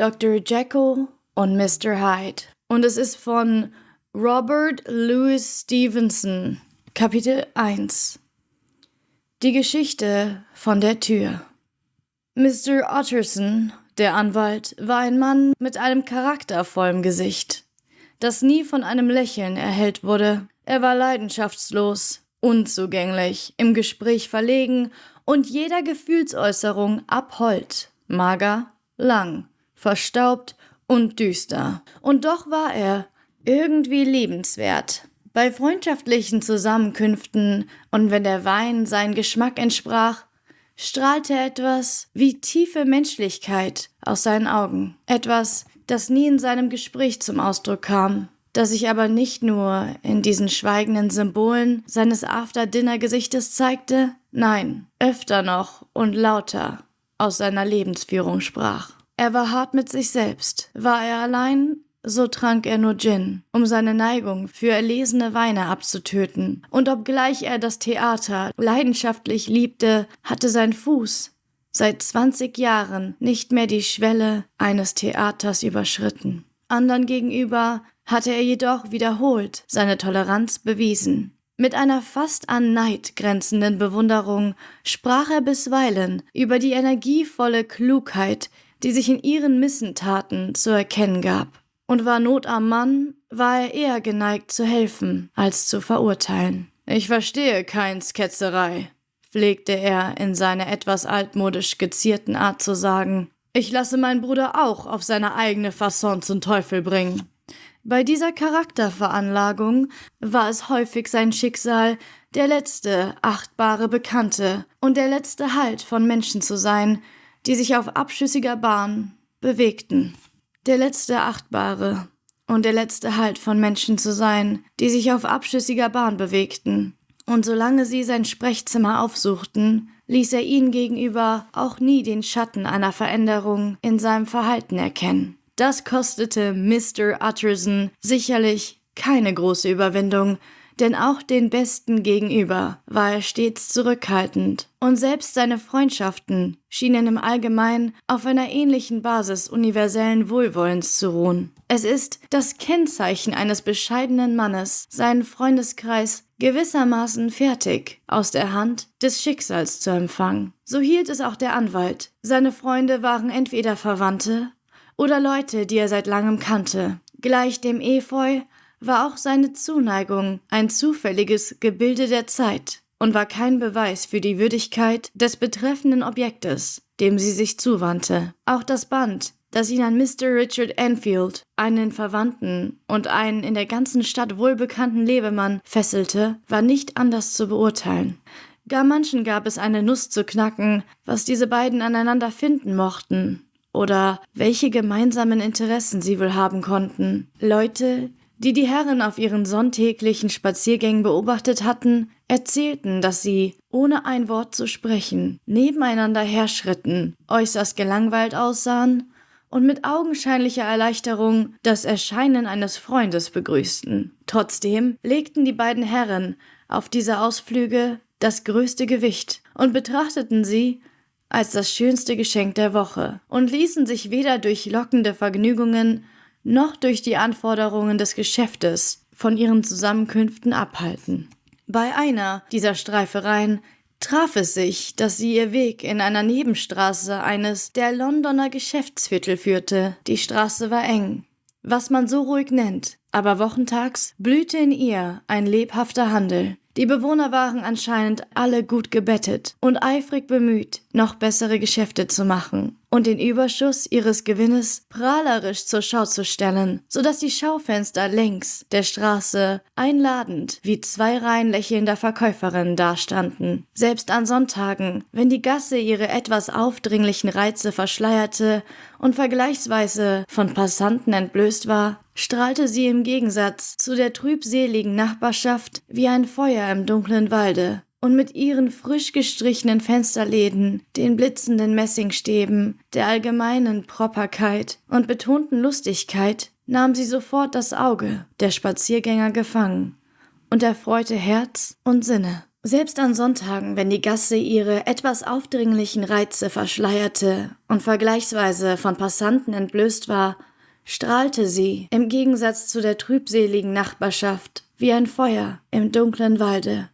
Dr. Jekyll und Mr. Hyde. Und es ist von Robert Louis Stevenson, Kapitel 1. Die Geschichte von der Tür. Mr. Utterson, der Anwalt, war ein Mann mit einem charaktervollen Gesicht, das nie von einem Lächeln erhellt wurde. Er war leidenschaftslos, unzugänglich, im Gespräch verlegen und jeder Gefühlsäußerung abhold, mager, lang, verstaubt und düster. Und doch war er irgendwie liebenswert. Bei freundschaftlichen Zusammenkünften und wenn der Wein seinen Geschmack entsprach, strahlte etwas wie tiefe Menschlichkeit aus seinen Augen. Etwas, das nie in seinem Gespräch zum Ausdruck kam, das sich aber nicht nur in diesen schweigenden Symbolen seines After-Dinner-Gesichtes zeigte, nein, öfter noch und lauter aus seiner Lebensführung sprach. Er war hart mit sich selbst. War er allein, so trank er nur Gin, um seine Neigung für erlesene Weine abzutöten. Und obgleich er das Theater leidenschaftlich liebte, hatte sein Fuß seit zwanzig Jahren nicht mehr die Schwelle eines Theaters überschritten. Andern gegenüber hatte er jedoch wiederholt seine Toleranz bewiesen. Mit einer fast an Neid grenzenden Bewunderung sprach er bisweilen über die energievolle Klugheit, die sich in ihren Missentaten zu erkennen gab. Und war Not am Mann, war er eher geneigt zu helfen, als zu verurteilen. Ich verstehe keins Ketzerei, pflegte er in seiner etwas altmodisch gezierten Art zu sagen. Ich lasse meinen Bruder auch auf seine eigene Fasson zum Teufel bringen. Bei dieser Charakterveranlagung war es häufig sein Schicksal, der letzte achtbare Bekannte und der letzte Halt von Menschen zu sein, die sich auf abschüssiger Bahn bewegten. Der letzte achtbare und der letzte Halt von Menschen zu sein, die sich auf abschüssiger Bahn bewegten. Und solange sie sein Sprechzimmer aufsuchten, ließ er ihnen gegenüber auch nie den Schatten einer Veränderung in seinem Verhalten erkennen. Das kostete Mr. Utterson sicherlich keine große Überwindung, denn auch den Besten gegenüber war er stets zurückhaltend, und selbst seine Freundschaften schienen im Allgemeinen auf einer ähnlichen Basis universellen Wohlwollens zu ruhen. Es ist das Kennzeichen eines bescheidenen Mannes, seinen Freundeskreis gewissermaßen fertig aus der Hand des Schicksals zu empfangen. So hielt es auch der Anwalt. Seine Freunde waren entweder Verwandte oder Leute, die er seit langem kannte. Gleich dem Efeu war auch seine Zuneigung ein zufälliges Gebilde der Zeit und war kein Beweis für die Würdigkeit des betreffenden Objektes, dem sie sich zuwandte. Auch das Band, das ihn an Mr. Richard Enfield, einen Verwandten und einen in der ganzen Stadt wohlbekannten Lebemann, fesselte, war nicht anders zu beurteilen. Gar manchen gab es eine Nuss zu knacken, was diese beiden aneinander finden mochten, oder welche gemeinsamen Interessen sie wohl haben konnten. Leute, die die Herren auf ihren sonntäglichen Spaziergängen beobachtet hatten, erzählten, dass sie, ohne ein Wort zu sprechen, nebeneinander herschritten, äußerst gelangweilt aussahen und mit augenscheinlicher Erleichterung das Erscheinen eines Freundes begrüßten. Trotzdem legten die beiden Herren auf diese Ausflüge das größte Gewicht und betrachteten sie als das schönste Geschenk der Woche und ließen sich weder durch lockende Vergnügungen noch durch die Anforderungen des Geschäftes von ihren Zusammenkünften abhalten. Bei einer dieser Streifereien traf es sich, dass sie ihr Weg in einer Nebenstraße eines der Londoner Geschäftsviertel führte. Die Straße war eng, was man so ruhig nennt, aber wochentags blühte in ihr ein lebhafter Handel. Die Bewohner waren anscheinend alle gut gebettet und eifrig bemüht, noch bessere Geschäfte zu machen und den Überschuss ihres Gewinnes prahlerisch zur Schau zu stellen, so dass die Schaufenster längs der Straße einladend wie zwei Reihen lächelnder Verkäuferinnen dastanden. Selbst an Sonntagen, wenn die Gasse ihre etwas aufdringlichen Reize verschleierte und vergleichsweise von Passanten entblößt war, strahlte sie im Gegensatz zu der trübseligen Nachbarschaft wie ein Feuer im dunklen Walde, und mit ihren frisch gestrichenen Fensterläden, den blitzenden Messingstäben, der allgemeinen Properkeit und betonten Lustigkeit nahm sie sofort das Auge der Spaziergänger gefangen und erfreute Herz und Sinne. Selbst an Sonntagen, wenn die Gasse ihre etwas aufdringlichen Reize verschleierte und vergleichsweise von Passanten entblößt war, strahlte sie, im Gegensatz zu der trübseligen Nachbarschaft, wie ein Feuer im dunklen Walde.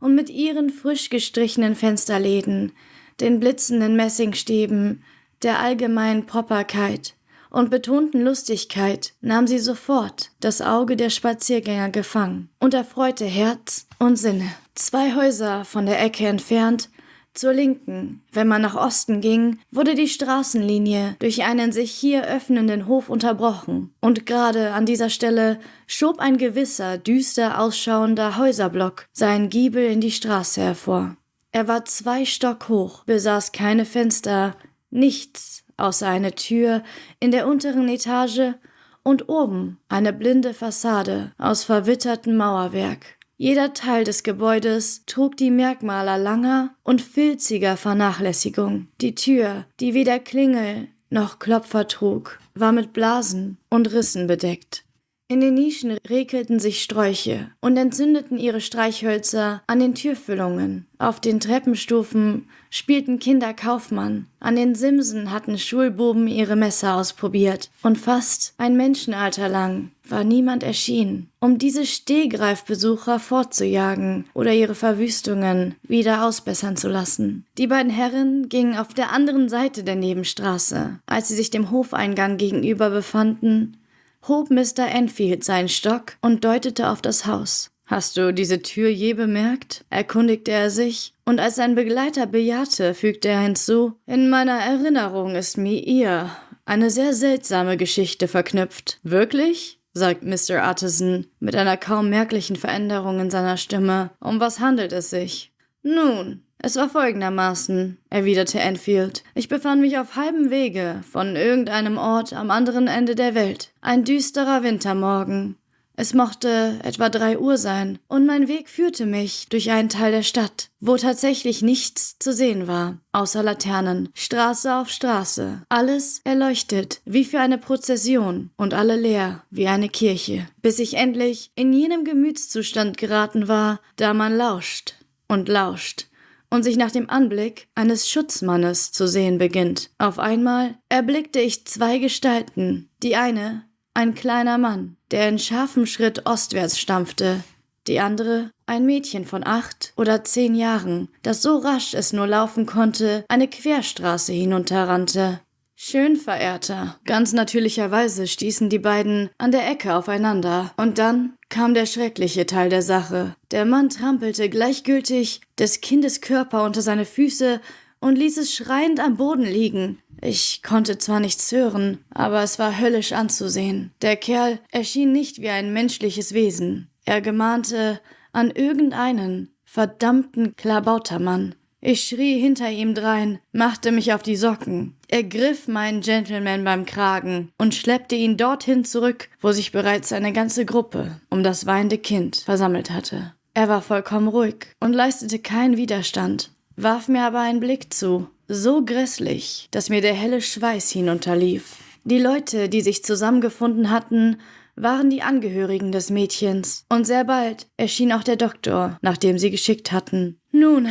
Und mit ihren frisch gestrichenen Fensterläden, den blitzenden Messingstäben, der allgemeinen Properkeit und betonten Lustigkeit nahm sie sofort das Auge der Spaziergänger gefangen und erfreute Herz und Sinne. Zwei Häuser von der Ecke entfernt zur Linken, wenn man nach Osten ging, wurde die Straßenlinie durch einen sich hier öffnenden Hof unterbrochen, und gerade an dieser Stelle schob ein gewisser, düster ausschauender Häuserblock seinen Giebel in die Straße hervor. Er war zwei Stock hoch, besaß keine Fenster, nichts außer eine Tür in der unteren Etage und oben eine blinde Fassade aus verwittertem Mauerwerk. Jeder Teil des Gebäudes trug die Merkmale langer und filziger Vernachlässigung. Die Tür, die weder Klingel noch Klopfer trug, war mit Blasen und Rissen bedeckt. In den Nischen rekelten sich Sträuche und entzündeten ihre Streichhölzer an den Türfüllungen. Auf den Treppenstufen spielten Kinder Kaufmann. An den Simsen hatten Schulbuben ihre Messer ausprobiert. Und fast ein Menschenalter lang war niemand erschienen, um diese Stehgreifbesucher fortzujagen oder ihre Verwüstungen wieder ausbessern zu lassen. Die beiden Herren gingen auf der anderen Seite der Nebenstraße. Als sie sich dem Hofeingang gegenüber befanden, hob Mr. Enfield seinen Stock und deutete auf das Haus. Hast du diese Tür je bemerkt? erkundigte er sich, und als sein Begleiter bejahte, fügte er hinzu, in meiner Erinnerung ist mir ihr eine sehr seltsame Geschichte verknüpft. Wirklich? sagt Mr. Utterson mit einer kaum merklichen Veränderung in seiner Stimme. Um was handelt es sich? Nun, es war folgendermaßen, erwiderte Enfield. Ich befand mich auf halbem Wege von irgendeinem Ort am anderen Ende der Welt. Ein düsterer Wintermorgen. Es mochte etwa drei Uhr sein, und mein Weg führte mich durch einen Teil der Stadt, wo tatsächlich nichts zu sehen war, außer Laternen, Straße auf Straße, alles erleuchtet wie für eine Prozession und alle leer wie eine Kirche, bis ich endlich in jenem Gemütszustand geraten war, da man lauscht und lauscht und sich nach dem Anblick eines Schutzmannes zu sehen beginnt. Auf einmal erblickte ich zwei Gestalten. Die eine, ein kleiner Mann, der in scharfem Schritt ostwärts stampfte, die andere ein Mädchen von acht oder zehn Jahren, das so rasch es nur laufen konnte, eine Querstraße hinunterrannte. Schön, Verehrter. Ganz natürlicherweise stießen die beiden an der Ecke aufeinander. Und dann kam der schreckliche Teil der Sache. Der Mann trampelte gleichgültig des Kindes Körper unter seine Füße und ließ es schreiend am Boden liegen. Ich konnte zwar nichts hören, aber es war höllisch anzusehen. Der Kerl erschien nicht wie ein menschliches Wesen. Er gemahnte an irgendeinen verdammten Klabautermann. Ich schrie hinter ihm drein, machte mich auf die Socken, ergriff meinen Gentleman beim Kragen und schleppte ihn dorthin zurück, wo sich bereits eine ganze Gruppe um das weinende Kind versammelt hatte. Er war vollkommen ruhig und leistete keinen Widerstand, warf mir aber einen Blick zu, so grässlich, dass mir der helle Schweiß hinunterlief. Die Leute, die sich zusammengefunden hatten, waren die Angehörigen des Mädchens, und sehr bald erschien auch der Doktor, nachdem sie geschickt hatten. Nun,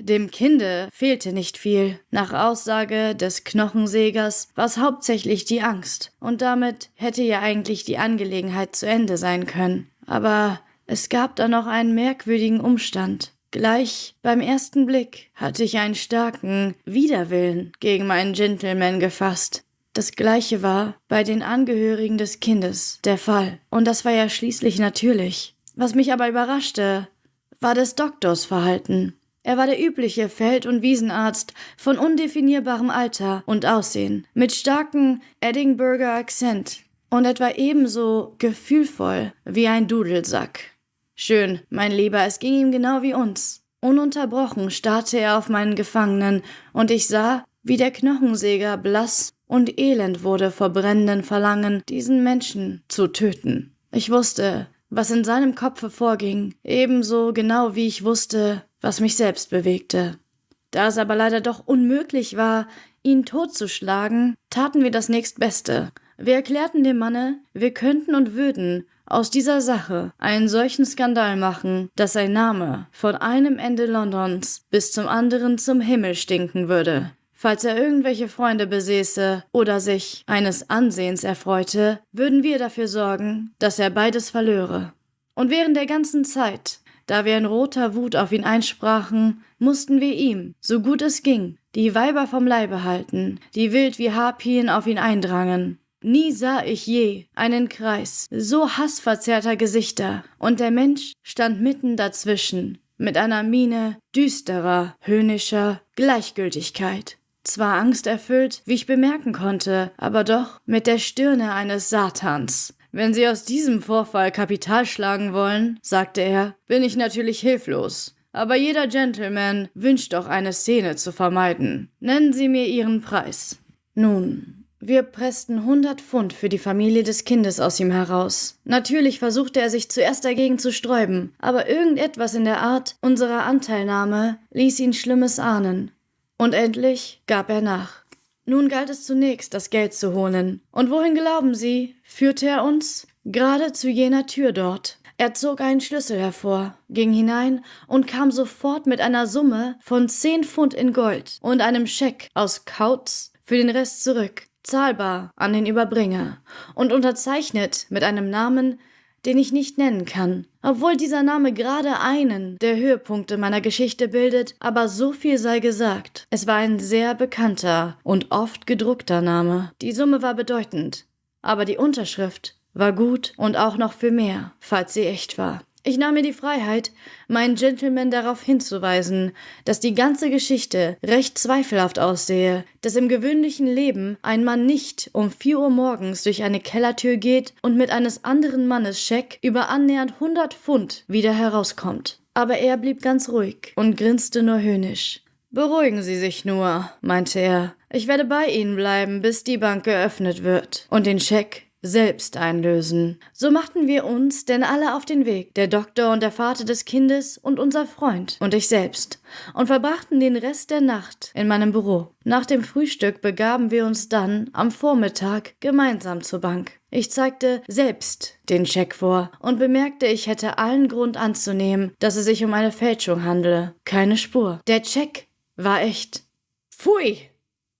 dem Kinde fehlte nicht viel. Nach Aussage des Knochensägers war es hauptsächlich die Angst, und damit hätte ja eigentlich die Angelegenheit zu Ende sein können. Aber es gab da noch einen merkwürdigen Umstand. Gleich beim ersten Blick hatte ich einen starken Widerwillen gegen meinen Gentleman gefasst. Das gleiche war bei den Angehörigen des Kindes der Fall. Und das war ja schließlich natürlich. Was mich aber überraschte, war des Doktors Verhalten. Er war der übliche Feld- und Wiesenarzt von undefinierbarem Alter und Aussehen, mit starkem Edinburgher Akzent und etwa ebenso gefühlvoll wie ein Dudelsack. Schön, mein Lieber, es ging ihm genau wie uns. Ununterbrochen starrte er auf meinen Gefangenen, und ich sah, wie der Knochensäger blass und elend wurde vor brennenden Verlangen, diesen Menschen zu töten. Ich wusste, was in seinem Kopfe vorging, ebenso genau wie ich wusste, was mich selbst bewegte. Da es aber leider doch unmöglich war, ihn totzuschlagen, taten wir das nächstbeste. Wir erklärten dem Manne, wir könnten und würden aus dieser Sache einen solchen Skandal machen, dass sein Name von einem Ende Londons bis zum anderen zum Himmel stinken würde. Falls er irgendwelche Freunde besäße oder sich eines Ansehens erfreute, würden wir dafür sorgen, dass er beides verlöre. Und während der ganzen Zeit, da wir in roter Wut auf ihn einsprachen, mussten wir ihm, so gut es ging, die Weiber vom Leibe halten, die wild wie Harpien auf ihn eindrangen. Nie sah ich je einen Kreis so hassverzerrter Gesichter, und der Mensch stand mitten dazwischen, mit einer Miene düsterer, höhnischer Gleichgültigkeit. Zwar angsterfüllt, wie ich bemerken konnte, aber doch mit der Stirne eines Satans. Wenn Sie aus diesem Vorfall Kapital schlagen wollen, sagte er, bin ich natürlich hilflos. Aber jeder Gentleman wünscht doch eine Szene zu vermeiden. Nennen Sie mir Ihren Preis. Nun, wir pressten 100 Pfund für die Familie des Kindes aus ihm heraus. Natürlich versuchte er sich zuerst dagegen zu sträuben, aber irgendetwas in der Art unserer Anteilnahme ließ ihn Schlimmes ahnen. Und endlich gab er nach. Nun galt es zunächst, das Geld zu holen. Und wohin glauben Sie, führte er uns? Gerade zu jener Tür dort. Er zog einen Schlüssel hervor, ging hinein und kam sofort mit einer Summe von zehn Pfund in Gold und einem Scheck aus Kautz für den Rest zurück zahlbar an den Überbringer und unterzeichnet mit einem Namen, den ich nicht nennen kann, obwohl dieser Name gerade einen der Höhepunkte meiner Geschichte bildet, aber so viel sei gesagt. Es war ein sehr bekannter und oft gedruckter Name. Die Summe war bedeutend, aber die Unterschrift war gut und auch noch für mehr, falls sie echt war. Ich nahm mir die Freiheit, meinen Gentleman darauf hinzuweisen, dass die ganze Geschichte recht zweifelhaft aussehe, dass im gewöhnlichen Leben ein Mann nicht um vier Uhr morgens durch eine Kellertür geht und mit eines anderen Mannes Scheck über annähernd hundert Pfund wieder herauskommt. Aber er blieb ganz ruhig und grinste nur höhnisch. Beruhigen Sie sich nur, meinte er. Ich werde bei Ihnen bleiben, bis die Bank geöffnet wird und den Scheck selbst einlösen. So machten wir uns denn alle auf den Weg, der Doktor und der Vater des Kindes und unser Freund und ich selbst, und verbrachten den Rest der Nacht in meinem Büro. Nach dem Frühstück begaben wir uns dann am Vormittag gemeinsam zur Bank. Ich zeigte selbst den Scheck vor und bemerkte, ich hätte allen Grund anzunehmen, dass es sich um eine Fälschung handele. Keine Spur. Der Scheck war echt. Pfui!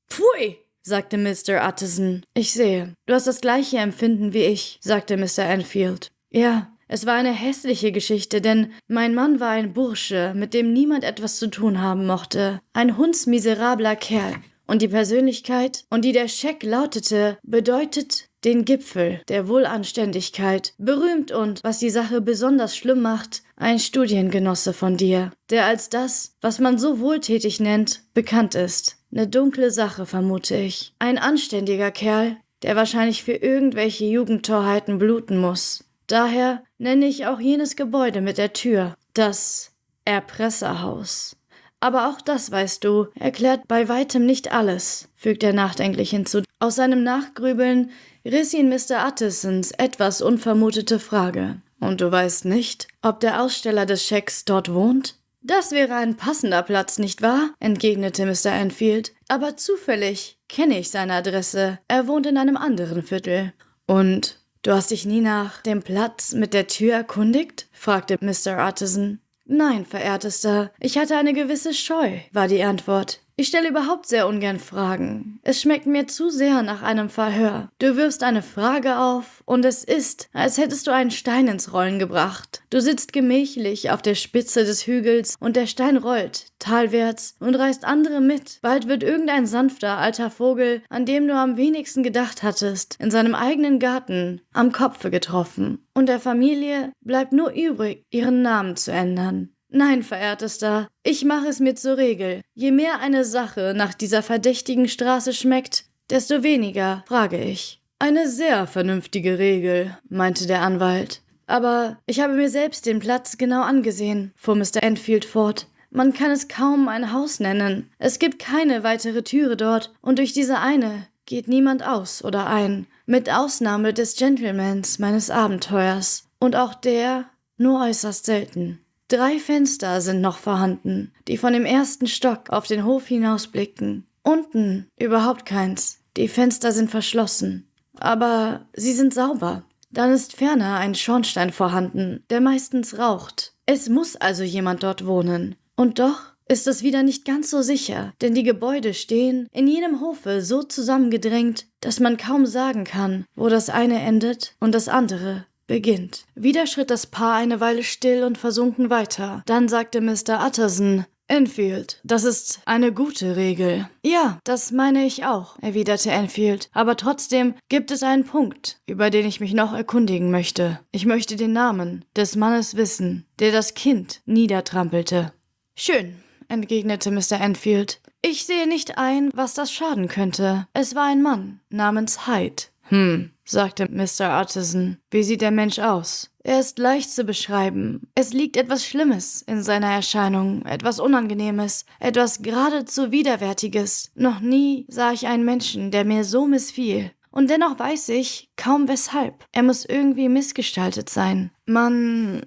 Pfui! Sagte Mr. Utterson. Ich sehe, du hast das gleiche Empfinden wie ich, sagte Mr. Enfield. Ja, es war eine hässliche Geschichte, denn mein Mann war ein Bursche, mit dem niemand etwas zu tun haben mochte. Ein hundsmiserabler Kerl. Und die Persönlichkeit, und die der Scheck lautete, bedeutet den Gipfel der Wohlanständigkeit, berühmt und, was die Sache besonders schlimm macht, ein Studiengenosse von dir, der als das, was man so wohltätig nennt, bekannt ist. Eine dunkle Sache, vermute ich. Ein anständiger Kerl, der wahrscheinlich für irgendwelche Jugendtorheiten bluten muss. Daher nenne ich auch jenes Gebäude mit der Tür das Erpresserhaus. Aber auch das, weißt du, erklärt bei weitem nicht alles, fügt er nachdenklich hinzu. Aus seinem Nachgrübeln riss ihn Mr. Uttisons etwas unvermutete Frage. Und du weißt nicht, ob der Aussteller des Schecks dort wohnt? Das wäre ein passender Platz, nicht wahr? entgegnete Mr. Enfield. Aber zufällig kenne ich seine Adresse. Er wohnt in einem anderen Viertel. Und du hast dich nie nach dem Platz mit der Tür erkundigt? fragte Mr. Artisan. Nein, verehrtester, ich hatte eine gewisse Scheu, war die Antwort. Ich stelle überhaupt sehr ungern Fragen. Es schmeckt mir zu sehr nach einem Verhör. Du wirfst eine Frage auf und es ist, als hättest du einen Stein ins Rollen gebracht. Du sitzt gemächlich auf der Spitze des Hügels und der Stein rollt, talwärts, und reißt andere mit. Bald wird irgendein sanfter alter Vogel, an dem du am wenigsten gedacht hattest, in seinem eigenen Garten am Kopfe getroffen. Und der Familie bleibt nur übrig, ihren Namen zu ändern. Nein, verehrtester, ich mache es mir zur Regel. Je mehr eine Sache nach dieser verdächtigen Straße schmeckt, desto weniger frage ich. Eine sehr vernünftige Regel, meinte der Anwalt. Aber ich habe mir selbst den Platz genau angesehen, fuhr Mr. Enfield fort. Man kann es kaum ein Haus nennen. Es gibt keine weitere Türe dort, und durch diese eine geht niemand aus oder ein, mit Ausnahme des Gentlemans meines Abenteuers, und auch der nur äußerst selten. Drei Fenster sind noch vorhanden, die von dem ersten Stock auf den Hof hinausblicken. Unten überhaupt keins. Die Fenster sind verschlossen. Aber sie sind sauber. Dann ist ferner ein Schornstein vorhanden, der meistens raucht. Es muss also jemand dort wohnen. Und doch ist es wieder nicht ganz so sicher, denn die Gebäude stehen in jenem Hofe so zusammengedrängt, dass man kaum sagen kann, wo das eine endet und das andere beginnt. Wieder schritt das Paar eine Weile still und versunken weiter. Dann sagte Mr. Utterson, Enfield, das ist eine gute Regel. Ja, das meine ich auch, erwiderte Enfield. Aber trotzdem gibt es einen Punkt, über den ich mich noch erkundigen möchte. Ich möchte den Namen des Mannes wissen, der das Kind niedertrampelte. Schön, entgegnete Mr. Enfield. Ich sehe nicht ein, was das schaden könnte. Es war ein Mann namens Hyde. Hm, sagte Mr. Artisan. Wie sieht der Mensch aus? Er ist leicht zu beschreiben. Es liegt etwas Schlimmes in seiner Erscheinung, etwas Unangenehmes, etwas geradezu Widerwärtiges. Noch nie sah ich einen Menschen, der mir so missfiel. Und dennoch weiß ich kaum weshalb. Er muss irgendwie missgestaltet sein. Man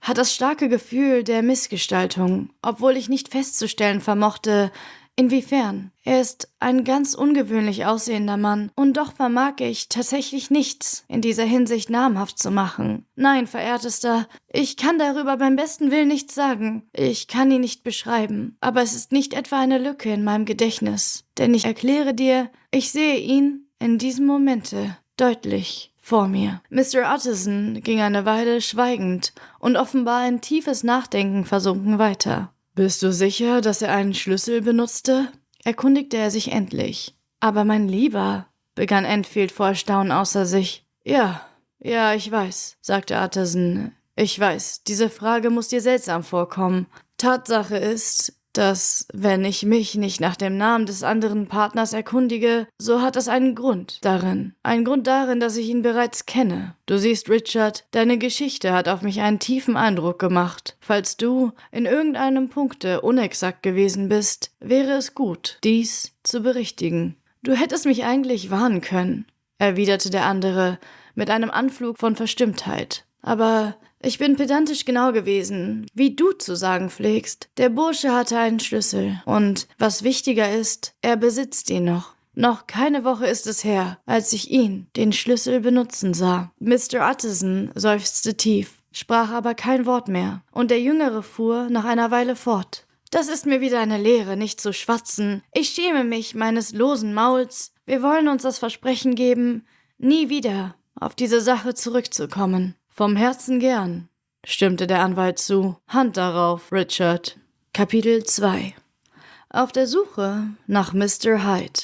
hat das starke Gefühl der Missgestaltung, obwohl ich nicht festzustellen vermochte, inwiefern. Er ist ein ganz ungewöhnlich aussehender Mann, und doch vermag ich tatsächlich nichts in dieser Hinsicht namhaft zu machen. Nein, verehrtester, ich kann darüber beim besten Willen nichts sagen. Ich kann ihn nicht beschreiben, aber es ist nicht etwa eine Lücke in meinem Gedächtnis, denn ich erkläre dir, ich sehe ihn in diesem Momente deutlich vor mir. Mr. Utterson ging eine Weile schweigend und offenbar in tiefes Nachdenken versunken weiter. Bist du sicher, dass er einen Schlüssel benutzte? erkundigte er sich endlich. Aber mein Lieber, begann Enfield vor Erstaunen außer sich. Ja, ja, ich weiß, sagte Utterson. Ich weiß, diese Frage muss dir seltsam vorkommen. Tatsache ist, dass, wenn ich mich nicht nach dem Namen des anderen Partners erkundige, so hat das einen Grund darin. Einen Grund darin, dass ich ihn bereits kenne. Du siehst, Richard, deine Geschichte hat auf mich einen tiefen Eindruck gemacht. Falls du in irgendeinem Punkte unexakt gewesen bist, wäre es gut, dies zu berichtigen. Du hättest mich eigentlich warnen können, erwiderte der andere mit einem Anflug von Verstimmtheit. Aber ich bin pedantisch genau gewesen, wie du zu sagen pflegst. Der Bursche hatte einen Schlüssel. Und was wichtiger ist, er besitzt ihn noch. Noch keine Woche ist es her, als ich ihn, den Schlüssel, benutzen sah. Mr. Utterson seufzte tief, sprach aber kein Wort mehr, und der Jüngere fuhr nach einer Weile fort. Das ist mir wieder eine Lehre, nicht zu schwatzen. Ich schäme mich meines losen Mauls. Wir wollen uns das Versprechen geben, nie wieder auf diese Sache zurückzukommen. Vom Herzen gern, stimmte der Anwalt zu. Hand darauf, Richard. Kapitel 2 Auf der Suche nach Mr. Hyde.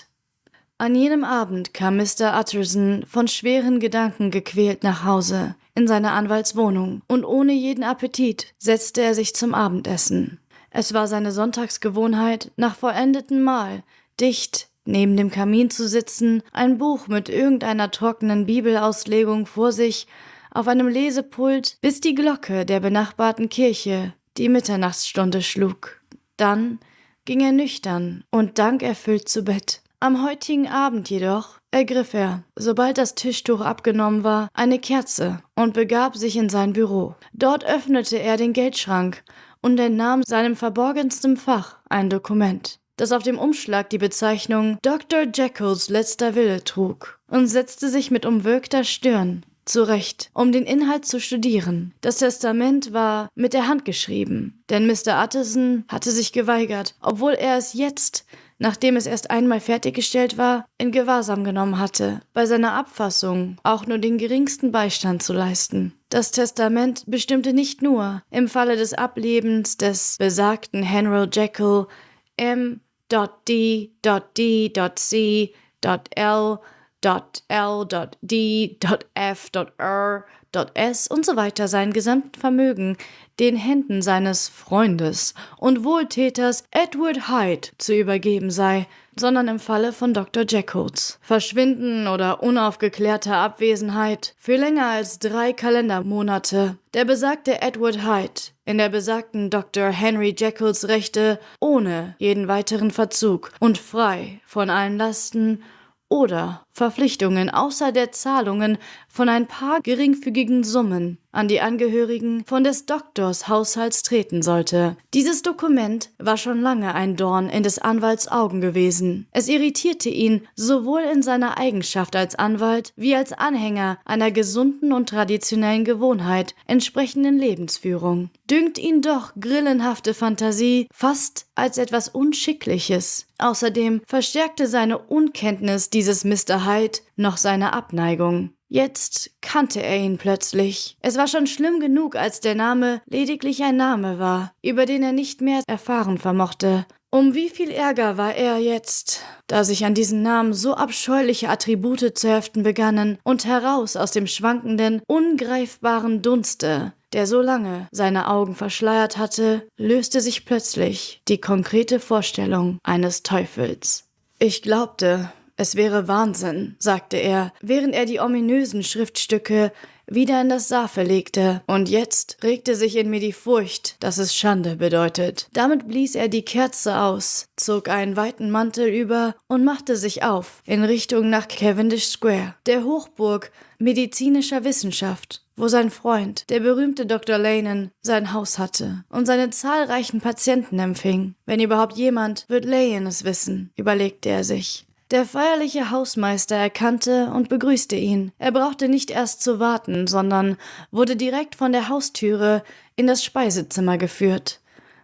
An jenem Abend kam Mr. Utterson von schweren Gedanken gequält nach Hause, in seine Anwaltswohnung, und ohne jeden Appetit setzte er sich zum Abendessen. Es war seine Sonntagsgewohnheit, nach vollendetem Mahl, dicht neben dem Kamin zu sitzen, ein Buch mit irgendeiner trockenen Bibelauslegung vor sich auf einem Lesepult, bis die Glocke der benachbarten Kirche die Mitternachtsstunde schlug. Dann ging er nüchtern und dankerfüllt zu Bett. Am heutigen Abend jedoch ergriff er, sobald das Tischtuch abgenommen war, eine Kerze und begab sich in sein Büro. Dort öffnete er den Geldschrank und entnahm seinem verborgensten Fach ein Dokument, das auf dem Umschlag die Bezeichnung Dr. Jekylls letzter Wille trug, und setzte sich mit umwölkter Stirn zurecht, um den Inhalt zu studieren. Das Testament war mit der Hand geschrieben, denn Mr. Utterson hatte sich geweigert, obwohl er es jetzt, nachdem es erst einmal fertiggestellt war, in Gewahrsam genommen hatte, bei seiner Abfassung auch nur den geringsten Beistand zu leisten. Das Testament bestimmte nicht nur, im Falle des Ablebens des besagten Henry Jekyll M.D.D.C.L L.D.F.R.S und so weiter sein gesamten Vermögen den Händen seines Freundes und Wohltäters Edward Hyde zu übergeben sei, sondern im Falle von Dr. Jekylls Verschwinden oder unaufgeklärter Abwesenheit für länger als drei Kalendermonate der besagte Edward Hyde in der besagten Dr. Henry Jekylls Rechte ohne jeden weiteren Verzug und frei von allen Lasten oder Verpflichtungen außer der Zahlungen von ein paar geringfügigen Summen an die Angehörigen von des Doktors Haushalts treten sollte. Dieses Dokument war schon lange ein Dorn in des Anwalts Augen gewesen. Es irritierte ihn sowohl in seiner Eigenschaft als Anwalt wie als Anhänger einer gesunden und traditionellen Gewohnheit entsprechenden Lebensführung. Dünkt ihn doch grillenhafte Fantasie fast als etwas Unschickliches. Außerdem verstärkte seine Unkenntnis dieses Mr. Hyde noch seine Abneigung. Jetzt kannte er ihn plötzlich. Es war schon schlimm genug, als der Name lediglich ein Name war, über den er nicht mehr erfahren vermochte. Um wie viel Ärger war er jetzt, da sich an diesen Namen so abscheuliche Attribute zu heften begannen und heraus aus dem schwankenden, ungreifbaren Dunste, der so lange seine Augen verschleiert hatte, löste sich plötzlich die konkrete Vorstellung eines Teufels. Ich glaubte, es wäre Wahnsinn, sagte er, während er die ominösen Schriftstücke wieder in das Safe legte, und jetzt regte sich in mir die Furcht, dass es Schande bedeutet. Damit blies er die Kerze aus, zog einen weiten Mantel über und machte sich auf in Richtung nach Cavendish Square, der Hochburg medizinischer Wissenschaft, wo sein Freund, der berühmte Dr. Lanen, sein Haus hatte und seine zahlreichen Patienten empfing. Wenn überhaupt jemand, wird Layen es wissen, überlegte er sich. Der feierliche Hausmeister erkannte und begrüßte ihn. Er brauchte nicht erst zu warten, sondern wurde direkt von der Haustüre in das Speisezimmer geführt,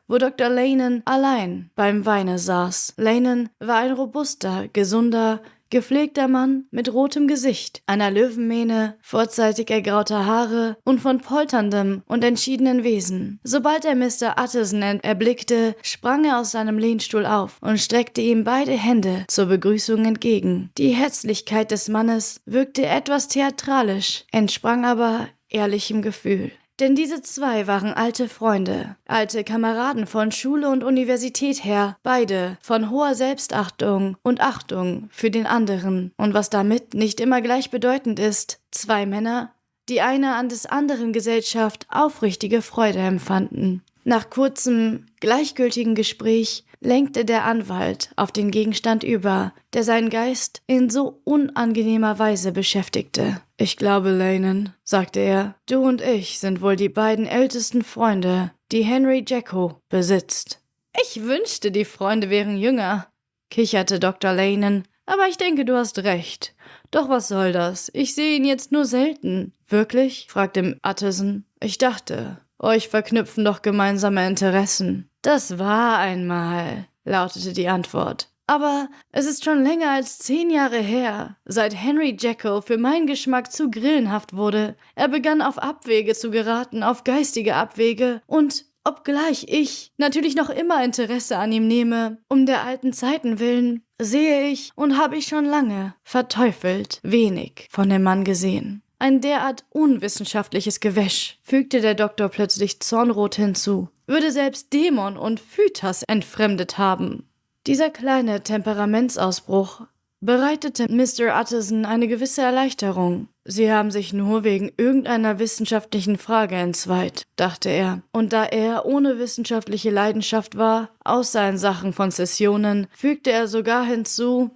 wo Dr. Lanen allein beim Weine saß. Lanen war ein robuster, gesunder, Gepflegter Mann mit rotem Gesicht, einer Löwenmähne, vorzeitig ergrauter Haare und von polterndem und entschiedenen Wesen. Sobald er Mr. Utterson erblickte, sprang er aus seinem Lehnstuhl auf und streckte ihm beide Hände zur Begrüßung entgegen. Die Herzlichkeit des Mannes wirkte etwas theatralisch, entsprang aber ehrlichem Gefühl. Denn diese zwei waren alte Freunde, alte Kameraden von Schule und Universität her, beide von hoher Selbstachtung und Achtung für den anderen, und was damit nicht immer gleichbedeutend ist, zwei Männer, die einer an des anderen Gesellschaft aufrichtige Freude empfanden. Nach kurzem, gleichgültigen Gespräch lenkte der Anwalt auf den Gegenstand über, der seinen Geist in so unangenehmer Weise beschäftigte. Ich glaube, Lanen, sagte er, du und ich sind wohl die beiden ältesten Freunde, die Henry Jacko besitzt. Ich wünschte, die Freunde wären jünger, kicherte Dr. Lanen, aber ich denke, du hast recht. Doch was soll das? Ich sehe ihn jetzt nur selten. Wirklich? fragte Utterson. Ich dachte, euch verknüpfen doch gemeinsame Interessen. Das war einmal, lautete die Antwort. Aber es ist schon länger als zehn Jahre her, seit Henry Jekyll für meinen Geschmack zu grillenhaft wurde. Er begann auf Abwege zu geraten, auf geistige Abwege, und obgleich ich natürlich noch immer Interesse an ihm nehme, um der alten Zeiten willen, sehe ich und habe ich schon lange verteufelt wenig von dem Mann gesehen. Ein derart unwissenschaftliches Gewäsch, fügte der Doktor plötzlich zornrot hinzu, würde selbst Dämon und Phytas entfremdet haben. Dieser kleine Temperamentsausbruch bereitete Mr. Utterson eine gewisse Erleichterung. Sie haben sich nur wegen irgendeiner wissenschaftlichen Frage entzweit, dachte er, und da er ohne wissenschaftliche Leidenschaft war, außer in Sachen von Sessionen, fügte er sogar hinzu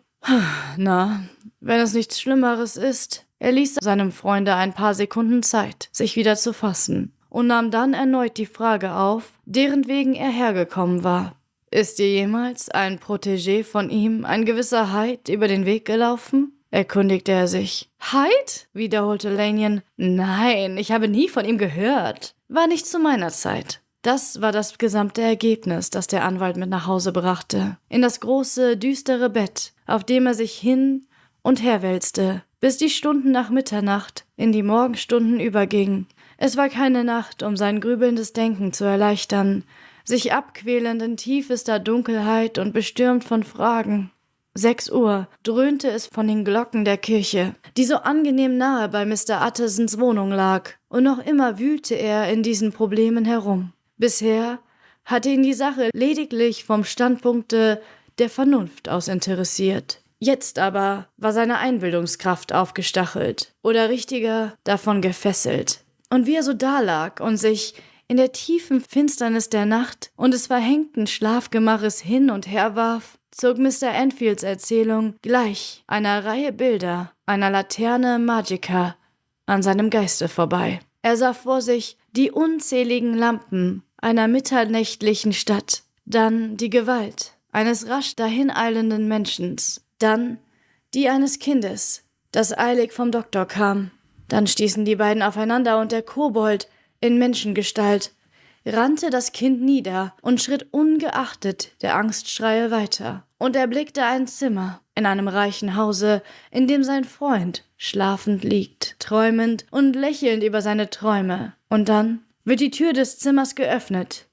Na, wenn es nichts Schlimmeres ist, er ließ seinem Freunde ein paar Sekunden Zeit, sich wieder zu fassen, und nahm dann erneut die Frage auf, deren wegen er hergekommen war. Ist dir jemals ein Protégé von ihm, ein gewisser Hyde, über den Weg gelaufen? erkundigte er sich. Hyde? wiederholte Lanyon. Nein, ich habe nie von ihm gehört. War nicht zu meiner Zeit. Das war das gesamte Ergebnis, das der Anwalt mit nach Hause brachte. In das große, düstere Bett, auf dem er sich hin und her wälzte, bis die Stunden nach Mitternacht in die Morgenstunden übergingen. Es war keine Nacht, um sein grübelndes Denken zu erleichtern, sich abquälend in tiefester Dunkelheit und bestürmt von Fragen. Sechs Uhr dröhnte es von den Glocken der Kirche, die so angenehm nahe bei Mr. Uttersons Wohnung lag, und noch immer wühlte er in diesen Problemen herum. Bisher hatte ihn die Sache lediglich vom Standpunkte der Vernunft aus interessiert. Jetzt aber war seine Einbildungskraft aufgestachelt oder richtiger davon gefesselt. Und wie er so dalag und sich in der tiefen Finsternis der Nacht und des verhängten Schlafgemaches hin und her warf, zog Mr. Enfields Erzählung gleich einer Reihe Bilder einer Laterne Magica an seinem Geiste vorbei. Er sah vor sich die unzähligen Lampen einer mitternächtlichen Stadt, dann die Gewalt eines rasch dahineilenden Menschen, dann die eines Kindes, das eilig vom Doktor kam. Dann stießen die beiden aufeinander und der Kobold in Menschengestalt rannte das Kind nieder und schritt ungeachtet der Angstschreie weiter. Und er blickte ein Zimmer in einem reichen Hause, in dem sein Freund schlafend liegt, träumend und lächelnd über seine Träume. Und dann wird die Tür des Zimmers geöffnet.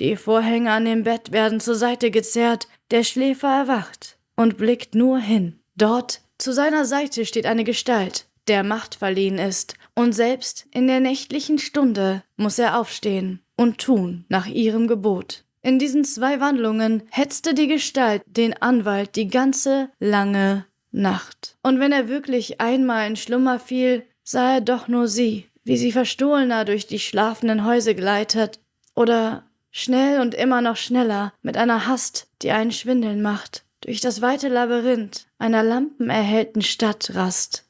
Die Vorhänge an dem Bett werden zur Seite gezerrt, der Schläfer erwacht und blickt nur hin. Dort zu seiner Seite steht eine Gestalt, der Macht verliehen ist, und selbst in der nächtlichen Stunde muss er aufstehen und tun nach ihrem Gebot. In diesen zwei Wandlungen hetzte die Gestalt den Anwalt die ganze lange Nacht. Und wenn er wirklich einmal in Schlummer fiel, sah er doch nur sie, wie sie verstohlener durch die schlafenden Häuser gleitet oder schnell und immer noch schneller mit einer Hast, die einen schwindeln macht, durch das weite Labyrinth einer lampenerhellten Stadt rast.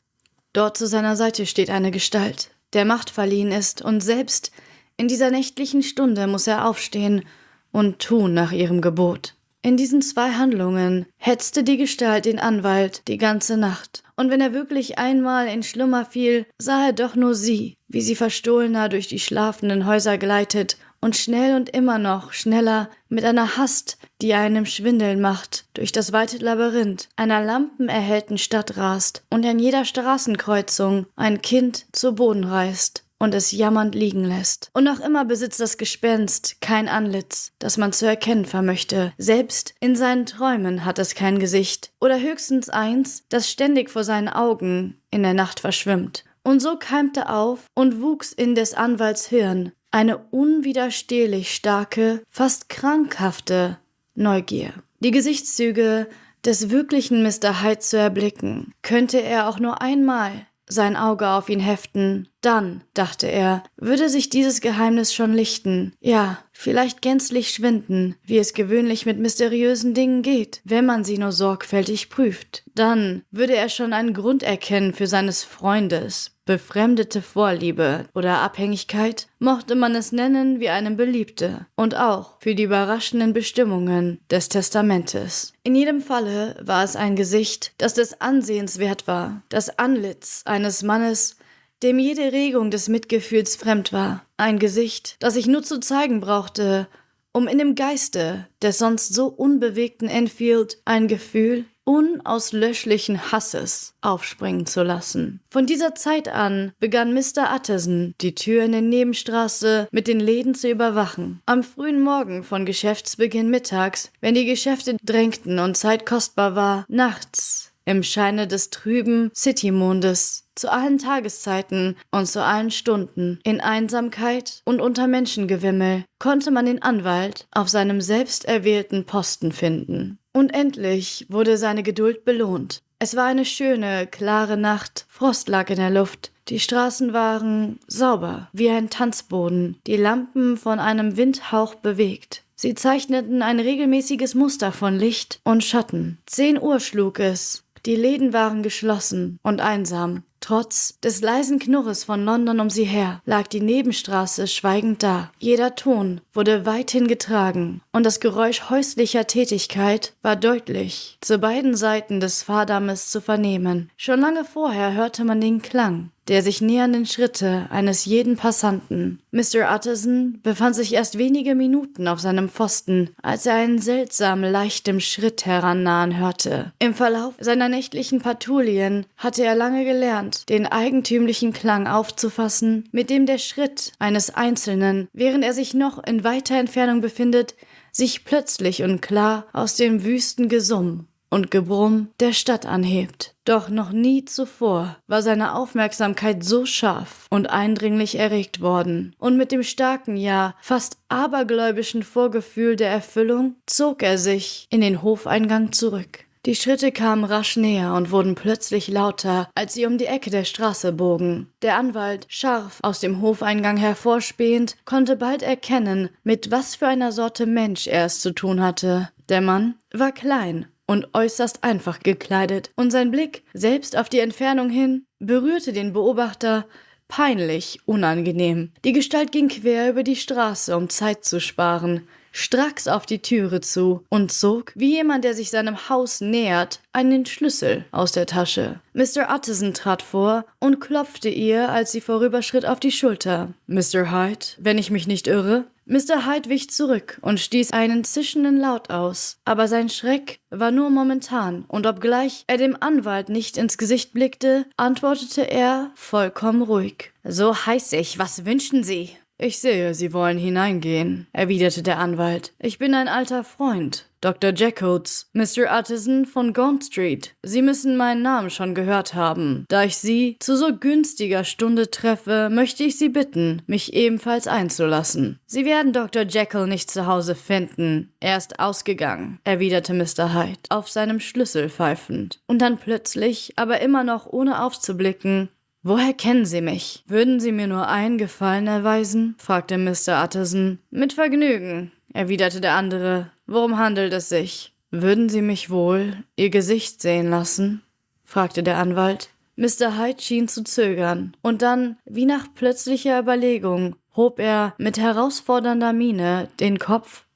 Dort zu seiner Seite steht eine Gestalt, der Macht verliehen ist, und selbst in dieser nächtlichen Stunde muss er aufstehen und tun nach ihrem Gebot. In diesen zwei Handlungen hetzte die Gestalt den Anwalt die ganze Nacht, und wenn er wirklich einmal in Schlummer fiel, sah er doch nur sie, wie sie verstohlener durch die schlafenden Häuser gleitet und schnell und immer noch schneller mit einer Hast, die einem Schwindeln macht, durch das weite Labyrinth einer lampenerhellten Stadt rast und an jeder Straßenkreuzung ein Kind zu Boden reißt und es jammernd liegen lässt. Und noch immer besitzt das Gespenst kein Antlitz, das man zu erkennen vermöchte. Selbst in seinen Träumen hat es kein Gesicht. Oder höchstens eins, das ständig vor seinen Augen in der Nacht verschwimmt. Und so keimte auf und wuchs in des Anwalts Hirn eine unwiderstehlich starke, fast krankhafte Neugier. Die Gesichtszüge des wirklichen Mr. Hyde zu erblicken, könnte er auch nur einmal sein Auge auf ihn heften, dann, dachte er, würde sich dieses Geheimnis schon lichten, ja, vielleicht gänzlich schwinden, wie es gewöhnlich mit mysteriösen Dingen geht, wenn man sie nur sorgfältig prüft. Dann würde er schon einen Grund erkennen für seines Freundes befremdete Vorliebe oder Abhängigkeit, mochte man es nennen, wie einem beliebte, und auch für die überraschenden Bestimmungen des Testamentes. In jedem Falle war es ein Gesicht, das des Ansehens wert war, das Antlitz eines Mannes, dem jede Regung des Mitgefühls fremd war, ein Gesicht, das ich nur zu zeigen brauchte, um in dem Geiste des sonst so unbewegten Enfield ein Gefühl unauslöschlichen Hasses aufspringen zu lassen. Von dieser Zeit an begann Mr. Utterson, die Tür in der Nebenstraße mit den Läden zu überwachen. Am frühen Morgen von Geschäftsbeginn mittags, wenn die Geschäfte drängten und Zeit kostbar war, nachts im Scheine des trüben Citymondes, zu allen Tageszeiten und zu allen Stunden, in Einsamkeit und unter Menschengewimmel, konnte man den Anwalt auf seinem selbst erwählten Posten finden. Und endlich wurde seine Geduld belohnt. Es war eine schöne, klare Nacht, Frost lag in der Luft, die Straßen waren sauber, wie ein Tanzboden, die Lampen von einem Windhauch bewegt. Sie zeichneten ein regelmäßiges Muster von Licht und Schatten. Zehn Uhr schlug es, die Läden waren geschlossen und einsam. Trotz des leisen Knurres von London um sie her lag die Nebenstraße schweigend da. Jeder Ton wurde weithin getragen und das Geräusch häuslicher Tätigkeit war deutlich zu beiden Seiten des Fahrdammes zu vernehmen. Schon lange vorher hörte man den Klang der sich nähernden Schritte eines jeden Passanten. Mr. Utterson befand sich erst wenige Minuten auf seinem Pfosten, als er einen seltsam leichten Schritt herannahen hörte. Im Verlauf seiner nächtlichen Patrouillen hatte er lange gelernt, den eigentümlichen Klang aufzufassen, mit dem der Schritt eines Einzelnen, während er sich noch in weiter Entfernung befindet, sich plötzlich und klar aus dem wüsten Gesumm und Gebrumm der Stadt anhebt. Doch noch nie zuvor war seine Aufmerksamkeit so scharf und eindringlich erregt worden, und mit dem starken, ja fast abergläubischen Vorgefühl der Erfüllung zog er sich in den Hofeingang zurück. Die Schritte kamen rasch näher und wurden plötzlich lauter, als sie um die Ecke der Straße bogen. Der Anwalt, scharf aus dem Hofeingang hervorspähend, konnte bald erkennen, mit was für einer Sorte Mensch er es zu tun hatte. Der Mann war klein, und äußerst einfach gekleidet, und sein Blick, selbst auf die Entfernung hin, berührte den Beobachter peinlich unangenehm. Die Gestalt ging quer über die Straße, um Zeit zu sparen, stracks auf die Türe zu und zog, wie jemand, der sich seinem Haus nähert, einen Schlüssel aus der Tasche. Mr. Utterson trat vor und klopfte ihr, als sie vorüberschritt, auf die Schulter. Mr. Hyde, wenn ich mich nicht irre? Mr. Hyde wich zurück und stieß einen zischenden Laut aus, aber sein Schreck war nur momentan, und obgleich er dem Anwalt nicht ins Gesicht blickte, antwortete er vollkommen ruhig. So heiß ich, was wünschen Sie? Ich sehe, Sie wollen hineingehen, erwiderte der Anwalt. Ich bin ein alter Freund, Dr. Jackots, Mr. Artisan von Gaunt Street. Sie müssen meinen Namen schon gehört haben. Da ich Sie zu so günstiger Stunde treffe, möchte ich Sie bitten, mich ebenfalls einzulassen. Sie werden Dr. Jekyll nicht zu Hause finden. Er ist ausgegangen, erwiderte Mr. Hyde, auf seinem Schlüssel pfeifend. Und dann plötzlich, aber immer noch ohne aufzublicken, Woher kennen Sie mich? Würden Sie mir nur einen Gefallen erweisen? fragte Mr. Utterson. Mit Vergnügen, erwiderte der andere. Worum handelt es sich? Würden Sie mich wohl Ihr Gesicht sehen lassen? fragte der Anwalt. Mr. Hyde schien zu zögern, und dann, wie nach plötzlicher Überlegung, hob er mit herausfordernder Miene den Kopf,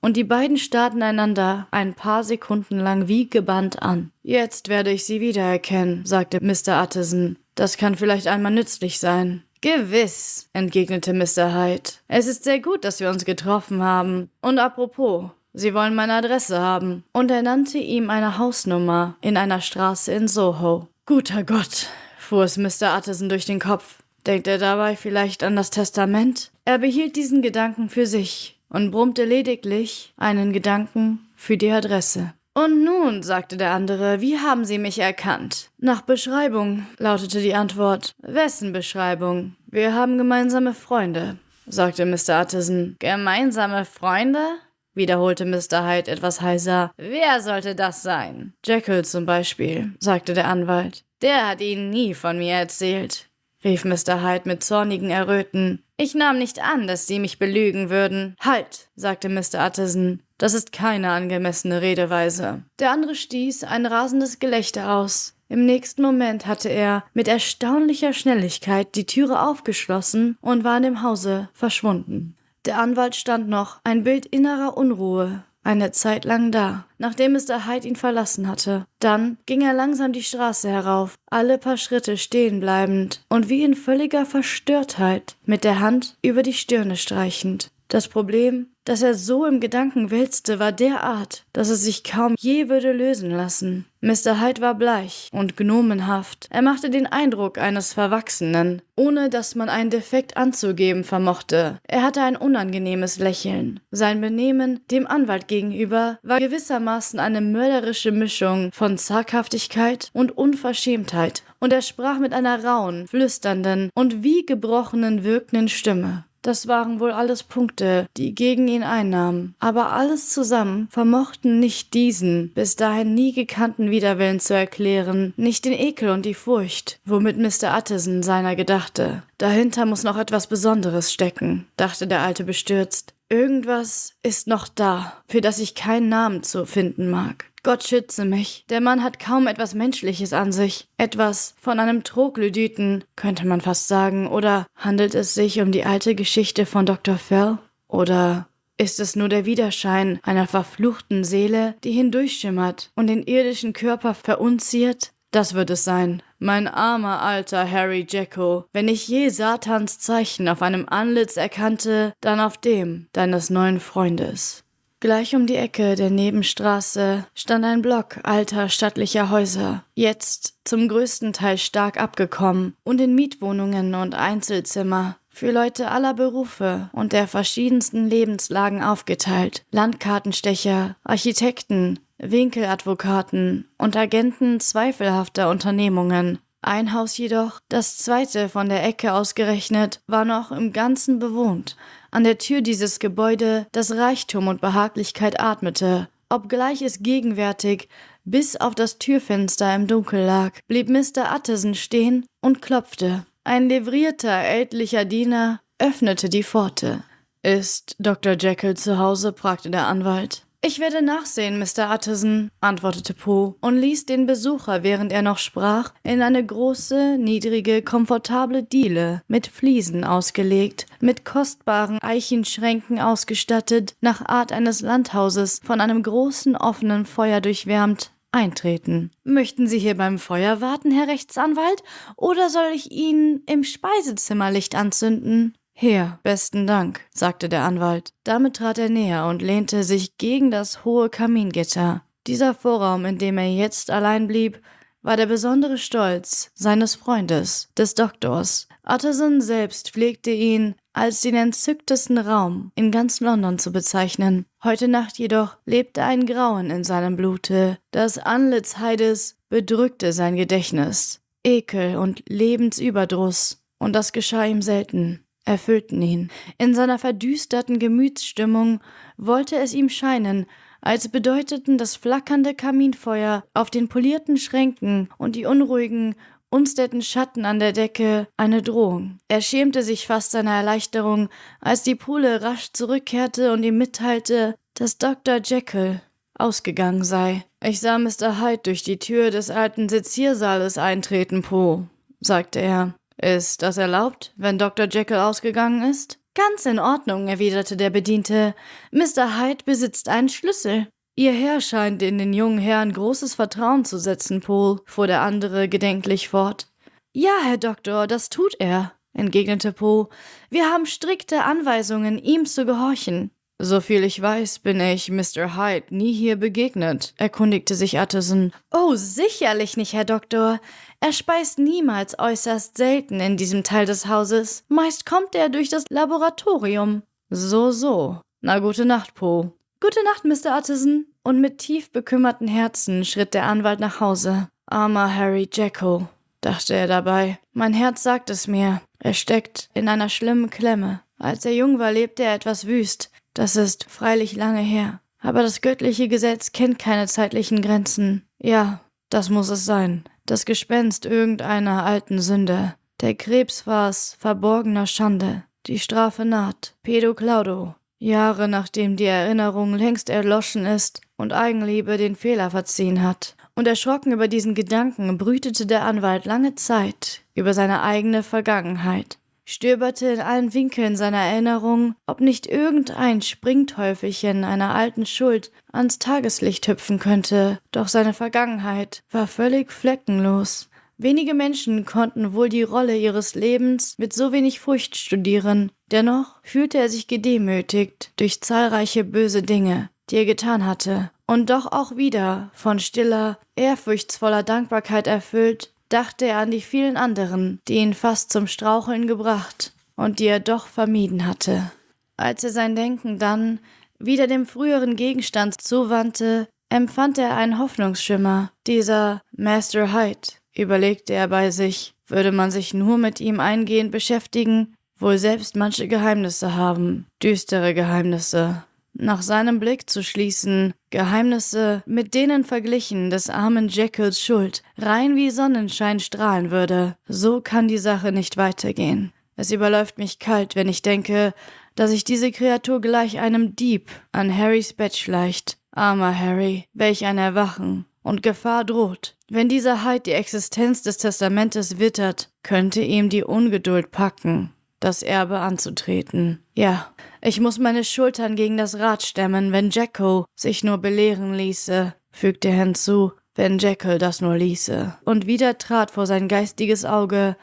und die beiden starrten einander ein paar Sekunden lang wie gebannt an. Jetzt werde ich Sie wiedererkennen, sagte Mr. Utterson. Das kann vielleicht einmal nützlich sein. Gewiss, entgegnete Mr. Hyde. Es ist sehr gut, dass wir uns getroffen haben. Und apropos, Sie wollen meine Adresse haben. Und er nannte ihm eine Hausnummer in einer Straße in Soho. Guter Gott, fuhr es Mr. Utterson durch den Kopf. Denkt er dabei vielleicht an das Testament? Er behielt diesen Gedanken für sich und brummte lediglich einen Gedanken für die Adresse. Und nun, sagte der andere, wie haben Sie mich erkannt? Nach Beschreibung, lautete die Antwort. Wessen Beschreibung? Wir haben gemeinsame Freunde, sagte Mr. Utterson. Gemeinsame Freunde? wiederholte Mr. Hyde etwas heiser. Wer sollte das sein? Jekyll zum Beispiel, sagte der Anwalt. Der hat Ihnen nie von mir erzählt, rief Mr. Hyde mit zornigen Erröten. Ich nahm nicht an, dass Sie mich belügen würden. Halt, sagte Mr. Utterson. Das ist keine angemessene Redeweise. Der andere stieß ein rasendes Gelächter aus. Im nächsten Moment hatte er mit erstaunlicher Schnelligkeit die Türe aufgeschlossen und war in dem Hause verschwunden. Der Anwalt stand noch, ein Bild innerer Unruhe, eine Zeit lang da, nachdem Mr. Hyde ihn verlassen hatte. Dann ging er langsam die Straße herauf, alle paar Schritte stehen bleibend und wie in völliger Verstörtheit mit der Hand über die Stirne streichend. Das Problem, das er so im Gedanken wälzte, war derart, dass es sich kaum je würde lösen lassen. Mr. Hyde war bleich und gnomenhaft. Er machte den Eindruck eines Verwachsenen, ohne dass man einen Defekt anzugeben vermochte. Er hatte ein unangenehmes Lächeln. Sein Benehmen dem Anwalt gegenüber war gewissermaßen eine mörderische Mischung von Zaghaftigkeit und Unverschämtheit, und er sprach mit einer rauen, flüsternden und wie gebrochenen wirkenden Stimme. Das waren wohl alles Punkte, die gegen ihn einnahmen, aber alles zusammen vermochten nicht diesen bis dahin nie gekannten Widerwillen zu erklären, nicht den Ekel und die Furcht, womit Mr. Utterson seiner gedachte. Dahinter muss noch etwas Besonderes stecken, dachte der Alte bestürzt. Irgendwas ist noch da, für das ich keinen Namen zu finden mag. Gott schütze mich. Der Mann hat kaum etwas Menschliches an sich. Etwas von einem Troglodyten, könnte man fast sagen. Oder handelt es sich um die alte Geschichte von Dr. Fell? Oder ist es nur der Widerschein einer verfluchten Seele, die hindurchschimmert und den irdischen Körper verunziert? Das wird es sein. Mein armer alter Harry Jacko. Wenn ich je Satans Zeichen auf einem Antlitz erkannte, dann auf dem deines neuen Freundes. Gleich um die Ecke der Nebenstraße stand ein Block alter stattlicher Häuser, jetzt zum größten Teil stark abgekommen und in Mietwohnungen und Einzelzimmer für Leute aller Berufe und der verschiedensten Lebenslagen aufgeteilt. Landkartenstecher, Architekten, Winkeladvokaten und Agenten zweifelhafter Unternehmungen. Ein Haus jedoch, das zweite von der Ecke ausgerechnet, war noch im Ganzen bewohnt an der Tür dieses Gebäude das Reichtum und Behaglichkeit atmete. Obgleich es gegenwärtig bis auf das Türfenster im Dunkel lag, blieb Mr. Utterson stehen und klopfte. Ein livrierter ältlicher Diener öffnete die Pforte. Ist Dr. Jekyll zu Hause? fragte der Anwalt. Ich werde nachsehen, Mr. Utterson, antwortete Poe und ließ den Besucher, während er noch sprach, in eine große, niedrige, komfortable Diele mit Fliesen ausgelegt, mit kostbaren Eichenschränken ausgestattet, nach Art eines Landhauses, von einem großen offenen Feuer durchwärmt, eintreten. Möchten Sie hier beim Feuer warten, Herr Rechtsanwalt, oder soll ich Ihnen im Speisezimmer Licht anzünden? Hier, besten Dank, sagte der Anwalt. Damit trat er näher und lehnte sich gegen das hohe Kamingitter. Dieser Vorraum, in dem er jetzt allein blieb, war der besondere Stolz seines Freundes, des Doktors. Utterson selbst pflegte ihn als den entzücktesten Raum in ganz London zu bezeichnen. Heute Nacht jedoch lebte ein Grauen in seinem Blute. Das Antlitz Heides bedrückte sein Gedächtnis. Ekel und Lebensüberdruss. Und das geschah ihm selten erfüllten ihn. In seiner verdüsterten Gemütsstimmung wollte es ihm scheinen, als bedeuteten das flackernde Kaminfeuer auf den polierten Schränken und die unruhigen, unstetten Schatten an der Decke eine Drohung. Er schämte sich fast seiner Erleichterung, als die Pule rasch zurückkehrte und ihm mitteilte, dass Dr. Jekyll ausgegangen sei. Ich sah Mr. Hyde durch die Tür des alten Seziersaales eintreten, Po, sagte er. Ist das erlaubt, wenn Dr. Jekyll ausgegangen ist? Ganz in Ordnung, erwiderte der Bediente. Mr. Hyde besitzt einen Schlüssel. Ihr Herr scheint in den jungen Herrn großes Vertrauen zu setzen, Paul, fuhr der andere gedenklich fort. Ja, Herr Doktor, das tut er, entgegnete Poe. Wir haben strikte Anweisungen, ihm zu gehorchen. Soviel ich weiß, bin ich Mr. Hyde nie hier begegnet, erkundigte sich Utterson. Oh, sicherlich nicht, Herr Doktor. Er speist niemals äußerst selten in diesem Teil des Hauses. Meist kommt er durch das Laboratorium. So, so. Na, gute Nacht, Poe. Gute Nacht, Mr. Utterson. Und mit tief bekümmerten Herzen schritt der Anwalt nach Hause. Armer Harry Jacko, dachte er dabei. Mein Herz sagt es mir. Er steckt in einer schlimmen Klemme. Als er jung war, lebte er etwas wüst. Das ist freilich lange her. Aber das göttliche Gesetz kennt keine zeitlichen Grenzen. Ja, das muss es sein. Das Gespenst irgendeiner alten Sünde. Der Krebs war's, verborgener Schande. Die Strafe naht. Pedo Claudo. Jahre nachdem die Erinnerung längst erloschen ist und Eigenliebe den Fehler verziehen hat. Und erschrocken über diesen Gedanken brütete der Anwalt lange Zeit über seine eigene Vergangenheit stöberte in allen Winkeln seiner Erinnerung, ob nicht irgendein Springteufelchen einer alten Schuld ans Tageslicht hüpfen könnte, doch seine Vergangenheit war völlig fleckenlos. Wenige Menschen konnten wohl die Rolle ihres Lebens mit so wenig Furcht studieren, dennoch fühlte er sich gedemütigt durch zahlreiche böse Dinge, die er getan hatte, und doch auch wieder von stiller, ehrfurchtsvoller Dankbarkeit erfüllt, dachte er an die vielen anderen, die ihn fast zum Straucheln gebracht und die er doch vermieden hatte. Als er sein Denken dann wieder dem früheren Gegenstand zuwandte, empfand er einen Hoffnungsschimmer. Dieser Master Hyde, überlegte er bei sich, würde man sich nur mit ihm eingehend beschäftigen, wohl selbst manche Geheimnisse haben, düstere Geheimnisse nach seinem Blick zu schließen, Geheimnisse mit denen verglichen des armen Jekylls Schuld rein wie Sonnenschein strahlen würde. So kann die Sache nicht weitergehen. Es überläuft mich kalt, wenn ich denke, dass sich diese Kreatur gleich einem Dieb an Harrys Bett schleicht. Armer Harry, welch ein Erwachen. Und Gefahr droht. Wenn dieser Hyde die Existenz des Testamentes wittert, könnte ihm die Ungeduld packen das Erbe anzutreten. Ja, ich muss meine Schultern gegen das Rad stemmen, wenn Jacko sich nur belehren ließe, fügte er hinzu, wenn Jekyll das nur ließe. Und wieder trat vor sein geistiges Auge,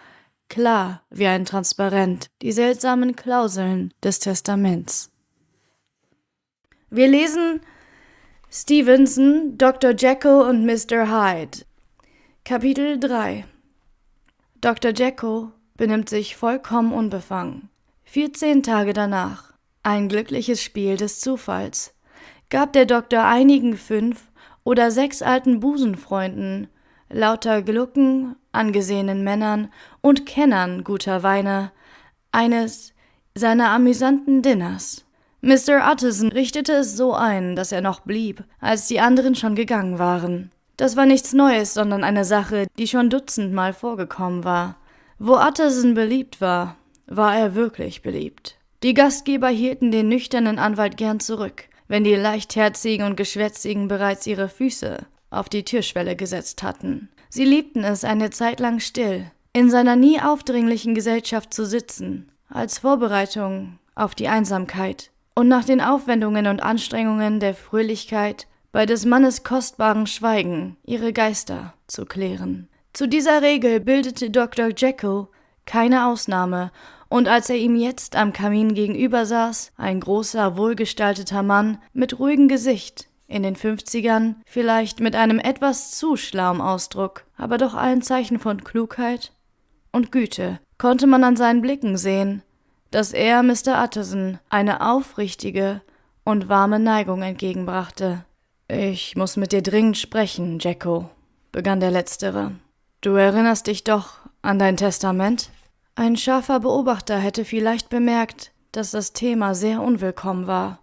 klar wie ein Transparent, die seltsamen Klauseln des Testaments. Wir lesen Stevenson, Dr. Jekyll und Mr. Hyde. Kapitel 3 Dr. Jekyll benimmt sich vollkommen unbefangen. Vierzehn Tage danach, ein glückliches Spiel des Zufalls, gab der Doktor einigen fünf oder sechs alten Busenfreunden, lauter Glucken, angesehenen Männern und Kennern guter Weine, eines seiner amüsanten Dinners. Mr. Utterson richtete es so ein, dass er noch blieb, als die anderen schon gegangen waren. Das war nichts Neues, sondern eine Sache, die schon dutzendmal vorgekommen war. Wo Utterson beliebt war, war er wirklich beliebt. Die Gastgeber hielten den nüchternen Anwalt gern zurück, wenn die leichtherzigen und geschwätzigen bereits ihre Füße auf die Türschwelle gesetzt hatten. Sie liebten es, eine Zeit lang still, in seiner nie aufdringlichen Gesellschaft zu sitzen, als Vorbereitung auf die Einsamkeit und nach den Aufwendungen und Anstrengungen der Fröhlichkeit bei des Mannes kostbarem Schweigen ihre Geister zu klären. Zu dieser Regel bildete Dr. Jekyll keine Ausnahme, und als er ihm jetzt am Kamin gegenüber saß, ein großer, wohlgestalteter Mann mit ruhigem Gesicht, in den Fünfzigern, vielleicht mit einem etwas zu schlauen Ausdruck, aber doch allen Zeichen von Klugheit und Güte, konnte man an seinen Blicken sehen, dass er Mr. Utterson eine aufrichtige und warme Neigung entgegenbrachte. Ich muss mit dir dringend sprechen, Jacko, begann der Letztere. Du erinnerst dich doch an dein Testament? Ein scharfer Beobachter hätte vielleicht bemerkt, dass das Thema sehr unwillkommen war.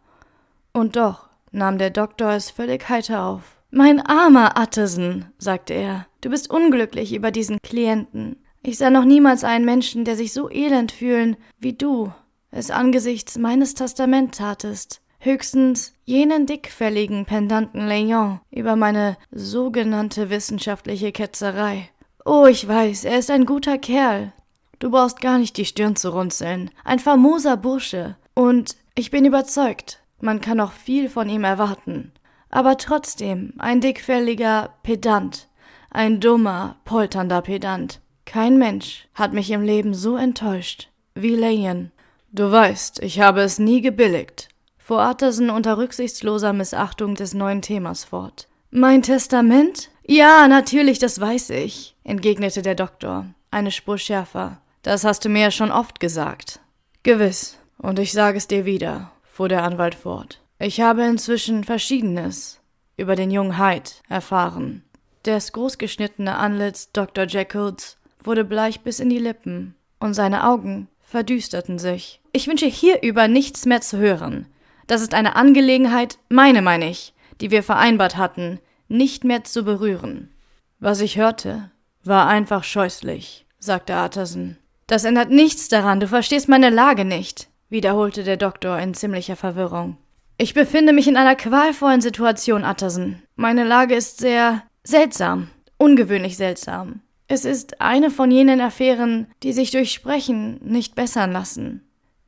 Und doch nahm der Doktor es völlig heiter auf. Mein armer Utterson, sagte er, du bist unglücklich über diesen Klienten. Ich sah noch niemals einen Menschen, der sich so elend fühlen, wie du es angesichts meines Testaments tatest höchstens jenen dickfälligen Pendanten Léon über meine sogenannte wissenschaftliche Ketzerei. Oh, ich weiß, er ist ein guter Kerl. Du brauchst gar nicht die Stirn zu runzeln. Ein famoser Bursche. Und ich bin überzeugt, man kann noch viel von ihm erwarten. Aber trotzdem ein dickfälliger Pedant. Ein dummer, polternder Pedant. Kein Mensch hat mich im Leben so enttäuscht wie Leyen. Du weißt, ich habe es nie gebilligt, fuhr Utterson unter rücksichtsloser Missachtung des neuen Themas fort. Mein Testament? Ja, natürlich, das weiß ich, entgegnete der Doktor, eine Spur schärfer. Das hast du mir ja schon oft gesagt. Gewiss, und ich sage es dir wieder, fuhr der Anwalt fort. Ich habe inzwischen Verschiedenes über den jungen Hyde erfahren. Das großgeschnittene Antlitz Dr. Jekylls wurde bleich bis in die Lippen, und seine Augen verdüsterten sich. Ich wünsche hierüber nichts mehr zu hören. Das ist eine Angelegenheit, meine meine ich, die wir vereinbart hatten, nicht mehr zu berühren. Was ich hörte, war einfach scheußlich, sagte Utterson. Das ändert nichts daran, du verstehst meine Lage nicht, wiederholte der Doktor in ziemlicher Verwirrung. Ich befinde mich in einer qualvollen Situation, Utterson. Meine Lage ist sehr seltsam, ungewöhnlich seltsam. Es ist eine von jenen Affären, die sich durch Sprechen nicht bessern lassen.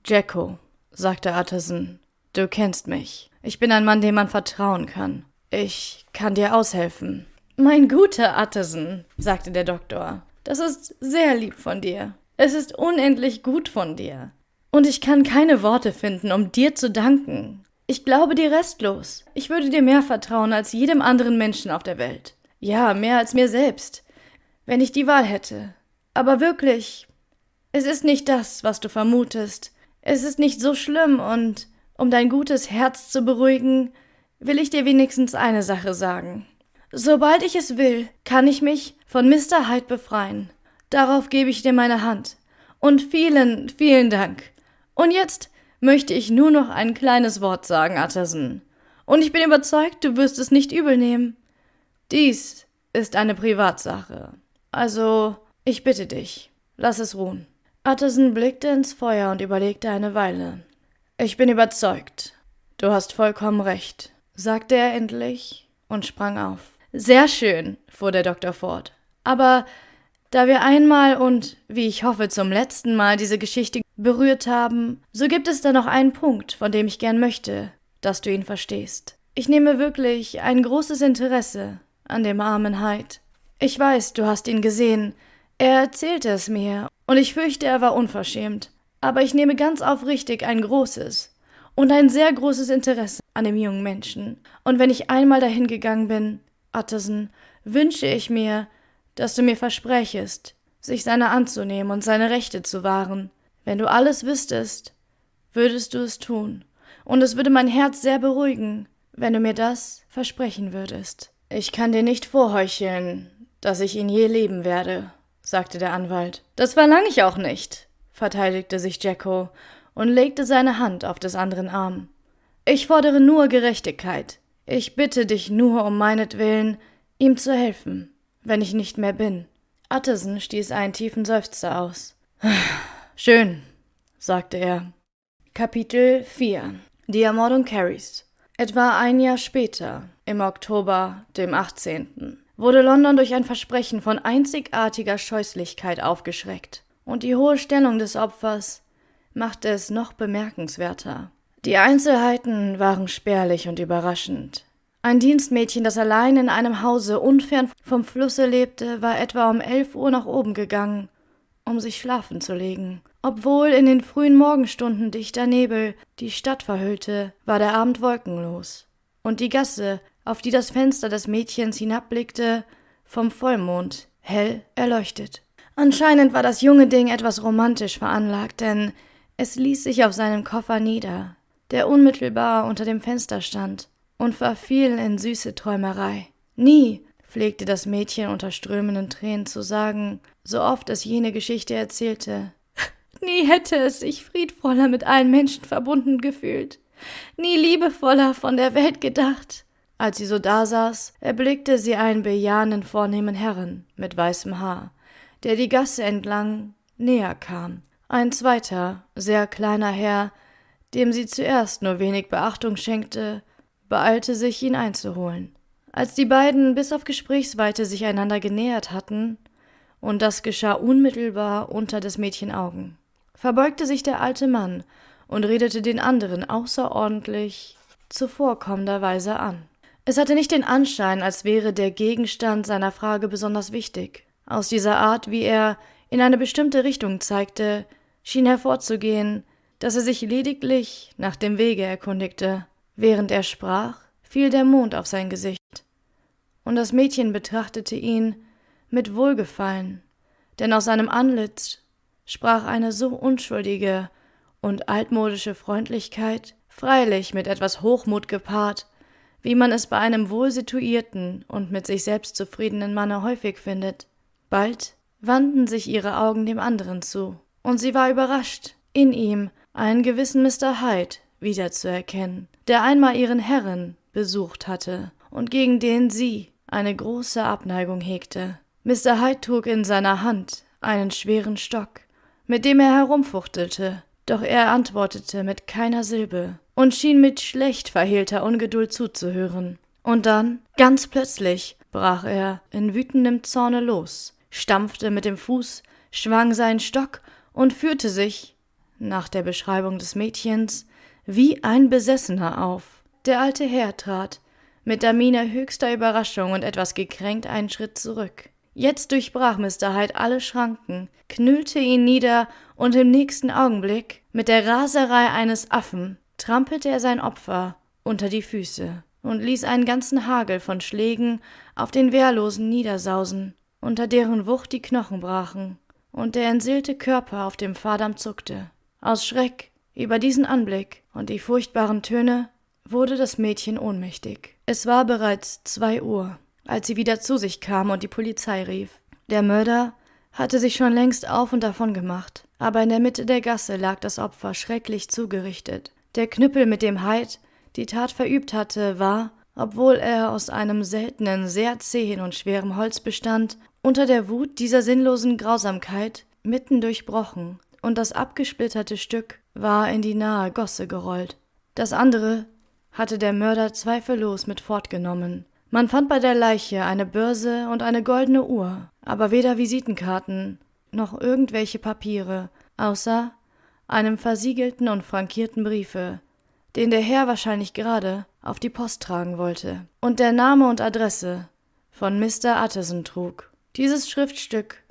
Jacko, sagte Utterson, Du kennst mich. Ich bin ein Mann, dem man vertrauen kann. Ich kann dir aushelfen. Mein guter Utterson, sagte der Doktor, das ist sehr lieb von dir. Es ist unendlich gut von dir. Und ich kann keine Worte finden, um dir zu danken. Ich glaube dir restlos. Ich würde dir mehr vertrauen als jedem anderen Menschen auf der Welt. Ja, mehr als mir selbst, wenn ich die Wahl hätte. Aber wirklich, es ist nicht das, was du vermutest. Es ist nicht so schlimm und um dein gutes Herz zu beruhigen, will ich dir wenigstens eine Sache sagen. Sobald ich es will, kann ich mich von Mr. Hyde befreien. Darauf gebe ich dir meine Hand. Und vielen, vielen Dank. Und jetzt möchte ich nur noch ein kleines Wort sagen, Utterson. Und ich bin überzeugt, du wirst es nicht übel nehmen. Dies ist eine Privatsache. Also, ich bitte dich, lass es ruhen. Utterson blickte ins Feuer und überlegte eine Weile. Ich bin überzeugt. Du hast vollkommen recht, sagte er endlich und sprang auf. Sehr schön, fuhr der Doktor fort. Aber da wir einmal und, wie ich hoffe, zum letzten Mal diese Geschichte berührt haben, so gibt es da noch einen Punkt, von dem ich gern möchte, dass du ihn verstehst. Ich nehme wirklich ein großes Interesse an dem armen Hyde. Ich weiß, du hast ihn gesehen. Er erzählte es mir, und ich fürchte, er war unverschämt. Aber ich nehme ganz aufrichtig ein großes und ein sehr großes Interesse an dem jungen Menschen. Und wenn ich einmal dahin gegangen bin, Utterson, wünsche ich mir, dass du mir versprächest, sich seiner anzunehmen und seine Rechte zu wahren. Wenn du alles wüsstest, würdest du es tun. Und es würde mein Herz sehr beruhigen, wenn du mir das versprechen würdest. Ich kann dir nicht vorheucheln, dass ich ihn je leben werde, sagte der Anwalt. Das verlange ich auch nicht verteidigte sich Jacko und legte seine Hand auf des anderen Arm. Ich fordere nur Gerechtigkeit. Ich bitte dich nur um meinetwillen, ihm zu helfen, wenn ich nicht mehr bin. Utterson stieß einen tiefen Seufzer aus. Schön, sagte er. Kapitel 4 Die Ermordung Carries Etwa ein Jahr später, im Oktober, dem 18., wurde London durch ein Versprechen von einzigartiger Scheußlichkeit aufgeschreckt, und die hohe Stellung des Opfers machte es noch bemerkenswerter. Die Einzelheiten waren spärlich und überraschend. Ein Dienstmädchen, das allein in einem Hause unfern vom Flusse lebte, war etwa um elf Uhr nach oben gegangen, um sich schlafen zu legen. Obwohl in den frühen Morgenstunden dichter Nebel die Stadt verhüllte, war der Abend wolkenlos, und die Gasse, auf die das Fenster des Mädchens hinabblickte, vom Vollmond hell erleuchtet. Anscheinend war das junge Ding etwas romantisch veranlagt, denn es ließ sich auf seinem Koffer nieder, der unmittelbar unter dem Fenster stand, und verfiel in süße Träumerei. Nie, pflegte das Mädchen unter strömenden Tränen zu sagen, so oft es jene Geschichte erzählte. Nie hätte es sich friedvoller mit allen Menschen verbunden gefühlt, nie liebevoller von der Welt gedacht. Als sie so dasaß, erblickte sie einen bejahenden vornehmen Herren mit weißem Haar, der die Gasse entlang näher kam. Ein zweiter, sehr kleiner Herr, dem sie zuerst nur wenig Beachtung schenkte, beeilte sich, ihn einzuholen. Als die beiden bis auf Gesprächsweite sich einander genähert hatten, und das geschah unmittelbar unter des Mädchen Augen, verbeugte sich der alte Mann und redete den anderen außerordentlich zuvorkommender Weise an. Es hatte nicht den Anschein, als wäre der Gegenstand seiner Frage besonders wichtig. Aus dieser Art, wie er in eine bestimmte Richtung zeigte, schien hervorzugehen, dass er sich lediglich nach dem Wege erkundigte. Während er sprach, fiel der Mond auf sein Gesicht, und das Mädchen betrachtete ihn mit Wohlgefallen, denn aus seinem Antlitz sprach eine so unschuldige und altmodische Freundlichkeit, freilich mit etwas Hochmut gepaart, wie man es bei einem wohlsituierten und mit sich selbst zufriedenen Manne häufig findet. Bald wandten sich ihre Augen dem anderen zu, und sie war überrascht, in ihm einen gewissen Mr. Hyde wiederzuerkennen, der einmal ihren Herren besucht hatte und gegen den sie eine große Abneigung hegte. Mr. Hyde trug in seiner Hand einen schweren Stock, mit dem er herumfuchtelte, doch er antwortete mit keiner Silbe und schien mit schlecht verhehlter Ungeduld zuzuhören. Und dann, ganz plötzlich, brach er in wütendem Zorne los, stampfte mit dem Fuß, schwang seinen Stock und führte sich, nach der Beschreibung des Mädchens, wie ein Besessener auf. Der alte Herr trat, mit der Miene höchster Überraschung und etwas gekränkt einen Schritt zurück. Jetzt durchbrach Mr. Hyde alle Schranken, knüllte ihn nieder und im nächsten Augenblick, mit der Raserei eines Affen, trampelte er sein Opfer unter die Füße und ließ einen ganzen Hagel von Schlägen auf den Wehrlosen niedersausen, unter deren Wucht die Knochen brachen und der entseelte Körper auf dem Fahrdamm zuckte. Aus Schreck über diesen Anblick und die furchtbaren Töne wurde das Mädchen ohnmächtig. Es war bereits zwei Uhr, als sie wieder zu sich kam und die Polizei rief. Der Mörder hatte sich schon längst auf und davon gemacht, aber in der Mitte der Gasse lag das Opfer schrecklich zugerichtet. Der Knüppel, mit dem Hyde die Tat verübt hatte, war, obwohl er aus einem seltenen, sehr zähen und schweren Holz bestand, unter der Wut dieser sinnlosen Grausamkeit mitten durchbrochen, und das abgesplitterte Stück war in die nahe Gosse gerollt. Das andere hatte der Mörder zweifellos mit fortgenommen. Man fand bei der Leiche eine Börse und eine goldene Uhr, aber weder Visitenkarten noch irgendwelche Papiere, außer einem versiegelten und frankierten Briefe, den der Herr wahrscheinlich gerade auf die Post tragen wollte, und der Name und Adresse von Mr. Utterson trug. Dieses Schriftstück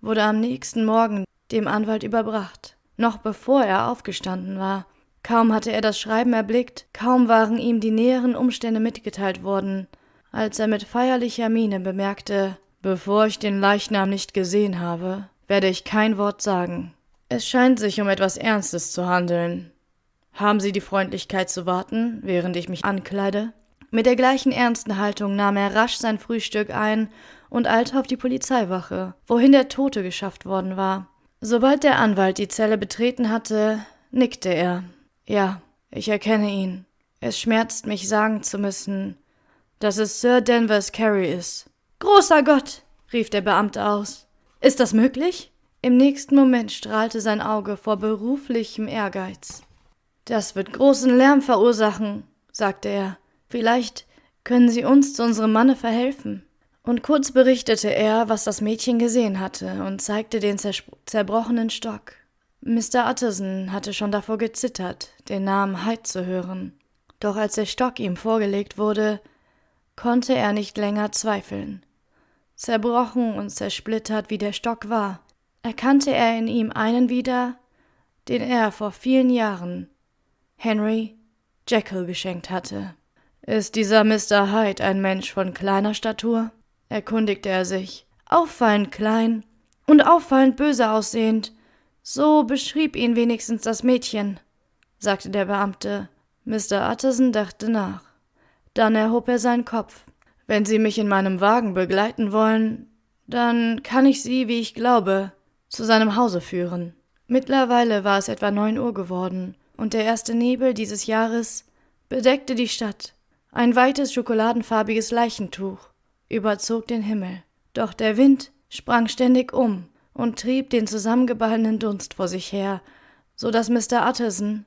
wurde am nächsten Morgen dem Anwalt überbracht, noch bevor er aufgestanden war. Kaum hatte er das Schreiben erblickt, kaum waren ihm die näheren Umstände mitgeteilt worden, als er mit feierlicher Miene bemerkte, bevor ich den Leichnam nicht gesehen habe, werde ich kein Wort sagen. Es scheint sich um etwas Ernstes zu handeln. Haben Sie die Freundlichkeit zu warten, während ich mich ankleide? Mit der gleichen ernsten Haltung nahm er rasch sein Frühstück ein und eilte auf die Polizeiwache, wohin der Tote geschafft worden war. Sobald der Anwalt die Zelle betreten hatte, nickte er. Ja, ich erkenne ihn. Es schmerzt mich sagen zu müssen, dass es Sir Danvers Carey ist. Großer Gott! rief der Beamte aus. Ist das möglich? Im nächsten Moment strahlte sein Auge vor beruflichem Ehrgeiz. Das wird großen Lärm verursachen, sagte er. Vielleicht können Sie uns zu unserem Manne verhelfen. Und kurz berichtete er, was das Mädchen gesehen hatte, und zeigte den zerbrochenen Stock. Mr. Utterson hatte schon davor gezittert, den Namen Hyde zu hören. Doch als der Stock ihm vorgelegt wurde, konnte er nicht länger zweifeln. Zerbrochen und zersplittert wie der Stock war, erkannte er in ihm einen wieder, den er vor vielen Jahren Henry Jekyll geschenkt hatte. Ist dieser Mr. Hyde ein Mensch von kleiner Statur? Erkundigte er sich. Auffallend klein und auffallend böse aussehend. So beschrieb ihn wenigstens das Mädchen, sagte der Beamte. Mr. Utterson dachte nach. Dann erhob er seinen Kopf. Wenn Sie mich in meinem Wagen begleiten wollen, dann kann ich Sie, wie ich glaube, zu seinem Hause führen. Mittlerweile war es etwa neun Uhr geworden, und der erste Nebel dieses Jahres bedeckte die Stadt. Ein weites schokoladenfarbiges Leichentuch überzog den Himmel. Doch der Wind sprang ständig um und trieb den zusammengeballenen Dunst vor sich her, so dass Mr. Utterson,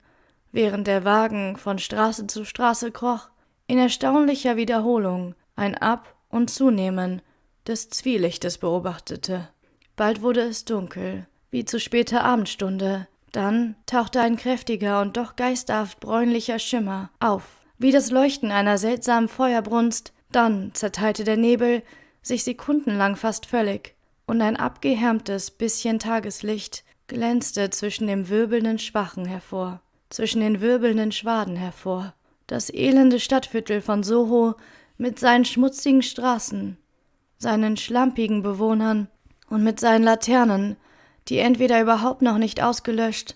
während der Wagen von Straße zu Straße kroch, in erstaunlicher Wiederholung ein Ab- und Zunehmen des Zwielichtes beobachtete. Bald wurde es dunkel, wie zu später Abendstunde, dann tauchte ein kräftiger und doch geisterhaft bräunlicher Schimmer auf, wie das Leuchten einer seltsamen Feuerbrunst, dann zerteilte der Nebel sich sekundenlang fast völlig, und ein abgehärmtes bisschen Tageslicht glänzte zwischen dem wirbelnden Schwachen hervor, zwischen den wirbelnden Schwaden hervor. Das elende Stadtviertel von Soho mit seinen schmutzigen Straßen, seinen schlampigen Bewohnern und mit seinen Laternen, die entweder überhaupt noch nicht ausgelöscht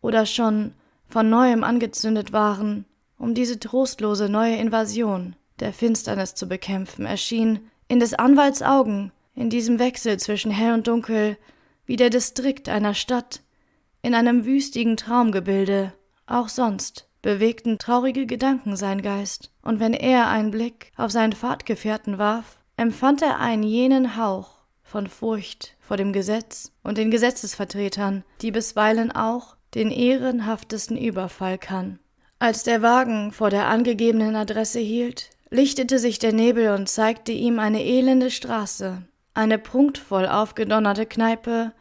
oder schon von neuem angezündet waren, um diese trostlose neue Invasion der Finsternis zu bekämpfen, erschien in des Anwalts Augen, in diesem Wechsel zwischen hell und dunkel, wie der Distrikt einer Stadt, in einem wüstigen Traumgebilde, auch sonst bewegten traurige Gedanken sein Geist, und wenn er einen Blick auf seinen Fahrtgefährten warf, empfand er einen jenen Hauch von Furcht vor dem Gesetz und den Gesetzesvertretern, die bisweilen auch den ehrenhaftesten Überfall kann. Als der Wagen vor der angegebenen Adresse hielt, lichtete sich der Nebel und zeigte ihm eine elende Straße, eine prunkvoll aufgedonnerte Kneipe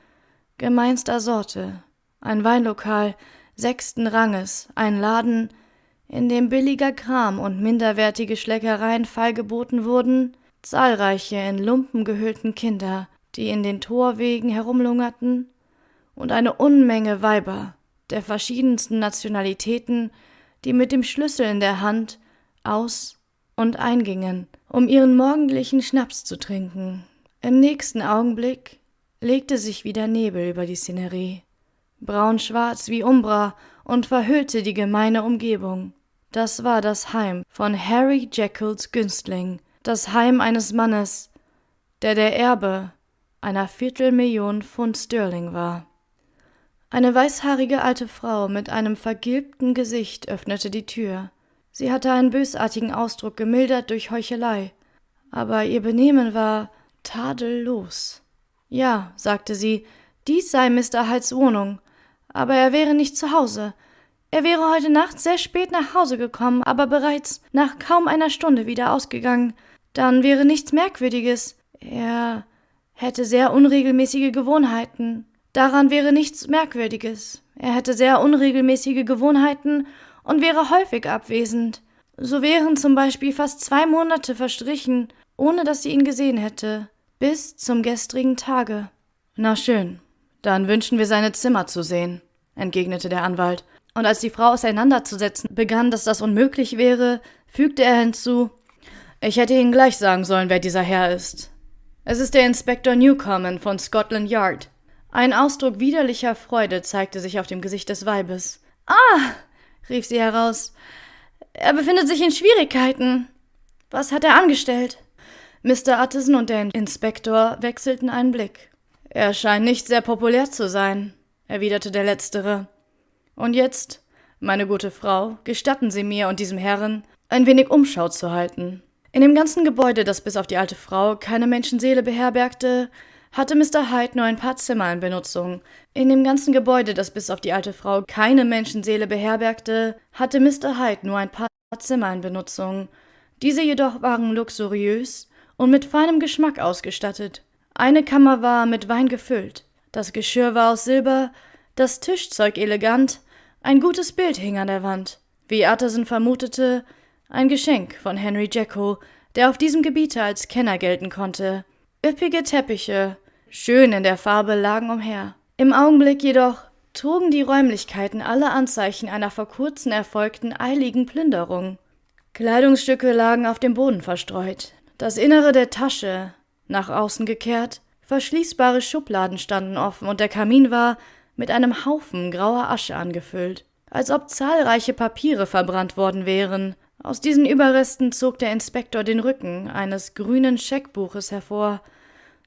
gemeinster Sorte, ein Weinlokal sechsten Ranges, ein Laden, in dem billiger Kram und minderwertige Schleckereien feilgeboten wurden, zahlreiche in Lumpen gehüllten Kinder, die in den Torwegen herumlungerten, und eine Unmenge Weiber der verschiedensten Nationalitäten, die mit dem Schlüssel in der Hand aus und eingingen, um ihren morgendlichen Schnaps zu trinken. Im nächsten Augenblick legte sich wieder Nebel über die Szenerie, braunschwarz wie Umbra, und verhüllte die gemeine Umgebung. Das war das Heim von Harry Jekylls Günstling, das Heim eines Mannes, der der Erbe einer Viertelmillion Pfund Sterling war. Eine weißhaarige alte Frau mit einem vergilbten Gesicht öffnete die Tür. Sie hatte einen bösartigen Ausdruck, gemildert durch Heuchelei, aber ihr Benehmen war tadellos. Ja, sagte sie, dies sei Mr. Hydes Wohnung, aber er wäre nicht zu Hause. Er wäre heute Nacht sehr spät nach Hause gekommen, aber bereits nach kaum einer Stunde wieder ausgegangen. Dann wäre nichts Merkwürdiges. Er hätte sehr unregelmäßige Gewohnheiten. Daran wäre nichts Merkwürdiges. Er hätte sehr unregelmäßige Gewohnheiten und wäre häufig abwesend. So wären zum Beispiel fast zwei Monate verstrichen, ohne dass sie ihn gesehen hätte, bis zum gestrigen Tage. Na schön, dann wünschen wir seine Zimmer zu sehen, entgegnete der Anwalt. Und als die Frau auseinanderzusetzen begann, dass das unmöglich wäre, fügte er hinzu Ich hätte Ihnen gleich sagen sollen, wer dieser Herr ist. Es ist der Inspektor Newcomen von Scotland Yard. Ein Ausdruck widerlicher Freude zeigte sich auf dem Gesicht des Weibes. Ah, rief sie heraus. Er befindet sich in Schwierigkeiten. Was hat er angestellt? Mr. Utterson und der Inspektor wechselten einen Blick. Er scheint nicht sehr populär zu sein, erwiderte der Letztere. Und jetzt, meine gute Frau, gestatten Sie mir und diesem Herren, ein wenig Umschau zu halten. In dem ganzen Gebäude, das bis auf die alte Frau keine Menschenseele beherbergte, hatte Mr. Hyde nur ein paar Zimmer in Benutzung. In dem ganzen Gebäude, das bis auf die alte Frau keine Menschenseele beherbergte, hatte Mr. Hyde nur ein paar Zimmer in Benutzung. Diese jedoch waren luxuriös und mit feinem Geschmack ausgestattet. Eine Kammer war mit Wein gefüllt, das Geschirr war aus Silber, das Tischzeug elegant, ein gutes Bild hing an der Wand. Wie Utterson vermutete, ein Geschenk von Henry Jacko, der auf diesem Gebiete als Kenner gelten konnte. Üppige Teppiche, schön in der Farbe, lagen umher. Im Augenblick jedoch trugen die Räumlichkeiten alle Anzeichen einer vor kurzem erfolgten eiligen Plünderung. Kleidungsstücke lagen auf dem Boden verstreut. Das Innere der Tasche, nach außen gekehrt, verschließbare Schubladen standen offen und der Kamin war mit einem Haufen grauer Asche angefüllt, als ob zahlreiche Papiere verbrannt worden wären. Aus diesen Überresten zog der Inspektor den Rücken eines grünen Scheckbuches hervor,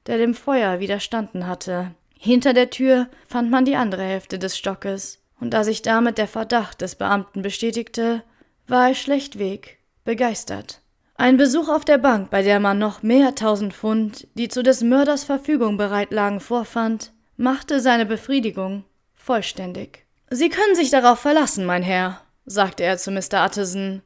der dem Feuer widerstanden hatte. Hinter der Tür fand man die andere Hälfte des Stockes, und da sich damit der Verdacht des Beamten bestätigte, war er schlechtweg begeistert. Ein Besuch auf der Bank, bei der man noch mehr tausend Pfund, die zu des Mörders Verfügung bereit lagen, vorfand, machte seine Befriedigung vollständig. Sie können sich darauf verlassen, mein Herr, sagte er zu Mr. Utterson.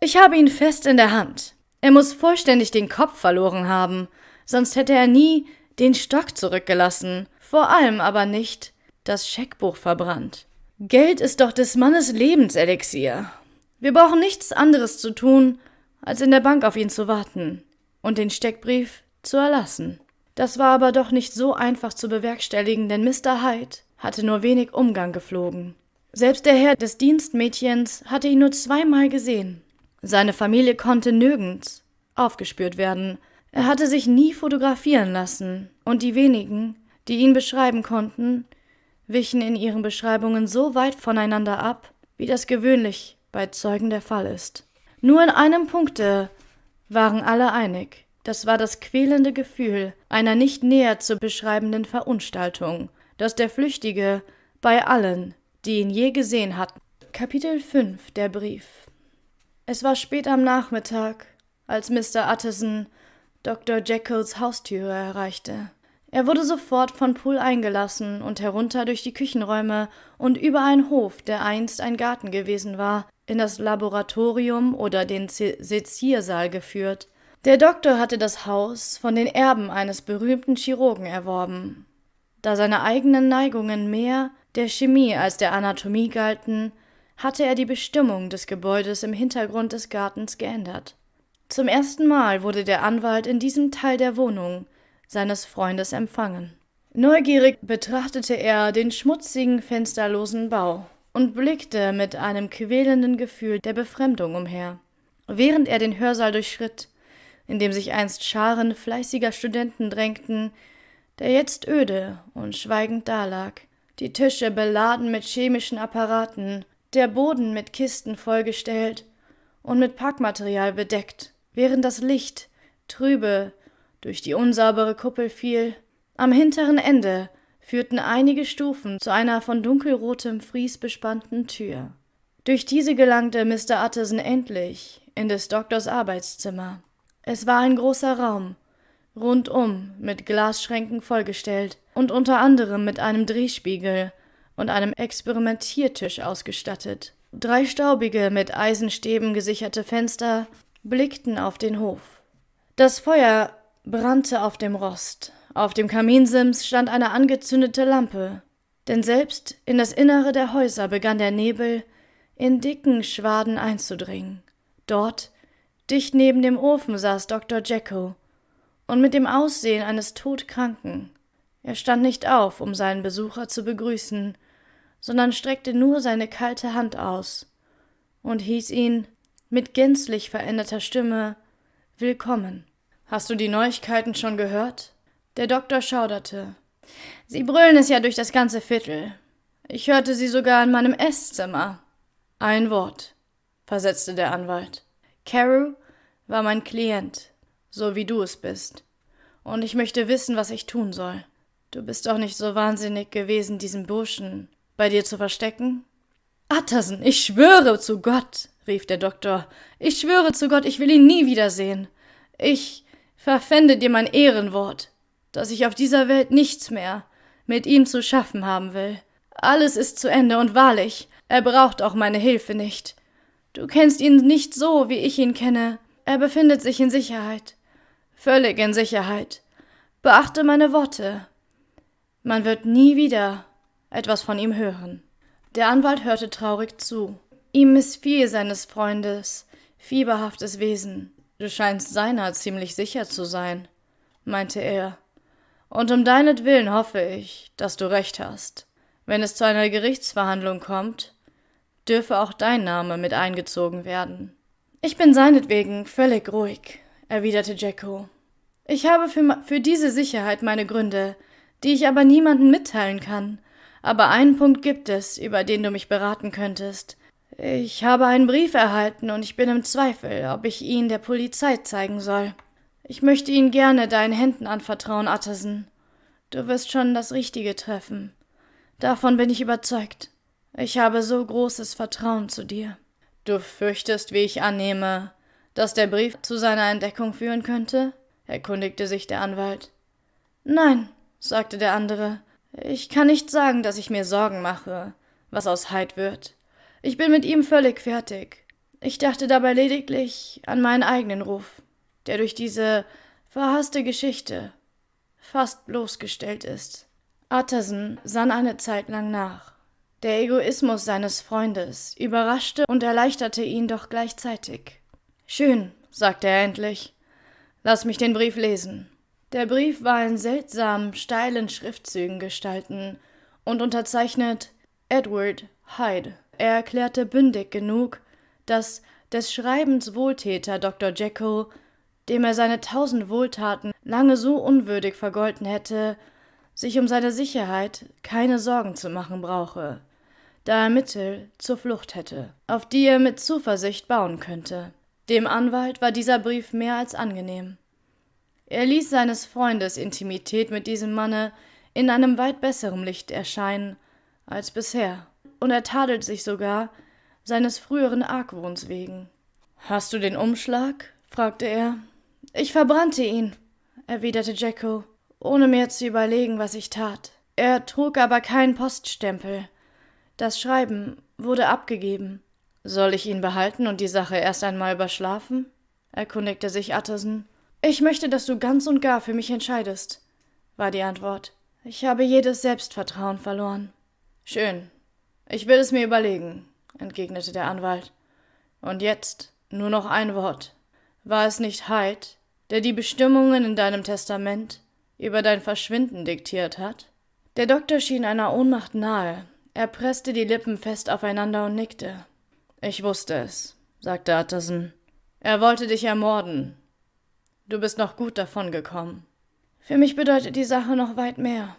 Ich habe ihn fest in der Hand. Er muss vollständig den Kopf verloren haben, sonst hätte er nie den Stock zurückgelassen, vor allem aber nicht das Scheckbuch verbrannt. Geld ist doch des Mannes Lebenselixier. Wir brauchen nichts anderes zu tun, als in der Bank auf ihn zu warten und den Steckbrief zu erlassen. Das war aber doch nicht so einfach zu bewerkstelligen, denn Mr. Hyde hatte nur wenig Umgang geflogen. Selbst der Herr des Dienstmädchens hatte ihn nur zweimal gesehen. Seine Familie konnte nirgends aufgespürt werden. Er hatte sich nie fotografieren lassen, und die wenigen, die ihn beschreiben konnten, wichen in ihren Beschreibungen so weit voneinander ab, wie das gewöhnlich bei Zeugen der Fall ist. Nur in einem Punkte waren alle einig. Das war das quälende Gefühl einer nicht näher zu beschreibenden Verunstaltung, das der Flüchtige bei allen, die ihn je gesehen hatten. Kapitel 5 Der Brief es war spät am Nachmittag, als Mr. Utterson Dr. Jekylls Haustüre erreichte. Er wurde sofort von Poole eingelassen und herunter durch die Küchenräume und über einen Hof, der einst ein Garten gewesen war, in das Laboratorium oder den Seziersaal geführt. Der Doktor hatte das Haus von den Erben eines berühmten Chirurgen erworben. Da seine eigenen Neigungen mehr der Chemie als der Anatomie galten, hatte er die Bestimmung des Gebäudes im Hintergrund des Gartens geändert. Zum ersten Mal wurde der Anwalt in diesem Teil der Wohnung seines Freundes empfangen. Neugierig betrachtete er den schmutzigen, fensterlosen Bau und blickte mit einem quälenden Gefühl der Befremdung umher. Während er den Hörsaal durchschritt, in dem sich einst Scharen fleißiger Studenten drängten, der jetzt öde und schweigend dalag, die Tische beladen mit chemischen Apparaten, der Boden mit Kisten vollgestellt und mit Packmaterial bedeckt, während das Licht trübe durch die unsaubere Kuppel fiel. Am hinteren Ende führten einige Stufen zu einer von dunkelrotem Fries bespannten Tür. Durch diese gelangte Mr. Utterson endlich in des Doktors Arbeitszimmer. Es war ein großer Raum, rundum mit Glasschränken vollgestellt und unter anderem mit einem Drehspiegel und einem Experimentiertisch ausgestattet. Drei staubige, mit Eisenstäben gesicherte Fenster blickten auf den Hof. Das Feuer brannte auf dem Rost. Auf dem Kaminsims stand eine angezündete Lampe. Denn selbst in das Innere der Häuser begann der Nebel in dicken Schwaden einzudringen. Dort, dicht neben dem Ofen, saß Dr. Jacko und mit dem Aussehen eines Todkranken. Er stand nicht auf, um seinen Besucher zu begrüßen, sondern streckte nur seine kalte Hand aus und hieß ihn mit gänzlich veränderter Stimme Willkommen. Hast du die Neuigkeiten schon gehört? Der Doktor schauderte. Sie brüllen es ja durch das ganze Viertel. Ich hörte sie sogar in meinem Esszimmer. Ein Wort, versetzte der Anwalt. Carew war mein Klient, so wie du es bist. Und ich möchte wissen, was ich tun soll. Du bist doch nicht so wahnsinnig gewesen, diesen Burschen bei dir zu verstecken? Utterson, ich schwöre zu Gott, rief der Doktor. Ich schwöre zu Gott, ich will ihn nie wiedersehen. Ich verpfände dir mein Ehrenwort. dass ich auf dieser Welt nichts mehr mit ihm zu schaffen haben will. Alles ist zu Ende und wahrlich, er braucht auch meine Hilfe nicht. Du kennst ihn nicht so, wie ich ihn kenne. Er befindet sich in Sicherheit. Völlig in Sicherheit. Beachte meine Worte. Man wird nie wieder etwas von ihm hören. Der Anwalt hörte traurig zu. Ihm missfiel seines Freundes fieberhaftes Wesen. Du scheinst seiner ziemlich sicher zu sein, meinte er. Und um deinetwillen hoffe ich, dass du recht hast. Wenn es zu einer Gerichtsverhandlung kommt, dürfe auch dein Name mit eingezogen werden. Ich bin seinetwegen völlig ruhig, erwiderte Jacko. Ich habe für, für diese Sicherheit meine Gründe, die ich aber niemandem mitteilen kann. Aber einen Punkt gibt es, über den du mich beraten könntest. Ich habe einen Brief erhalten und ich bin im Zweifel, ob ich ihn der Polizei zeigen soll. Ich möchte ihn gerne deinen Händen anvertrauen, Atterson. Du wirst schon das Richtige treffen. Davon bin ich überzeugt. Ich habe so großes Vertrauen zu dir. Du fürchtest, wie ich annehme, dass der Brief zu seiner Entdeckung führen könnte? erkundigte sich der Anwalt. Nein, sagte der andere, ich kann nicht sagen, dass ich mir Sorgen mache, was aus Hyde wird. Ich bin mit ihm völlig fertig. Ich dachte dabei lediglich an meinen eigenen Ruf, der durch diese verhasste Geschichte fast bloßgestellt ist. Utterson sann eine Zeit lang nach. Der Egoismus seines Freundes überraschte und erleichterte ihn doch gleichzeitig. Schön, sagte er endlich. Lass mich den Brief lesen. Der Brief war in seltsamen, steilen Schriftzügen gestalten und unterzeichnet Edward Hyde. Er erklärte bündig genug, dass des Schreibens Wohltäter Dr. Jekyll, dem er seine tausend Wohltaten lange so unwürdig vergolten hätte, sich um seine Sicherheit keine Sorgen zu machen brauche, da er Mittel zur Flucht hätte, auf die er mit Zuversicht bauen könnte. Dem Anwalt war dieser Brief mehr als angenehm. Er ließ seines Freundes Intimität mit diesem Manne in einem weit besseren Licht erscheinen als bisher und er tadelt sich sogar seines früheren Argwohns wegen. Hast du den Umschlag? fragte er. Ich verbrannte ihn, erwiderte Jacko, ohne mir zu überlegen, was ich tat. Er trug aber keinen Poststempel. Das Schreiben wurde abgegeben. Soll ich ihn behalten und die Sache erst einmal überschlafen? erkundigte sich Utterson. Ich möchte, dass du ganz und gar für mich entscheidest, war die Antwort. Ich habe jedes Selbstvertrauen verloren. Schön, ich will es mir überlegen, entgegnete der Anwalt. Und jetzt nur noch ein Wort. War es nicht Hyde, der die Bestimmungen in deinem Testament über dein Verschwinden diktiert hat? Der Doktor schien einer Ohnmacht nahe. Er presste die Lippen fest aufeinander und nickte. Ich wusste es, sagte Utterson. Er wollte dich ermorden. Du bist noch gut davongekommen. Für mich bedeutet die Sache noch weit mehr,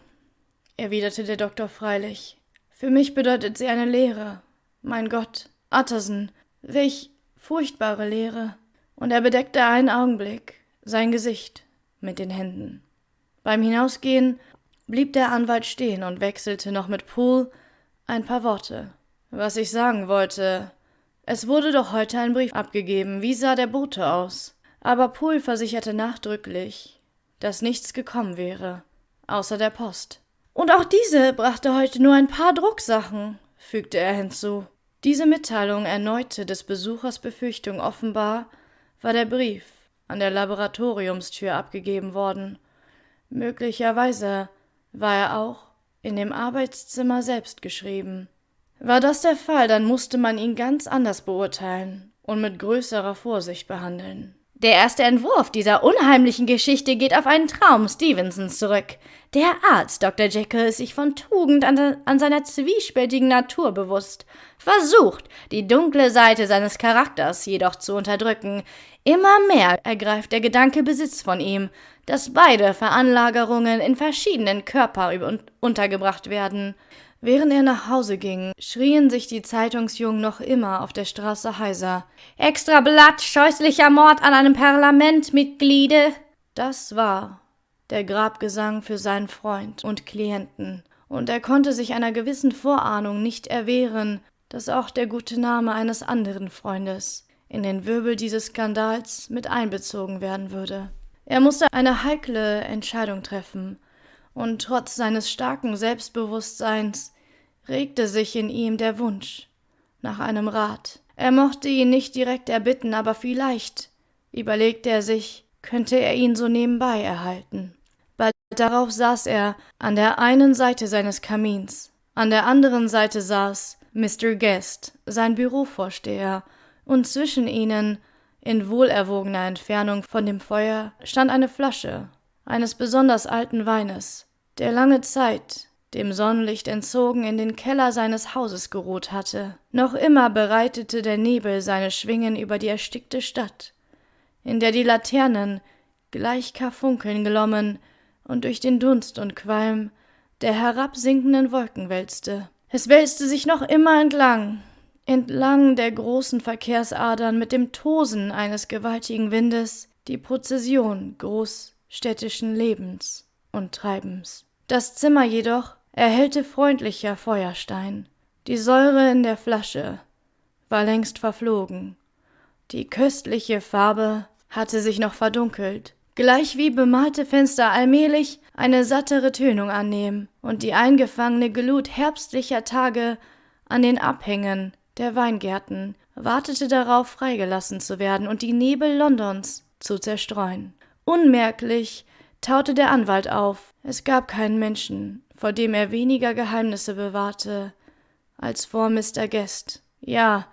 erwiderte der Doktor freilich. Für mich bedeutet sie eine Lehre. Mein Gott, Utterson, welch furchtbare Lehre. Und er bedeckte einen Augenblick sein Gesicht mit den Händen. Beim Hinausgehen blieb der Anwalt stehen und wechselte noch mit Poole ein paar Worte. Was ich sagen wollte, es wurde doch heute ein Brief abgegeben. Wie sah der Bote aus? Aber Poole versicherte nachdrücklich, dass nichts gekommen wäre, außer der Post. Und auch diese brachte heute nur ein paar Drucksachen, fügte er hinzu. Diese Mitteilung erneute des Besuchers Befürchtung offenbar, war der Brief an der Laboratoriumstür abgegeben worden. Möglicherweise war er auch in dem Arbeitszimmer selbst geschrieben. War das der Fall, dann musste man ihn ganz anders beurteilen und mit größerer Vorsicht behandeln. Der erste Entwurf dieser unheimlichen Geschichte geht auf einen Traum Stevensons zurück. Der Arzt Dr. Jekyll ist sich von Tugend an, an, seiner zwiespältigen Natur bewusst, versucht, die dunkle Seite seines Charakters jedoch zu unterdrücken. Immer mehr ergreift der Gedanke Besitz von ihm, dass beide Veranlagerungen in verschiedenen Körpern untergebracht werden. Während er nach Hause ging, schrien sich die Zeitungsjungen noch immer auf der Straße heiser. Extra Blatt, scheußlicher Mord an einem Parlamentmitgliede. Das war der Grabgesang für seinen Freund und Klienten, und er konnte sich einer gewissen Vorahnung nicht erwehren, dass auch der gute Name eines anderen Freundes in den Wirbel dieses Skandals mit einbezogen werden würde. Er musste eine heikle Entscheidung treffen, und trotz seines starken Selbstbewusstseins regte sich in ihm der Wunsch nach einem Rat. Er mochte ihn nicht direkt erbitten, aber vielleicht, überlegte er sich, könnte er ihn so nebenbei erhalten. Bald darauf saß er an der einen Seite seines Kamins, an der anderen Seite saß Mr. Guest, sein Bürovorsteher, und zwischen ihnen in wohlerwogener Entfernung von dem Feuer stand eine Flasche eines besonders alten Weines, der lange Zeit dem Sonnenlicht entzogen in den Keller seines Hauses geruht hatte. Noch immer bereitete der Nebel seine Schwingen über die erstickte Stadt, in der die Laternen gleich Karfunkeln glommen und durch den Dunst und Qualm der herabsinkenden Wolken wälzte. Es wälzte sich noch immer entlang, entlang der großen Verkehrsadern mit dem Tosen eines gewaltigen Windes die Prozession großstädtischen Lebens und Treibens. Das Zimmer jedoch erhellte freundlicher Feuerstein. Die Säure in der Flasche war längst verflogen. Die köstliche Farbe hatte sich noch verdunkelt, gleichwie bemalte Fenster allmählich eine sattere Tönung annehmen und die eingefangene Glut herbstlicher Tage an den Abhängen der Weingärten wartete darauf, freigelassen zu werden und die Nebel Londons zu zerstreuen. Unmerklich taute der Anwalt auf. Es gab keinen Menschen, vor dem er weniger Geheimnisse bewahrte als vor Mr. Guest. Ja,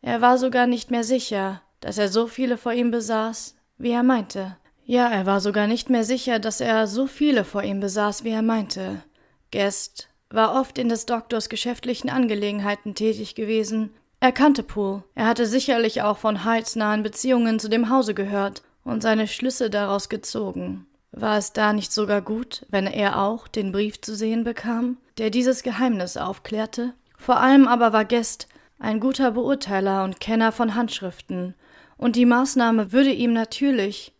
er war sogar nicht mehr sicher, dass er so viele vor ihm besaß, wie er meinte. Ja, er war sogar nicht mehr sicher, dass er so viele vor ihm besaß, wie er meinte. Guest war oft in des Doktors geschäftlichen Angelegenheiten tätig gewesen. Er kannte Poole. Er hatte sicherlich auch von Hydes nahen Beziehungen zu dem Hause gehört und seine Schlüsse daraus gezogen. War es da nicht sogar gut, wenn er auch den Brief zu sehen bekam, der dieses Geheimnis aufklärte? Vor allem aber war Guest ein guter Beurteiler und Kenner von Handschriften, und die Maßnahme würde ihm natürlich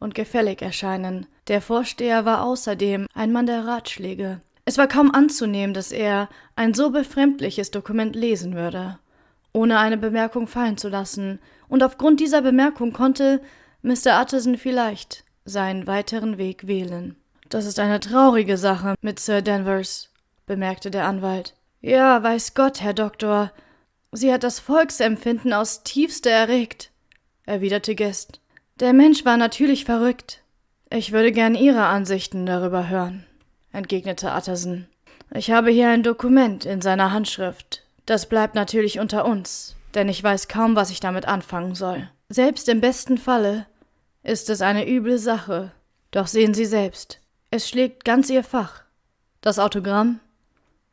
und gefällig erscheinen. Der Vorsteher war außerdem ein Mann der Ratschläge. Es war kaum anzunehmen, dass er ein so befremdliches Dokument lesen würde, ohne eine Bemerkung fallen zu lassen, und aufgrund dieser Bemerkung konnte Mr. Utterson vielleicht seinen weiteren Weg wählen. Das ist eine traurige Sache mit Sir Danvers, bemerkte der Anwalt. Ja, weiß Gott, Herr Doktor. Sie hat das Volksempfinden aus tiefste erregt, erwiderte Guest. Der Mensch war natürlich verrückt. Ich würde gern Ihre Ansichten darüber hören entgegnete Utterson. Ich habe hier ein Dokument in seiner Handschrift. Das bleibt natürlich unter uns, denn ich weiß kaum, was ich damit anfangen soll. Selbst im besten Falle ist es eine üble Sache. Doch sehen Sie selbst, es schlägt ganz Ihr Fach. Das Autogramm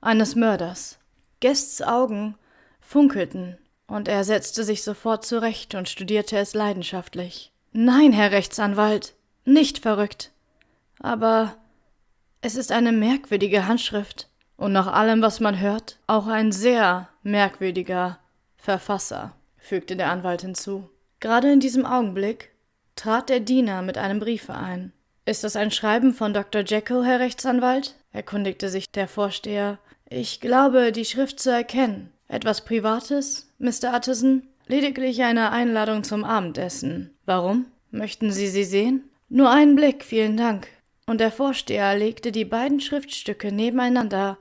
eines Mörders. Guests Augen funkelten, und er setzte sich sofort zurecht und studierte es leidenschaftlich. Nein, Herr Rechtsanwalt, nicht verrückt. Aber es ist eine merkwürdige Handschrift und nach allem, was man hört, auch ein sehr merkwürdiger Verfasser, fügte der Anwalt hinzu. Gerade in diesem Augenblick trat der Diener mit einem Briefe ein. Ist das ein Schreiben von Dr. Jekyll, Herr Rechtsanwalt? erkundigte sich der Vorsteher. Ich glaube, die Schrift zu erkennen. Etwas Privates, Mr. Utterson? Lediglich eine Einladung zum Abendessen. Warum? Möchten Sie sie sehen? Nur einen Blick, vielen Dank und der Vorsteher legte die beiden Schriftstücke nebeneinander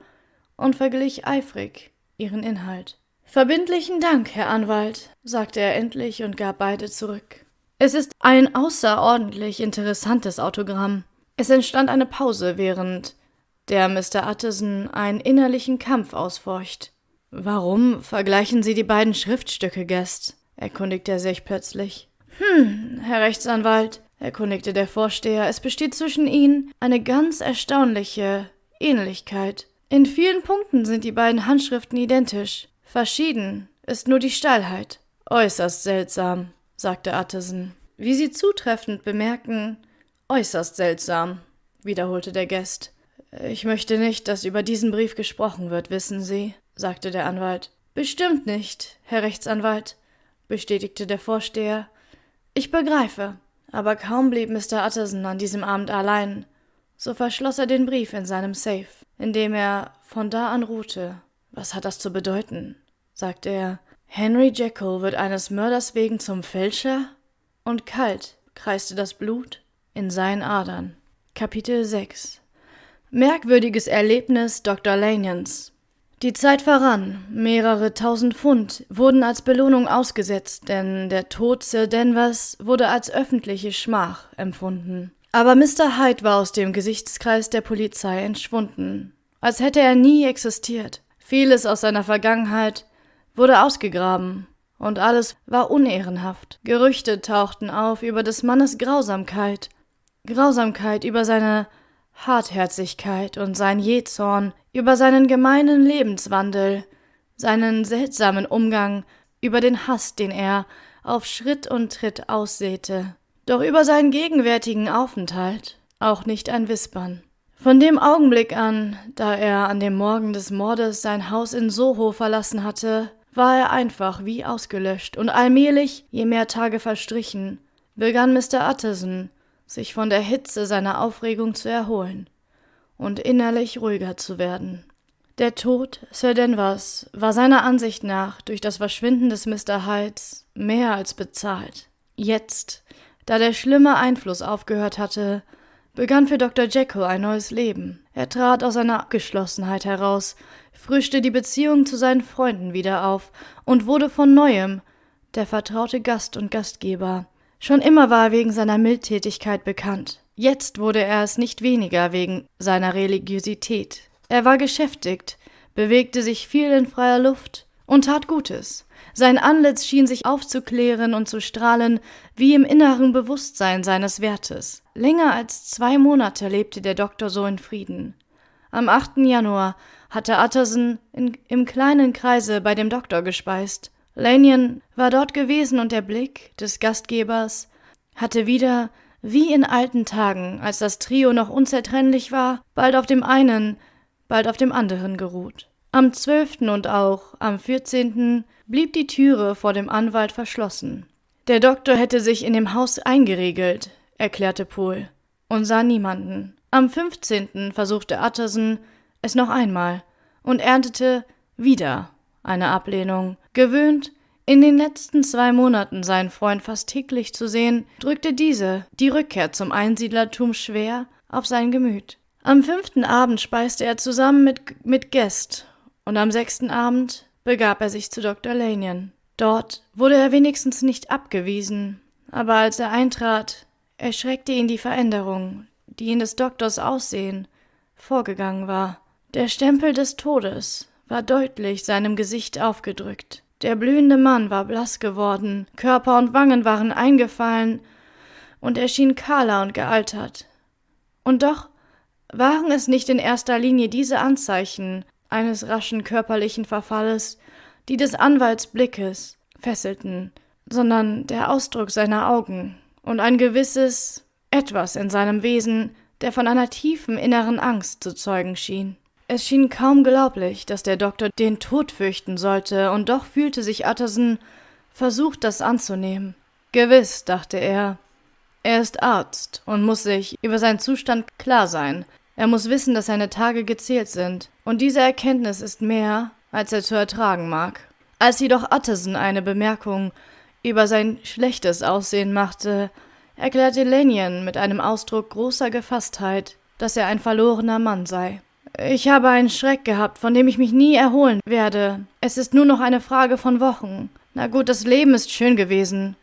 und verglich eifrig ihren Inhalt. Verbindlichen Dank, Herr Anwalt, sagte er endlich und gab beide zurück. Es ist ein außerordentlich interessantes Autogramm. Es entstand eine Pause, während der Mr. Utterson einen innerlichen Kampf ausfocht. Warum vergleichen Sie die beiden Schriftstücke, Guest? erkundigte er sich plötzlich. Hm, Herr Rechtsanwalt, erkundigte der Vorsteher, es besteht zwischen ihnen eine ganz erstaunliche Ähnlichkeit. In vielen Punkten sind die beiden Handschriften identisch. Verschieden ist nur die Steilheit. Äußerst seltsam, sagte Utterson. Wie Sie zutreffend bemerken, äußerst seltsam, wiederholte der Gast. Ich möchte nicht, dass über diesen Brief gesprochen wird, wissen Sie, sagte der Anwalt. Bestimmt nicht, Herr Rechtsanwalt, bestätigte der Vorsteher. Ich begreife. Aber kaum blieb Mr. Utterson an diesem Abend allein, so verschloss er den Brief in seinem Safe, in dem er von da an ruhte. Was hat das zu bedeuten? sagte er. Henry Jekyll wird eines Mörders wegen zum Fälscher? Und kalt kreiste das Blut in seinen Adern. Kapitel 6 Merkwürdiges Erlebnis Dr. Lanians die Zeit verrann. Mehrere tausend Pfund wurden als Belohnung ausgesetzt, denn der Tod Sir Denvers wurde als öffentliche Schmach empfunden. Aber Mr. Hyde war aus dem Gesichtskreis der Polizei entschwunden, als hätte er nie existiert. Vieles aus seiner Vergangenheit wurde ausgegraben, und alles war unehrenhaft. Gerüchte tauchten auf über des Mannes Grausamkeit, Grausamkeit über seine Hartherzigkeit und sein Jähzorn über seinen gemeinen Lebenswandel, seinen seltsamen Umgang, über den Hass, den er auf Schritt und Tritt aussäte, doch über seinen gegenwärtigen Aufenthalt auch nicht ein Wispern. Von dem Augenblick an, da er an dem Morgen des Mordes sein Haus in Soho verlassen hatte, war er einfach wie ausgelöscht, und allmählich, je mehr Tage verstrichen, begann Mr. Utterson sich von der Hitze seiner Aufregung zu erholen und innerlich ruhiger zu werden. Der Tod Sir Denvers war seiner Ansicht nach durch das Verschwinden des Mr. Hydes mehr als bezahlt. Jetzt, da der schlimme Einfluss aufgehört hatte, begann für Dr. Jekyll ein neues Leben. Er trat aus seiner Abgeschlossenheit heraus, frischte die Beziehung zu seinen Freunden wieder auf und wurde von neuem der vertraute Gast und Gastgeber. Schon immer war er wegen seiner Mildtätigkeit bekannt. Jetzt wurde er es nicht weniger wegen seiner Religiosität. Er war geschäftigt, bewegte sich viel in freier Luft und tat Gutes. Sein Antlitz schien sich aufzuklären und zu strahlen, wie im inneren Bewusstsein seines Wertes. Länger als zwei Monate lebte der Doktor so in Frieden. Am 8. Januar hatte Utterson in, im kleinen Kreise bei dem Doktor gespeist. Lanyon war dort gewesen und der Blick des Gastgebers hatte wieder wie in alten Tagen, als das Trio noch unzertrennlich war, bald auf dem einen, bald auf dem anderen geruht. Am zwölften und auch am vierzehnten blieb die Türe vor dem Anwalt verschlossen. Der Doktor hätte sich in dem Haus eingeregelt, erklärte Pohl, und sah niemanden. Am fünfzehnten versuchte Utterson es noch einmal und erntete wieder eine Ablehnung. Gewöhnt, in den letzten zwei Monaten seinen Freund fast täglich zu sehen, drückte diese die Rückkehr zum Einsiedlertum schwer auf sein Gemüt. Am fünften Abend speiste er zusammen mit, mit Guest und am sechsten Abend begab er sich zu Dr. Lanyon. Dort wurde er wenigstens nicht abgewiesen, aber als er eintrat, erschreckte ihn die Veränderung, die in des Doktors Aussehen vorgegangen war. Der Stempel des Todes war deutlich seinem Gesicht aufgedrückt. Der blühende Mann war blass geworden, Körper und Wangen waren eingefallen, und er schien kahler und gealtert. Und doch waren es nicht in erster Linie diese Anzeichen eines raschen körperlichen Verfalles, die des Anwalts Blickes fesselten, sondern der Ausdruck seiner Augen und ein gewisses etwas in seinem Wesen, der von einer tiefen inneren Angst zu zeugen schien. Es schien kaum glaublich, dass der Doktor den Tod fürchten sollte, und doch fühlte sich Utterson versucht, das anzunehmen. Gewiss, dachte er, er ist Arzt und muss sich über seinen Zustand klar sein. Er muss wissen, dass seine Tage gezählt sind, und diese Erkenntnis ist mehr, als er zu ertragen mag. Als jedoch Utterson eine Bemerkung über sein schlechtes Aussehen machte, erklärte Lanyon mit einem Ausdruck großer Gefasstheit, dass er ein verlorener Mann sei. Ich habe einen Schreck gehabt, von dem ich mich nie erholen werde. Es ist nur noch eine Frage von Wochen. Na gut, das Leben ist schön gewesen.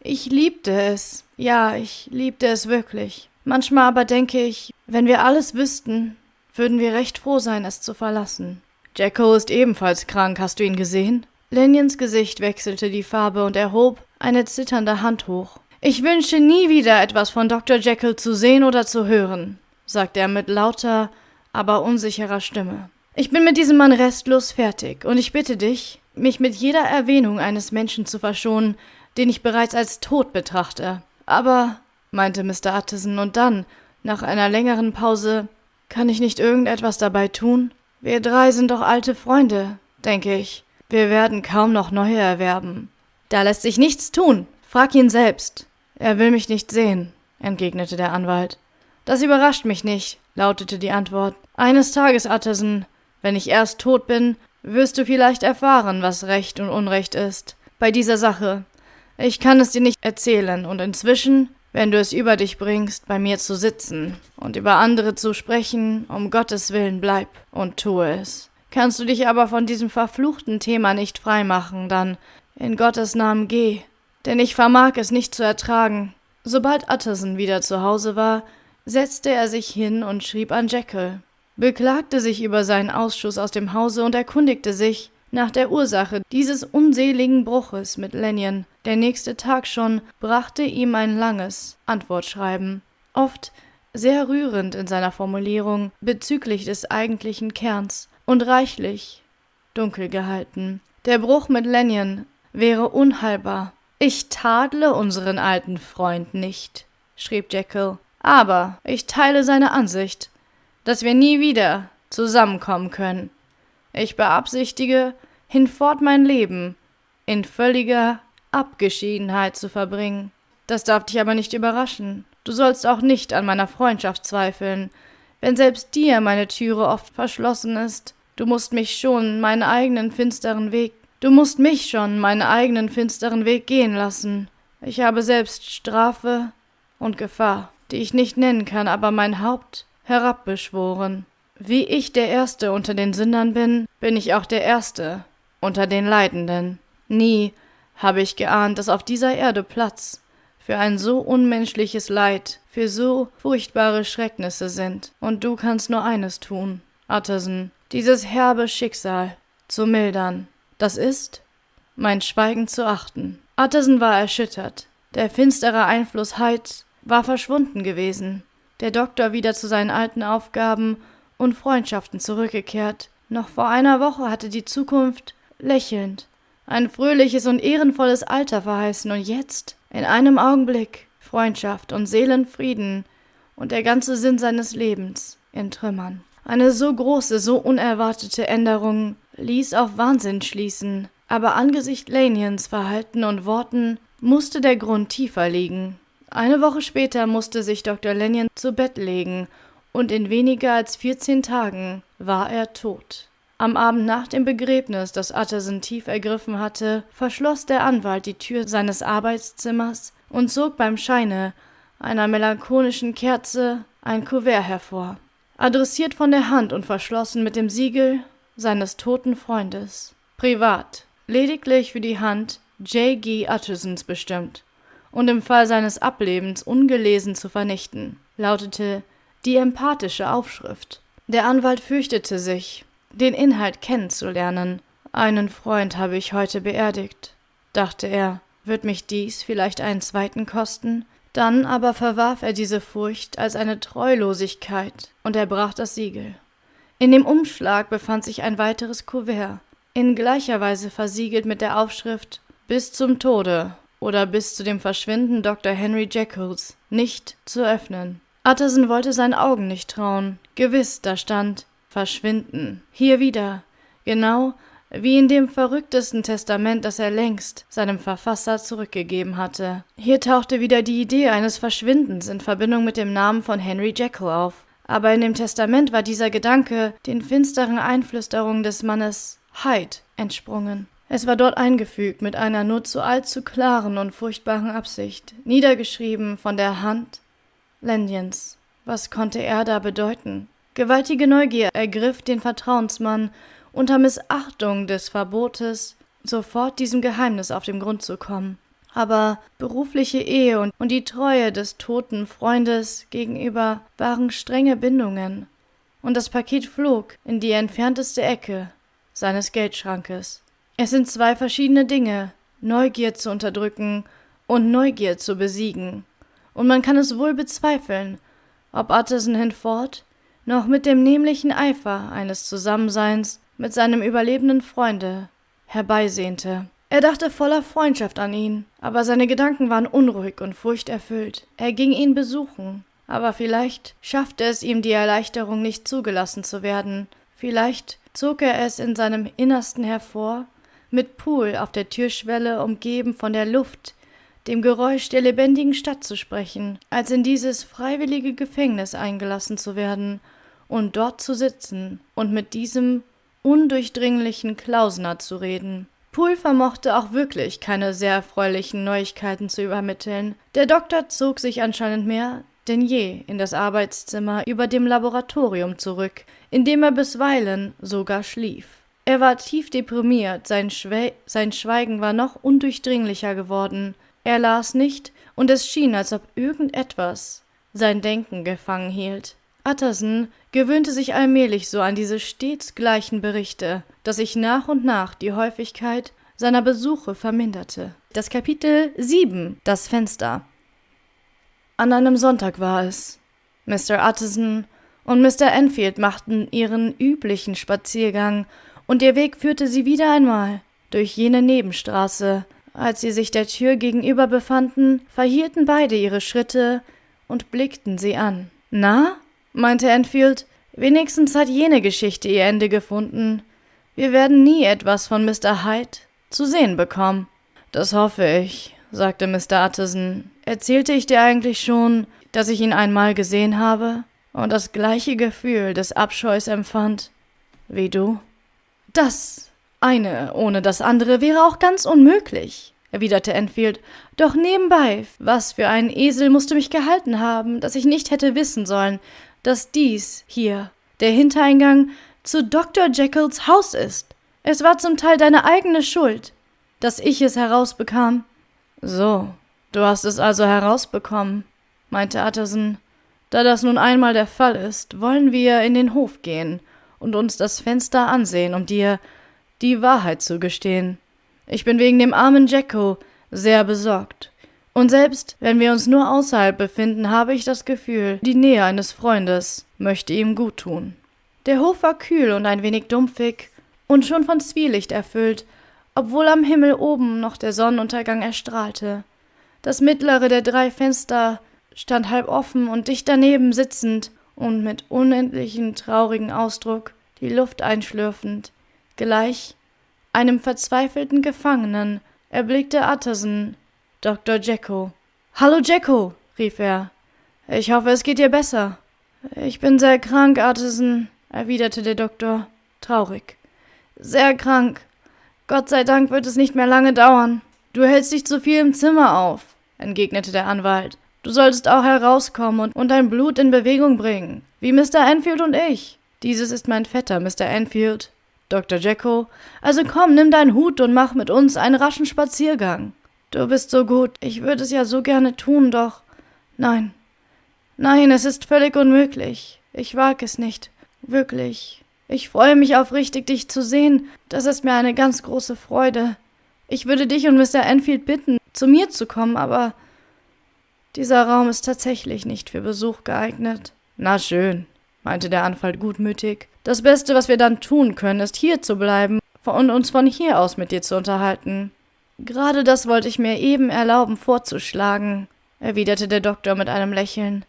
Ich liebte es. Ja, ich liebte es wirklich. Manchmal aber denke ich, wenn wir alles wüssten, würden wir recht froh sein, es zu verlassen. Jacko ist ebenfalls krank, hast du ihn gesehen? Lenions Gesicht wechselte die Farbe und er hob eine zitternde Hand hoch. Ich wünsche nie wieder etwas von Dr. Jekyll zu sehen oder zu hören, sagte er mit lauter, aber unsicherer Stimme. Ich bin mit diesem Mann restlos fertig, und ich bitte dich, mich mit jeder Erwähnung eines Menschen zu verschonen, den ich bereits als tot betrachte. Aber, meinte Mr. Utterson, und dann, nach einer längeren Pause, kann ich nicht irgendetwas dabei tun? Wir drei sind doch alte Freunde, denke ich. Wir werden kaum noch neue erwerben. Da lässt sich nichts tun. Frag ihn selbst. Er will mich nicht sehen, entgegnete der Anwalt. Das überrascht mich nicht, lautete die Antwort. Eines Tages, Utterson, wenn ich erst tot bin, wirst du vielleicht erfahren, was Recht und Unrecht ist. Bei dieser Sache. Ich kann es dir nicht erzählen, und inzwischen wenn du es über dich bringst, bei mir zu sitzen und über andere zu sprechen, um Gottes Willen bleib und tue es. Kannst du dich aber von diesem verfluchten Thema nicht freimachen, dann in Gottes Namen geh, denn ich vermag es nicht zu ertragen. Sobald Utterson wieder zu Hause war, setzte er sich hin und schrieb an Jekyll, beklagte sich über seinen Ausschuss aus dem Hause und erkundigte sich nach der Ursache dieses unseligen Bruches mit Lennion. Der nächste Tag schon brachte ihm ein langes Antwortschreiben, oft sehr rührend in seiner Formulierung bezüglich des eigentlichen Kerns und reichlich dunkel gehalten. Der Bruch mit Lennion wäre unheilbar. Ich tadle unseren alten Freund nicht, schrieb Jekyll, aber ich teile seine Ansicht, dass wir nie wieder zusammenkommen können. Ich beabsichtige, hinfort mein Leben in völliger Abgeschiedenheit zu verbringen. Das darf dich aber nicht überraschen. Du sollst auch nicht an meiner Freundschaft zweifeln, wenn selbst dir meine Türe oft verschlossen ist. Du musst mich schon meinen eigenen finsteren Weg Du musst mich schon meinen eigenen finsteren Weg gehen lassen. Ich habe selbst Strafe und Gefahr, die ich nicht nennen kann, aber mein Haupt herabbeschworen. Wie ich der Erste unter den Sündern bin, bin ich auch der Erste unter den Leidenden. Nie habe ich geahnt, dass auf dieser Erde Platz für ein so unmenschliches Leid, für so furchtbare Schrecknisse sind. Und du kannst nur eines tun, Utterson, dieses herbe Schicksal zu mildern. Das ist, mein Schweigen zu achten. Utterson war erschüttert. Der finstere Einfluss Hydes war verschwunden gewesen. Der Doktor wieder zu seinen alten Aufgaben und Freundschaften zurückgekehrt. Noch vor einer Woche hatte die Zukunft lächelnd ein fröhliches und ehrenvolles Alter verheißen und jetzt, in einem Augenblick, Freundschaft und Seelenfrieden und der ganze Sinn seines Lebens in Trümmern. Eine so große, so unerwartete Änderung ließ auf Wahnsinn schließen, aber angesichts Lanians Verhalten und Worten musste der Grund tiefer liegen. Eine Woche später musste sich Dr. Lanyon zu Bett legen, und in weniger als vierzehn Tagen war er tot. Am Abend nach dem Begräbnis, das Utterson tief ergriffen hatte, verschloss der Anwalt die Tür seines Arbeitszimmers und zog beim Scheine einer melancholischen Kerze ein Kuvert hervor, adressiert von der Hand und verschlossen mit dem Siegel seines toten Freundes. Privat, lediglich für die Hand J. G. Uttersons bestimmt und im Fall seines Ablebens ungelesen zu vernichten, lautete die empathische Aufschrift. Der Anwalt fürchtete sich, den Inhalt kennenzulernen. Einen Freund habe ich heute beerdigt, dachte er. Wird mich dies vielleicht einen zweiten kosten? Dann aber verwarf er diese Furcht als eine Treulosigkeit und er brach das Siegel. In dem Umschlag befand sich ein weiteres Kuvert, in gleicher Weise versiegelt mit der Aufschrift Bis zum Tode oder bis zu dem Verschwinden Dr. Henry Jekylls nicht zu öffnen. Utterson wollte seinen Augen nicht trauen. Gewiss, da stand Verschwinden. Hier wieder, genau wie in dem verrücktesten Testament, das er längst seinem Verfasser zurückgegeben hatte. Hier tauchte wieder die Idee eines Verschwindens in Verbindung mit dem Namen von Henry Jekyll auf. Aber in dem Testament war dieser Gedanke den finsteren Einflüsterungen des Mannes Hyde entsprungen. Es war dort eingefügt mit einer nur zu allzu klaren und furchtbaren Absicht, niedergeschrieben von der Hand Lendiens. Was konnte er da bedeuten? Gewaltige Neugier ergriff den Vertrauensmann, unter Missachtung des Verbotes sofort diesem Geheimnis auf den Grund zu kommen aber berufliche Ehe und, und die Treue des toten Freundes gegenüber waren strenge Bindungen, und das Paket flog in die entfernteste Ecke seines Geldschrankes. Es sind zwei verschiedene Dinge, Neugier zu unterdrücken und Neugier zu besiegen, und man kann es wohl bezweifeln, ob Utterson hinfort noch mit dem nämlichen Eifer eines Zusammenseins mit seinem überlebenden Freunde herbeisehnte. Er dachte voller Freundschaft an ihn, aber seine Gedanken waren unruhig und furchterfüllt. Er ging ihn besuchen, aber vielleicht schaffte es ihm die Erleichterung, nicht zugelassen zu werden. Vielleicht zog er es in seinem Innersten hervor, mit Pool auf der Türschwelle umgeben von der Luft, dem Geräusch der lebendigen Stadt zu sprechen, als in dieses freiwillige Gefängnis eingelassen zu werden und dort zu sitzen und mit diesem undurchdringlichen Klausner zu reden. Poole vermochte auch wirklich keine sehr erfreulichen Neuigkeiten zu übermitteln. Der Doktor zog sich anscheinend mehr denn je in das Arbeitszimmer über dem Laboratorium zurück, in dem er bisweilen sogar schlief. Er war tief deprimiert, sein, Schwe sein Schweigen war noch undurchdringlicher geworden. Er las nicht, und es schien, als ob irgendetwas sein Denken gefangen hielt. Utterson gewöhnte sich allmählich so an diese stets gleichen Berichte, dass sich nach und nach die Häufigkeit seiner Besuche verminderte. Das Kapitel 7 Das Fenster An einem Sonntag war es. Mr. Utterson und Mr. Enfield machten ihren üblichen Spaziergang, und ihr Weg führte sie wieder einmal durch jene Nebenstraße. Als sie sich der Tür gegenüber befanden, verhielten beide ihre Schritte und blickten sie an. Na? meinte Enfield, wenigstens hat jene Geschichte ihr Ende gefunden. Wir werden nie etwas von Mr. Hyde zu sehen bekommen. Das hoffe ich, sagte Mr. Utterson. Erzählte ich dir eigentlich schon, dass ich ihn einmal gesehen habe und das gleiche Gefühl des Abscheus empfand wie du? Das eine ohne das andere wäre auch ganz unmöglich, erwiderte Enfield. Doch nebenbei, was für ein Esel musst du mich gehalten haben, dass ich nicht hätte wissen sollen, dass dies hier der Hintereingang zu Dr. Jekylls Haus ist. Es war zum Teil deine eigene Schuld, dass ich es herausbekam. So, du hast es also herausbekommen, meinte Utterson. Da das nun einmal der Fall ist, wollen wir in den Hof gehen und uns das Fenster ansehen, um dir die Wahrheit zu gestehen. Ich bin wegen dem armen Jacko sehr besorgt. Und selbst wenn wir uns nur außerhalb befinden, habe ich das Gefühl, die Nähe eines Freundes möchte ihm gut tun. Der Hof war kühl und ein wenig dumpfig und schon von Zwielicht erfüllt, obwohl am Himmel oben noch der Sonnenuntergang erstrahlte. Das mittlere der drei Fenster stand halb offen und dicht daneben sitzend und mit unendlichem traurigen Ausdruck die Luft einschlürfend, gleich einem verzweifelten Gefangenen, erblickte Utterson Dr. Jacko. Hallo Jacko, rief er. Ich hoffe, es geht dir besser. Ich bin sehr krank, Utterson, erwiderte der Doktor, traurig. Sehr krank. Gott sei Dank wird es nicht mehr lange dauern. Du hältst dich zu viel im Zimmer auf, entgegnete der Anwalt. Du solltest auch herauskommen und, und dein Blut in Bewegung bringen, wie Mr. Enfield und ich. Dieses ist mein Vetter, Mr. Enfield, Dr. Jacko. Also komm, nimm deinen Hut und mach mit uns einen raschen Spaziergang. Du bist so gut. Ich würde es ja so gerne tun, doch. Nein. Nein, es ist völlig unmöglich. Ich wag es nicht. Wirklich. Ich freue mich aufrichtig, dich zu sehen. Das ist mir eine ganz große Freude. Ich würde dich und Mr. Enfield bitten, zu mir zu kommen, aber dieser Raum ist tatsächlich nicht für Besuch geeignet. Na schön, meinte der Anwalt gutmütig. Das Beste, was wir dann tun können, ist hier zu bleiben und uns von hier aus mit dir zu unterhalten. Gerade das wollte ich mir eben erlauben vorzuschlagen, erwiderte der Doktor mit einem Lächeln.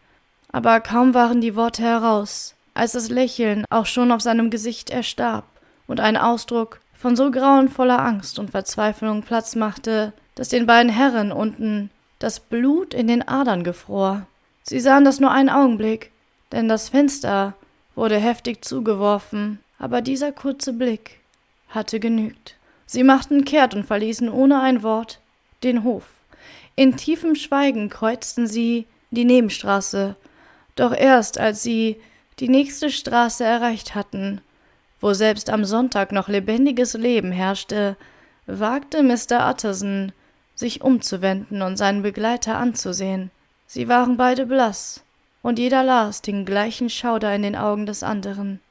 Aber kaum waren die Worte heraus, als das Lächeln auch schon auf seinem Gesicht erstarb und ein Ausdruck von so grauenvoller Angst und Verzweiflung Platz machte, dass den beiden Herren unten das Blut in den Adern gefror. Sie sahen das nur einen Augenblick, denn das Fenster wurde heftig zugeworfen, aber dieser kurze Blick hatte genügt. Sie machten kehrt und verließen ohne ein Wort den Hof. In tiefem Schweigen kreuzten sie die Nebenstraße, doch erst als sie die nächste Straße erreicht hatten, wo selbst am Sonntag noch lebendiges Leben herrschte, wagte Mr. Utterson, sich umzuwenden und seinen Begleiter anzusehen. Sie waren beide blass, und jeder las den gleichen Schauder in den Augen des anderen.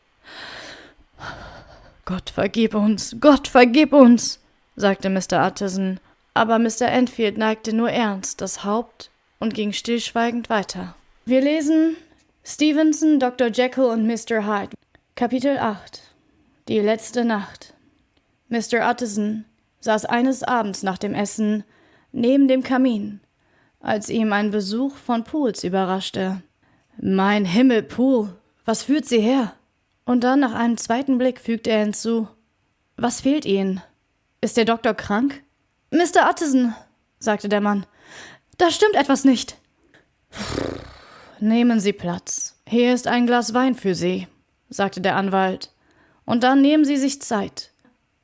Gott vergib uns, Gott vergib uns, sagte Mr. Utterson, aber Mr. Enfield neigte nur ernst das Haupt und ging stillschweigend weiter. Wir lesen Stevenson, Dr. Jekyll und Mr. Hyde. Kapitel 8 Die letzte Nacht. Mr. Utterson saß eines Abends nach dem Essen neben dem Kamin, als ihm ein Besuch von Pools überraschte. Mein Himmel, Pool, was führt Sie her? Und dann nach einem zweiten Blick fügte er hinzu Was fehlt Ihnen? Ist der Doktor krank? Mr. Utterson, sagte der Mann, da stimmt etwas nicht. Nehmen Sie Platz. Hier ist ein Glas Wein für Sie, sagte der Anwalt. Und dann nehmen Sie sich Zeit.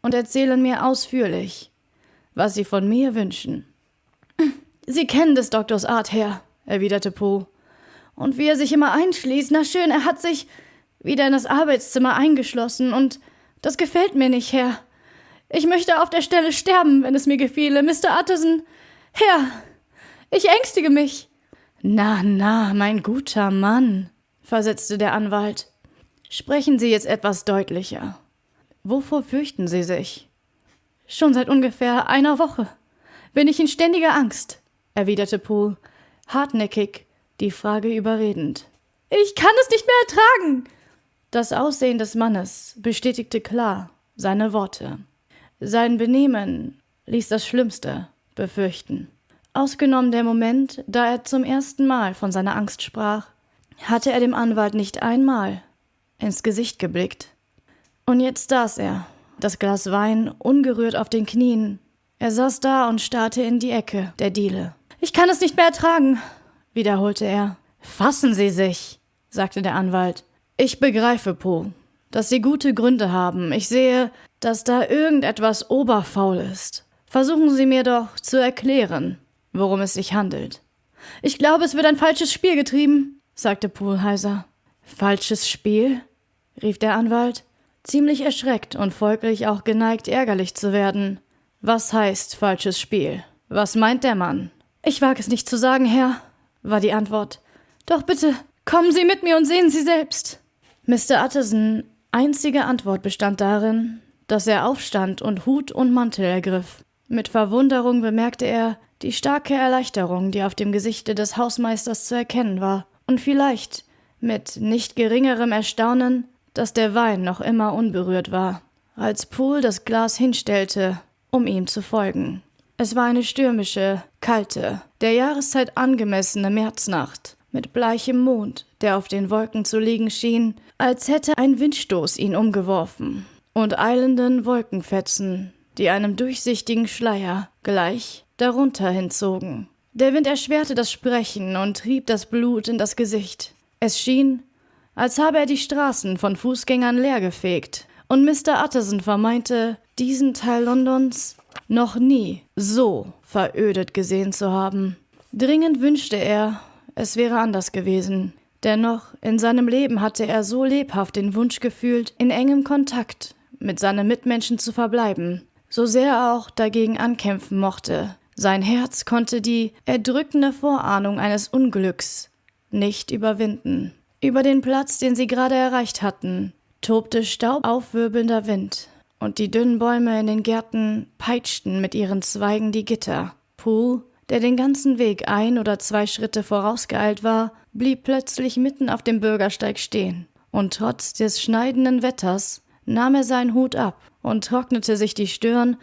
und erzählen mir ausführlich, was Sie von mir wünschen. Sie kennen des Doktors Art, Herr, erwiderte Poe. Und wie er sich immer einschließt, na schön, er hat sich wieder in das Arbeitszimmer eingeschlossen, und das gefällt mir nicht, Herr. Ich möchte auf der Stelle sterben, wenn es mir gefiele, Mr. Utterson. Herr, ich ängstige mich. Na, na, mein guter Mann, versetzte der Anwalt. Sprechen Sie jetzt etwas deutlicher. Wovor fürchten Sie sich? Schon seit ungefähr einer Woche bin ich in ständiger Angst, erwiderte Poole, hartnäckig, die Frage überredend. Ich kann es nicht mehr ertragen. Das Aussehen des Mannes bestätigte klar seine Worte. Sein Benehmen ließ das Schlimmste befürchten. Ausgenommen der Moment, da er zum ersten Mal von seiner Angst sprach, hatte er dem Anwalt nicht einmal ins Gesicht geblickt. Und jetzt saß er, das Glas Wein ungerührt auf den Knien. Er saß da und starrte in die Ecke der Diele. Ich kann es nicht mehr ertragen, wiederholte er. Fassen Sie sich, sagte der Anwalt. Ich begreife, Po, dass Sie gute Gründe haben. Ich sehe, dass da irgendetwas oberfaul ist. Versuchen Sie mir doch zu erklären, worum es sich handelt. Ich glaube, es wird ein falsches Spiel getrieben, sagte Poole heiser. Falsches Spiel? rief der Anwalt, ziemlich erschreckt und folglich auch geneigt, ärgerlich zu werden. Was heißt falsches Spiel? Was meint der Mann? Ich wage es nicht zu sagen, Herr, war die Antwort. Doch bitte, kommen Sie mit mir und sehen Sie selbst. Mr. Utterson einzige Antwort bestand darin, dass er aufstand und Hut und Mantel ergriff. Mit Verwunderung bemerkte er die starke Erleichterung, die auf dem Gesichte des Hausmeisters zu erkennen war, und vielleicht mit nicht geringerem Erstaunen, dass der Wein noch immer unberührt war, als Poole das Glas hinstellte, um ihm zu folgen. Es war eine stürmische, kalte, der Jahreszeit angemessene Märznacht, mit bleichem Mond, der auf den Wolken zu liegen schien, als hätte ein Windstoß ihn umgeworfen und eilenden Wolkenfetzen, die einem durchsichtigen Schleier gleich darunter hinzogen. Der Wind erschwerte das Sprechen und trieb das Blut in das Gesicht. Es schien, als habe er die Straßen von Fußgängern leergefegt, und Mr. Utterson vermeinte, diesen Teil Londons noch nie so verödet gesehen zu haben. Dringend wünschte er, es wäre anders gewesen. Dennoch, in seinem Leben hatte er so lebhaft den Wunsch gefühlt, in engem Kontakt mit seinen Mitmenschen zu verbleiben, so sehr er auch dagegen ankämpfen mochte. Sein Herz konnte die erdrückende Vorahnung eines Unglücks nicht überwinden. Über den Platz, den sie gerade erreicht hatten, tobte staubaufwirbelnder Wind, und die dünnen Bäume in den Gärten peitschten mit ihren Zweigen die Gitter. Poole, der den ganzen Weg ein oder zwei Schritte vorausgeeilt war, blieb plötzlich mitten auf dem Bürgersteig stehen, und trotz des schneidenden Wetters nahm er seinen Hut ab und trocknete sich die Stirn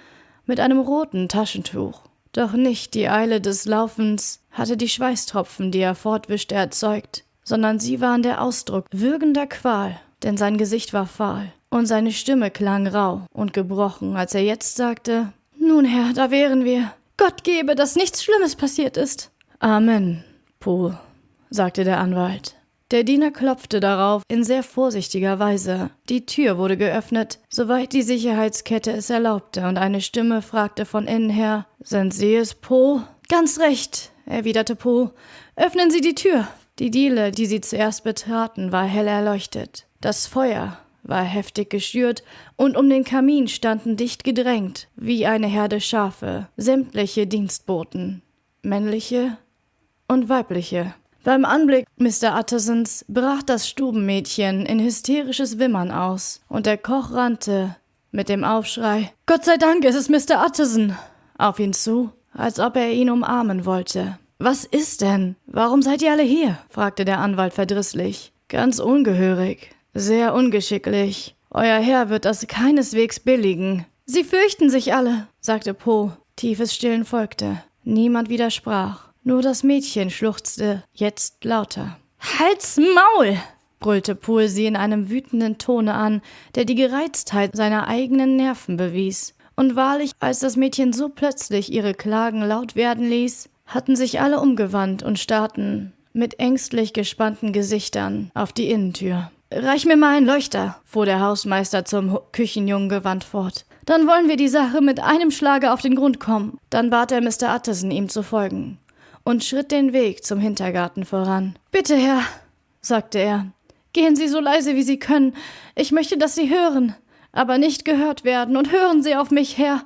mit einem roten Taschentuch. Doch nicht die Eile des Laufens hatte die Schweißtropfen, die er fortwischte, erzeugt, sondern sie waren der Ausdruck würgender Qual, denn sein Gesicht war fahl und seine Stimme klang rau und gebrochen, als er jetzt sagte Nun, Herr, da wären wir. Gott gebe, dass nichts Schlimmes passiert ist. Amen, Poole, sagte der Anwalt. Der Diener klopfte darauf in sehr vorsichtiger Weise. Die Tür wurde geöffnet, soweit die Sicherheitskette es erlaubte, und eine Stimme fragte von innen her Sind Sie es, Poe? Ganz recht, erwiderte Poe. Öffnen Sie die Tür. Die Diele, die sie zuerst betraten, war hell erleuchtet. Das Feuer war heftig geschürt, und um den Kamin standen dicht gedrängt, wie eine Herde Schafe, sämtliche Dienstboten, männliche und weibliche. Beim Anblick Mr. Uttersons brach das Stubenmädchen in hysterisches Wimmern aus, und der Koch rannte mit dem Aufschrei Gott sei Dank, es ist Mr. Utterson auf ihn zu, als ob er ihn umarmen wollte. Was ist denn? Warum seid ihr alle hier? fragte der Anwalt verdrisslich. Ganz ungehörig, sehr ungeschicklich. Euer Herr wird das keineswegs billigen. Sie fürchten sich alle, sagte Poe. Tiefes Stillen folgte. Niemand widersprach. Nur das Mädchen schluchzte jetzt lauter. Halt's Maul! brüllte Poole sie in einem wütenden Tone an, der die Gereiztheit seiner eigenen Nerven bewies. Und wahrlich, als das Mädchen so plötzlich ihre Klagen laut werden ließ, hatten sich alle umgewandt und starrten mit ängstlich gespannten Gesichtern auf die Innentür. Reich mir mal einen Leuchter, fuhr der Hausmeister zum Küchenjungen gewandt fort. Dann wollen wir die Sache mit einem Schlage auf den Grund kommen. Dann bat er Mr. Utterson, ihm zu folgen, und schritt den Weg zum Hintergarten voran. Bitte, Herr, sagte er, gehen Sie so leise, wie Sie können. Ich möchte, dass Sie hören, aber nicht gehört werden, und hören Sie auf mich, Herr.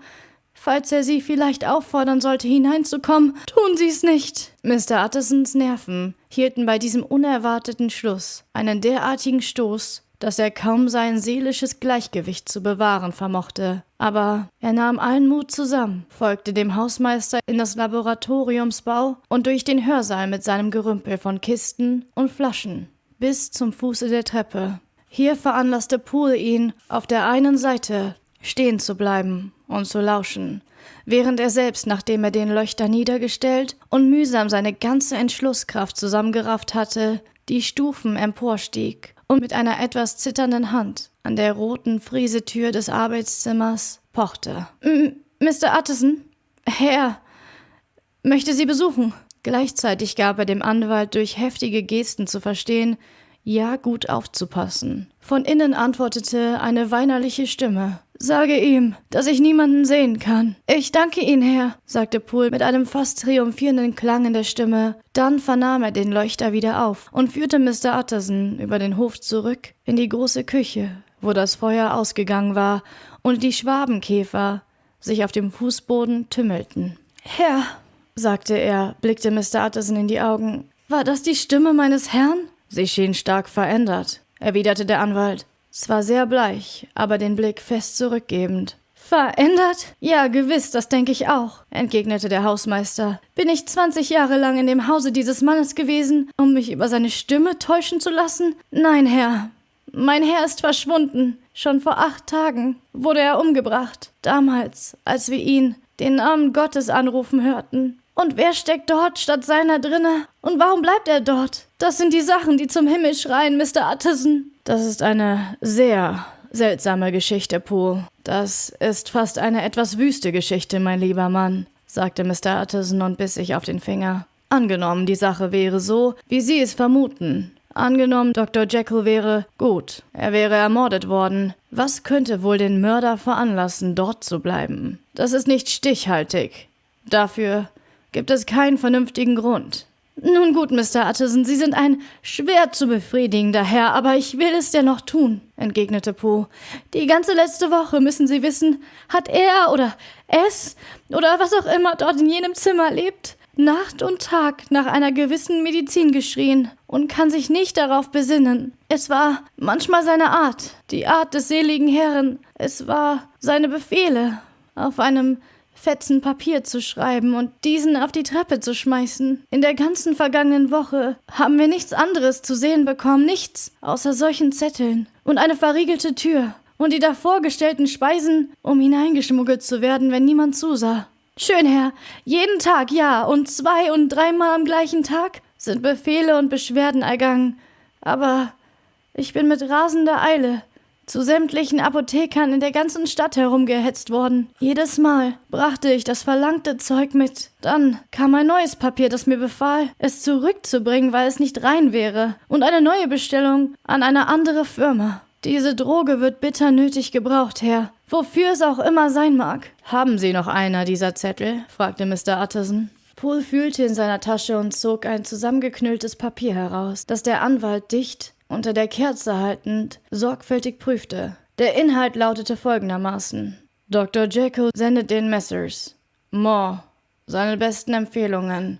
Falls er Sie vielleicht auffordern sollte, hineinzukommen, tun Sie es nicht. Mr. Uttersons Nerven hielten bei diesem unerwarteten Schluss einen derartigen Stoß, dass er kaum sein seelisches Gleichgewicht zu bewahren vermochte. Aber er nahm allen Mut zusammen, folgte dem Hausmeister in das Laboratoriumsbau und durch den Hörsaal mit seinem Gerümpel von Kisten und Flaschen bis zum Fuße der Treppe. Hier veranlasste Poole ihn, auf der einen Seite stehen zu bleiben und zu lauschen, während er selbst, nachdem er den Leuchter niedergestellt und mühsam seine ganze Entschlusskraft zusammengerafft hatte, die Stufen emporstieg und mit einer etwas zitternden Hand an der roten Friesetür des Arbeitszimmers pochte. Mr. Utterson, Herr, möchte Sie besuchen. Gleichzeitig gab er dem Anwalt durch heftige Gesten zu verstehen, ja gut aufzupassen. Von innen antwortete eine weinerliche Stimme. Sage ihm, dass ich niemanden sehen kann. Ich danke Ihnen, Herr, sagte Poole mit einem fast triumphierenden Klang in der Stimme. Dann vernahm er den Leuchter wieder auf und führte Mr. Utterson über den Hof zurück in die große Küche, wo das Feuer ausgegangen war und die Schwabenkäfer sich auf dem Fußboden tümmelten. Herr, sagte er, blickte Mr. Utterson in die Augen, war das die Stimme meines Herrn? Sie schien stark verändert, erwiderte der Anwalt. Zwar sehr bleich, aber den Blick fest zurückgebend. Verändert? Ja, gewiss, das denke ich auch, entgegnete der Hausmeister. Bin ich zwanzig Jahre lang in dem Hause dieses Mannes gewesen, um mich über seine Stimme täuschen zu lassen? Nein, Herr. Mein Herr ist verschwunden. Schon vor acht Tagen wurde er umgebracht. Damals, als wir ihn, den Namen Gottes, anrufen hörten. Und wer steckt dort statt seiner drinne? Und warum bleibt er dort? Das sind die Sachen, die zum Himmel schreien, Mr. Utterson. Das ist eine sehr seltsame Geschichte, Poole. Das ist fast eine etwas wüste Geschichte, mein lieber Mann, sagte Mr. Utterson und biss sich auf den Finger. Angenommen, die Sache wäre so, wie Sie es vermuten. Angenommen, Dr. Jekyll wäre gut, er wäre ermordet worden. Was könnte wohl den Mörder veranlassen, dort zu bleiben? Das ist nicht stichhaltig. Dafür gibt es keinen vernünftigen Grund. Nun gut, Mr. Utterson, Sie sind ein schwer zu befriedigender Herr, aber ich will es dennoch tun, entgegnete Poe. Die ganze letzte Woche, müssen Sie wissen, hat er oder es oder was auch immer dort in jenem Zimmer lebt, Nacht und Tag nach einer gewissen Medizin geschrien und kann sich nicht darauf besinnen. Es war manchmal seine Art, die Art des seligen Herrn, es war seine Befehle auf einem Fetzen Papier zu schreiben und diesen auf die Treppe zu schmeißen. In der ganzen vergangenen Woche haben wir nichts anderes zu sehen bekommen, nichts außer solchen Zetteln und eine verriegelte Tür und die davor gestellten Speisen, um hineingeschmuggelt zu werden, wenn niemand zusah. Schön, Herr, jeden Tag, ja, und zwei und dreimal am gleichen Tag sind Befehle und Beschwerden ergangen. Aber ich bin mit rasender Eile zu sämtlichen Apothekern in der ganzen Stadt herumgehetzt worden. Jedes Mal brachte ich das verlangte Zeug mit. Dann kam ein neues Papier, das mir befahl, es zurückzubringen, weil es nicht rein wäre, und eine neue Bestellung an eine andere Firma. Diese Droge wird bitter nötig gebraucht, Herr. Wofür es auch immer sein mag. Haben Sie noch einer dieser Zettel? fragte Mr. Utterson. Poole fühlte in seiner Tasche und zog ein zusammengeknülltes Papier heraus, das der Anwalt dicht unter der Kerze haltend, sorgfältig prüfte. Der Inhalt lautete folgendermaßen: Dr. Jekyll sendet den Messers. Moore seine besten Empfehlungen.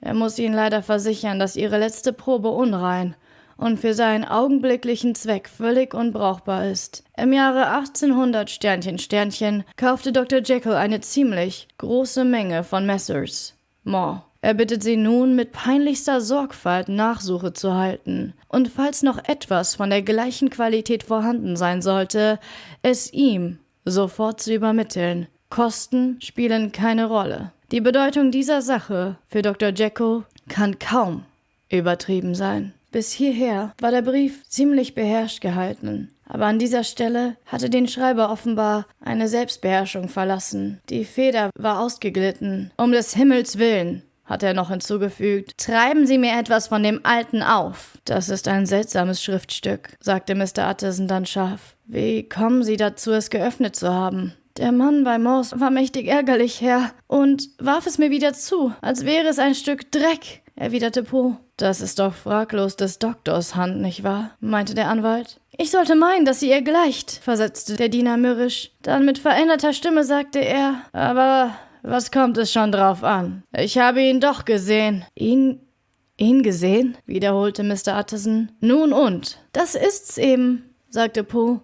Er muss Ihnen leider versichern, dass Ihre letzte Probe unrein und für seinen augenblicklichen Zweck völlig unbrauchbar ist. Im Jahre 1800 Sternchen Sternchen kaufte Dr. Jekyll eine ziemlich große Menge von Messers. Moore. Er bittet sie nun, mit peinlichster Sorgfalt Nachsuche zu halten, und falls noch etwas von der gleichen Qualität vorhanden sein sollte, es ihm sofort zu übermitteln. Kosten spielen keine Rolle. Die Bedeutung dieser Sache für Dr. Jekyll kann kaum übertrieben sein. Bis hierher war der Brief ziemlich beherrscht gehalten, aber an dieser Stelle hatte den Schreiber offenbar eine Selbstbeherrschung verlassen. Die Feder war ausgeglitten. Um des Himmels willen, hat er noch hinzugefügt. Treiben Sie mir etwas von dem Alten auf. Das ist ein seltsames Schriftstück, sagte Mr. Utterson dann scharf. Wie kommen Sie dazu, es geöffnet zu haben? Der Mann bei Morse war mächtig ärgerlich, Herr, und warf es mir wieder zu, als wäre es ein Stück Dreck, erwiderte Poe. Das ist doch fraglos des Doktors Hand, nicht wahr? meinte der Anwalt. Ich sollte meinen, dass sie ihr gleicht, versetzte der Diener mürrisch. Dann mit veränderter Stimme sagte er, aber was kommt es schon drauf an? Ich habe ihn doch gesehen. Ihn Ihn gesehen? wiederholte Mr. Utterson. Nun und? Das ist's eben, sagte Poe.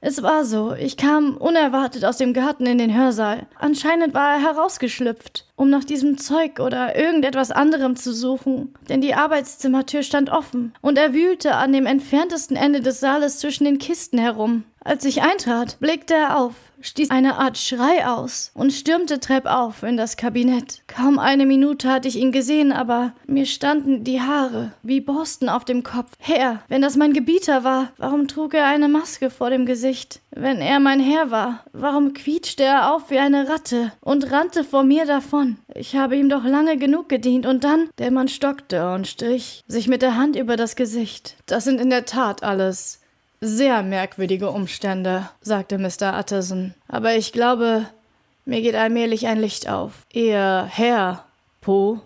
Es war so, ich kam unerwartet aus dem Garten in den Hörsaal. Anscheinend war er herausgeschlüpft, um nach diesem Zeug oder irgendetwas anderem zu suchen, denn die Arbeitszimmertür stand offen, und er wühlte an dem entferntesten Ende des Saales zwischen den Kisten herum. Als ich eintrat, blickte er auf, stieß eine Art Schrei aus und stürmte treppauf in das Kabinett. Kaum eine Minute hatte ich ihn gesehen, aber mir standen die Haare wie Borsten auf dem Kopf. Herr, wenn das mein Gebieter war, warum trug er eine Maske vor dem Gesicht? Wenn er mein Herr war, warum quietschte er auf wie eine Ratte und rannte vor mir davon? Ich habe ihm doch lange genug gedient und dann der Mann stockte und strich sich mit der Hand über das Gesicht. Das sind in der Tat alles sehr merkwürdige Umstände, sagte Mr. Utterson. Aber ich glaube, mir geht allmählich ein Licht auf. Ihr Herr, Poe,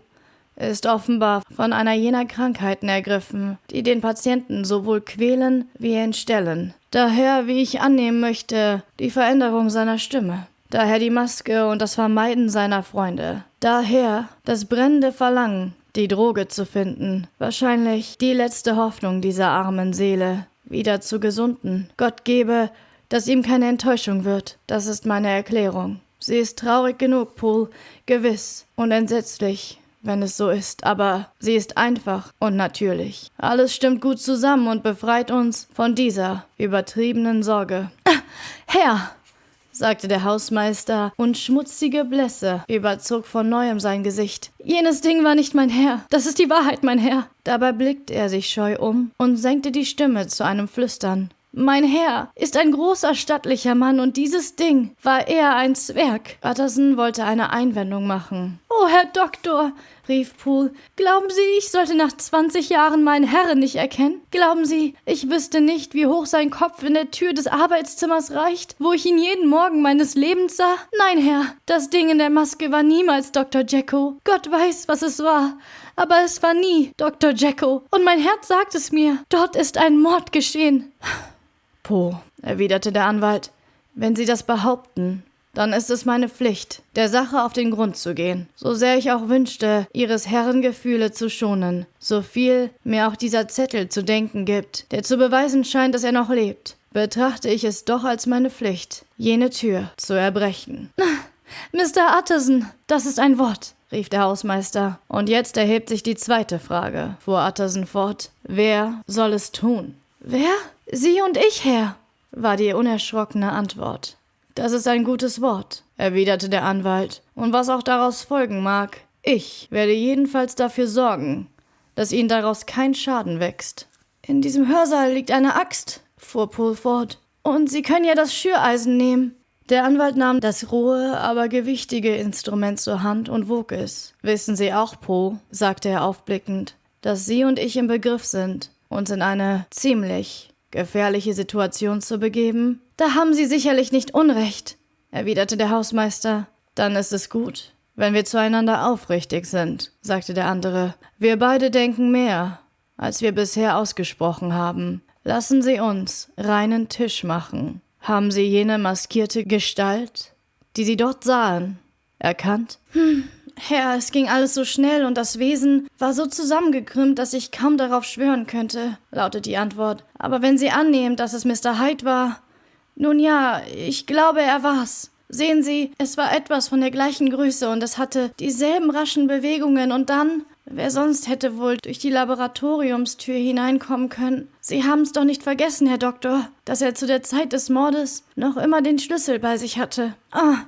ist offenbar von einer jener Krankheiten ergriffen, die den Patienten sowohl quälen wie entstellen. Daher, wie ich annehmen möchte, die Veränderung seiner Stimme. Daher die Maske und das Vermeiden seiner Freunde. Daher das brennende Verlangen, die Droge zu finden. Wahrscheinlich die letzte Hoffnung dieser armen Seele, wieder zu gesunden. Gott gebe, dass ihm keine Enttäuschung wird. Das ist meine Erklärung. Sie ist traurig genug, Pool, gewiss und entsetzlich, wenn es so ist, aber sie ist einfach und natürlich. Alles stimmt gut zusammen und befreit uns von dieser übertriebenen Sorge. Herr, sagte der Hausmeister, und schmutzige Blässe überzog von neuem sein Gesicht. Jenes Ding war nicht mein Herr. Das ist die Wahrheit, mein Herr. Dabei blickte er sich scheu um und senkte die Stimme zu einem Flüstern. Mein Herr ist ein großer, stattlicher Mann und dieses Ding war eher ein Zwerg. Utterson wollte eine Einwendung machen. Oh, Herr Doktor, rief Poole, glauben Sie, ich sollte nach zwanzig Jahren meinen Herrn nicht erkennen? Glauben Sie, ich wüsste nicht, wie hoch sein Kopf in der Tür des Arbeitszimmers reicht, wo ich ihn jeden Morgen meines Lebens sah? Nein, Herr, das Ding in der Maske war niemals Dr. Jacko. Gott weiß, was es war aber es war nie Dr. Jacko. Und mein Herz sagt es mir. Dort ist ein Mord geschehen. Po, erwiderte der Anwalt, wenn Sie das behaupten, dann ist es meine Pflicht, der Sache auf den Grund zu gehen. So sehr ich auch wünschte, Ihres Herren Gefühle zu schonen, so viel mir auch dieser Zettel zu denken gibt, der zu beweisen scheint, dass er noch lebt, betrachte ich es doch als meine Pflicht, jene Tür zu erbrechen. Mr. Utterson, das ist ein Wort, rief der Hausmeister. Und jetzt erhebt sich die zweite Frage, fuhr Utterson fort. Wer soll es tun? Wer? Sie und ich, Herr, war die unerschrockene Antwort. Das ist ein gutes Wort, erwiderte der Anwalt, und was auch daraus folgen mag, ich werde jedenfalls dafür sorgen, dass Ihnen daraus kein Schaden wächst. In diesem Hörsaal liegt eine Axt, fuhr Pohl fort, und Sie können ja das Schüreisen nehmen. Der Anwalt nahm das rohe, aber gewichtige Instrument zur Hand und wog es. Wissen Sie auch, Poe, sagte er aufblickend, dass Sie und ich im Begriff sind, uns in eine ziemlich gefährliche Situation zu begeben? Da haben Sie sicherlich nicht Unrecht, erwiderte der Hausmeister. Dann ist es gut, wenn wir zueinander aufrichtig sind, sagte der andere. Wir beide denken mehr, als wir bisher ausgesprochen haben. Lassen Sie uns reinen Tisch machen. Haben Sie jene maskierte Gestalt, die Sie dort sahen, erkannt? Hm, Herr, es ging alles so schnell und das Wesen war so zusammengekrümmt, dass ich kaum darauf schwören könnte, lautet die Antwort. Aber wenn Sie annehmen, dass es Mr. Hyde war. Nun ja, ich glaube, er war's. Sehen Sie, es war etwas von der gleichen Größe und es hatte dieselben raschen Bewegungen und dann. Wer sonst hätte wohl durch die Laboratoriumstür hineinkommen können? Sie haben's doch nicht vergessen, Herr Doktor, dass er zu der Zeit des Mordes noch immer den Schlüssel bei sich hatte. Ah,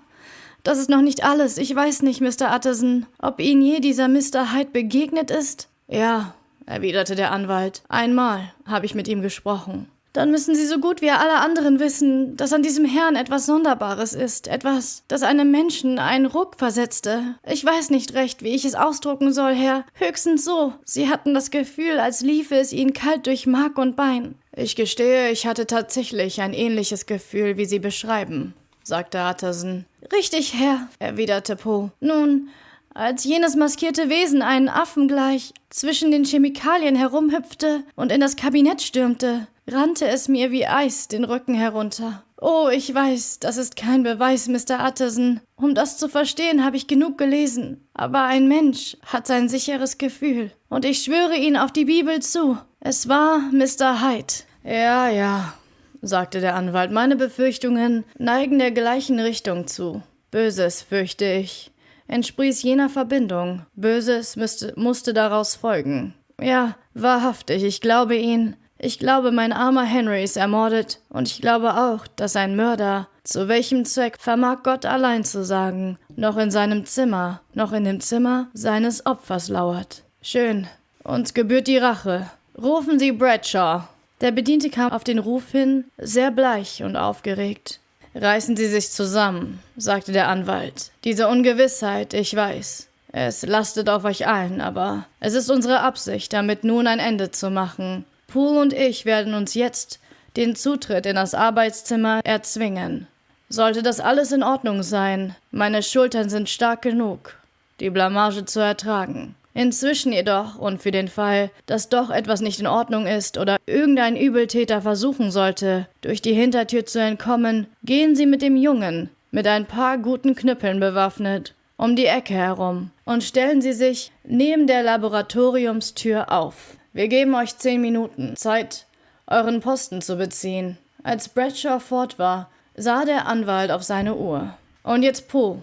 das ist noch nicht alles. Ich weiß nicht, Mr. Utterson, ob Ihnen je dieser Mr. Hyde begegnet ist? Ja, erwiderte der Anwalt. Einmal habe ich mit ihm gesprochen. Dann müssen Sie so gut wie alle anderen wissen, dass an diesem Herrn etwas Sonderbares ist, etwas, das einem Menschen einen Ruck versetzte. Ich weiß nicht recht, wie ich es ausdrucken soll, Herr. Höchstens so. Sie hatten das Gefühl, als liefe es Ihnen kalt durch Mark und Bein. Ich gestehe, ich hatte tatsächlich ein ähnliches Gefühl, wie Sie beschreiben sagte Utterson. Richtig, Herr, erwiderte Poe. Nun, als jenes maskierte Wesen einen Affen gleich zwischen den Chemikalien herumhüpfte und in das Kabinett stürmte, rannte es mir wie Eis den Rücken herunter. Oh, ich weiß, das ist kein Beweis, Mr. Utterson. Um das zu verstehen, habe ich genug gelesen. Aber ein Mensch hat sein sicheres Gefühl. Und ich schwöre Ihnen auf die Bibel zu. Es war Mr. Hyde. Ja, ja, sagte der Anwalt. Meine Befürchtungen neigen der gleichen Richtung zu. Böses, fürchte ich, entsprieß jener Verbindung. Böses müsste, musste daraus folgen. Ja, wahrhaftig, ich glaube ihn. Ich glaube, mein armer Henry ist ermordet, und ich glaube auch, dass ein Mörder, zu welchem Zweck vermag Gott allein zu sagen, noch in seinem Zimmer, noch in dem Zimmer seines Opfers lauert. Schön. Uns gebührt die Rache. Rufen Sie Bradshaw. Der Bediente kam auf den Ruf hin, sehr bleich und aufgeregt. Reißen Sie sich zusammen, sagte der Anwalt. Diese Ungewissheit, ich weiß. Es lastet auf euch allen, aber es ist unsere Absicht, damit nun ein Ende zu machen. Poole und ich werden uns jetzt den Zutritt in das Arbeitszimmer erzwingen. Sollte das alles in Ordnung sein, meine Schultern sind stark genug, die Blamage zu ertragen. Inzwischen jedoch, und für den Fall, dass doch etwas nicht in Ordnung ist oder irgendein Übeltäter versuchen sollte, durch die Hintertür zu entkommen, gehen Sie mit dem Jungen, mit ein paar guten Knüppeln bewaffnet, um die Ecke herum und stellen Sie sich neben der Laboratoriumstür auf. Wir geben euch zehn Minuten Zeit, euren Posten zu beziehen. Als Bradshaw fort war, sah der Anwalt auf seine Uhr. Und jetzt Po,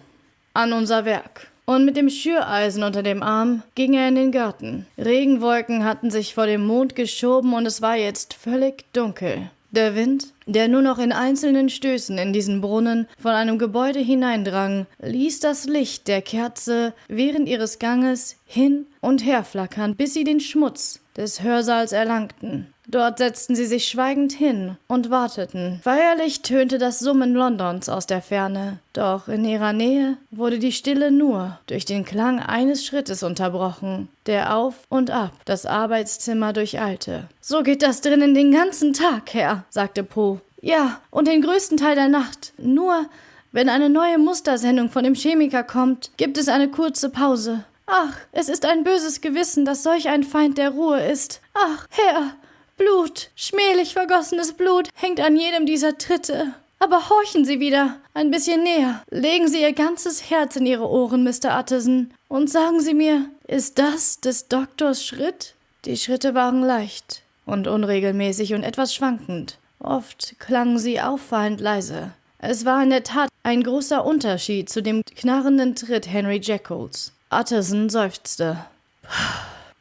an unser Werk. Und mit dem Schüreisen unter dem Arm ging er in den Garten. Regenwolken hatten sich vor dem Mond geschoben und es war jetzt völlig dunkel. Der Wind, der nur noch in einzelnen Stößen in diesen Brunnen von einem Gebäude hineindrang, ließ das Licht der Kerze während ihres Ganges hin und her flackern, bis sie den Schmutz des Hörsaals erlangten. Dort setzten sie sich schweigend hin und warteten. Feierlich tönte das Summen Londons aus der Ferne, doch in ihrer Nähe wurde die Stille nur durch den Klang eines Schrittes unterbrochen, der auf und ab das Arbeitszimmer durcheilte. So geht das drinnen den ganzen Tag, Herr, sagte Poe. Ja, und den größten Teil der Nacht. Nur, wenn eine neue Mustersendung von dem Chemiker kommt, gibt es eine kurze Pause. Ach, es ist ein böses Gewissen, dass solch ein Feind der Ruhe ist. Ach, Herr, Blut, schmählich vergossenes Blut, hängt an jedem dieser Tritte. Aber horchen Sie wieder, ein bisschen näher. Legen Sie Ihr ganzes Herz in Ihre Ohren, Mr. Utterson, und sagen Sie mir, ist das des Doktors Schritt? Die Schritte waren leicht und unregelmäßig und etwas schwankend. Oft klangen sie auffallend leise. Es war in der Tat ein großer Unterschied zu dem knarrenden Tritt Henry Jekylls. Utterson seufzte.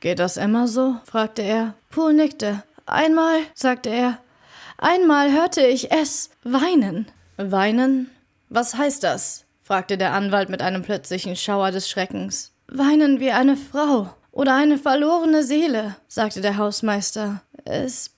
Geht das immer so? fragte er. Poole nickte. Einmal, sagte er, einmal hörte ich es weinen. Weinen? Was heißt das? fragte der Anwalt mit einem plötzlichen Schauer des Schreckens. Weinen wie eine Frau oder eine verlorene Seele, sagte der Hausmeister. Es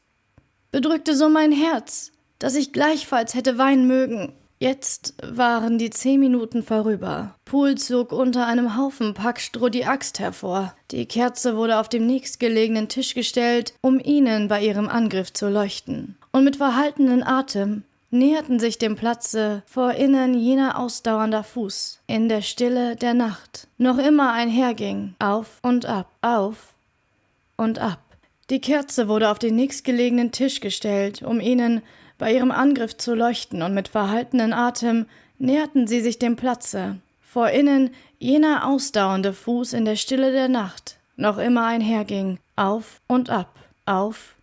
bedrückte so mein Herz, dass ich gleichfalls hätte weinen mögen. Jetzt waren die zehn Minuten vorüber. Poole zog unter einem Haufen Packstroh die Axt hervor. Die Kerze wurde auf dem nächstgelegenen Tisch gestellt, um ihnen bei ihrem Angriff zu leuchten. Und mit verhaltenen Atem näherten sich dem Platze vor innen jener ausdauernder Fuß, in der Stille der Nacht, noch immer einherging, auf und ab, auf und ab. Die Kerze wurde auf den nächstgelegenen Tisch gestellt, um ihnen bei ihrem Angriff zu leuchten, und mit verhaltenen Atem näherten sie sich dem Platze. Vor innen jener ausdauernde Fuß in der Stille der Nacht noch immer einherging, auf und ab, auf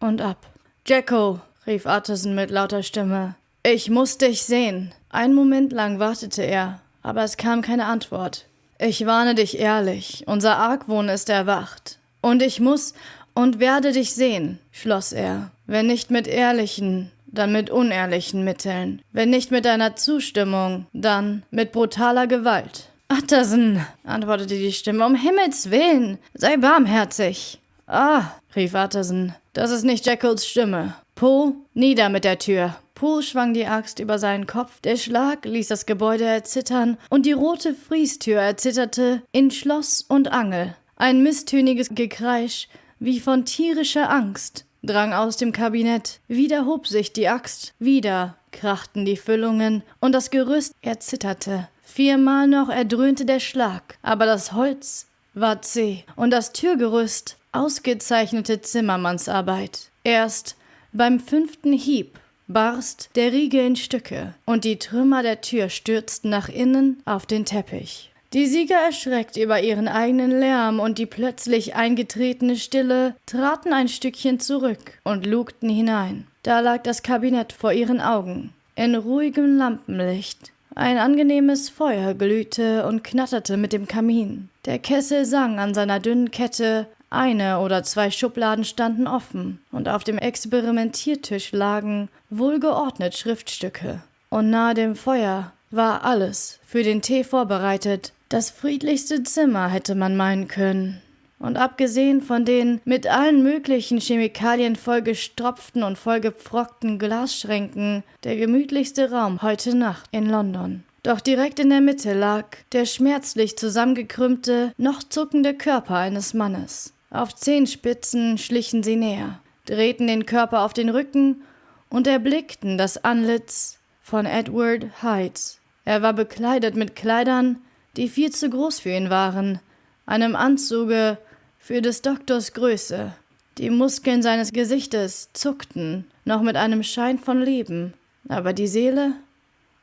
und ab. Jacko, rief Utterson mit lauter Stimme, ich muss dich sehen. Einen Moment lang wartete er, aber es kam keine Antwort. Ich warne dich ehrlich, unser Argwohn ist erwacht. Und ich muss und werde dich sehen, schloss er. Wenn nicht mit ehrlichen, dann mit unehrlichen Mitteln. Wenn nicht mit deiner Zustimmung, dann mit brutaler Gewalt. Utterson, antwortete die Stimme, um Himmels willen, sei barmherzig. Ah, rief Utterson, das ist nicht Jekylls Stimme. Poe, nieder mit der Tür. Poe schwang die Axt über seinen Kopf, der Schlag ließ das Gebäude erzittern, und die rote Friestür erzitterte in Schloss und Angel. Ein misstöniges Gekreisch, wie von tierischer Angst, drang aus dem Kabinett. Wieder hob sich die Axt, wieder krachten die Füllungen und das Gerüst erzitterte. Viermal noch erdröhnte der Schlag, aber das Holz war zäh und das Türgerüst ausgezeichnete Zimmermannsarbeit. Erst beim fünften Hieb barst der Riegel in Stücke und die Trümmer der Tür stürzten nach innen auf den Teppich. Die Sieger, erschreckt über ihren eigenen Lärm und die plötzlich eingetretene Stille, traten ein Stückchen zurück und lugten hinein. Da lag das Kabinett vor ihren Augen, in ruhigem Lampenlicht. Ein angenehmes Feuer glühte und knatterte mit dem Kamin. Der Kessel sang an seiner dünnen Kette, eine oder zwei Schubladen standen offen, und auf dem Experimentiertisch lagen wohlgeordnet Schriftstücke. Und nahe dem Feuer war alles für den Tee vorbereitet, das friedlichste Zimmer hätte man meinen können. Und abgesehen von den mit allen möglichen Chemikalien vollgestropften und vollgepfrockten Glasschränken, der gemütlichste Raum heute Nacht in London. Doch direkt in der Mitte lag der schmerzlich zusammengekrümmte, noch zuckende Körper eines Mannes. Auf Zehenspitzen schlichen sie näher, drehten den Körper auf den Rücken und erblickten das Antlitz von Edward Hyde. Er war bekleidet mit Kleidern, die viel zu groß für ihn waren, einem Anzuge für des Doktors Größe. Die Muskeln seines Gesichtes zuckten noch mit einem Schein von Leben, aber die Seele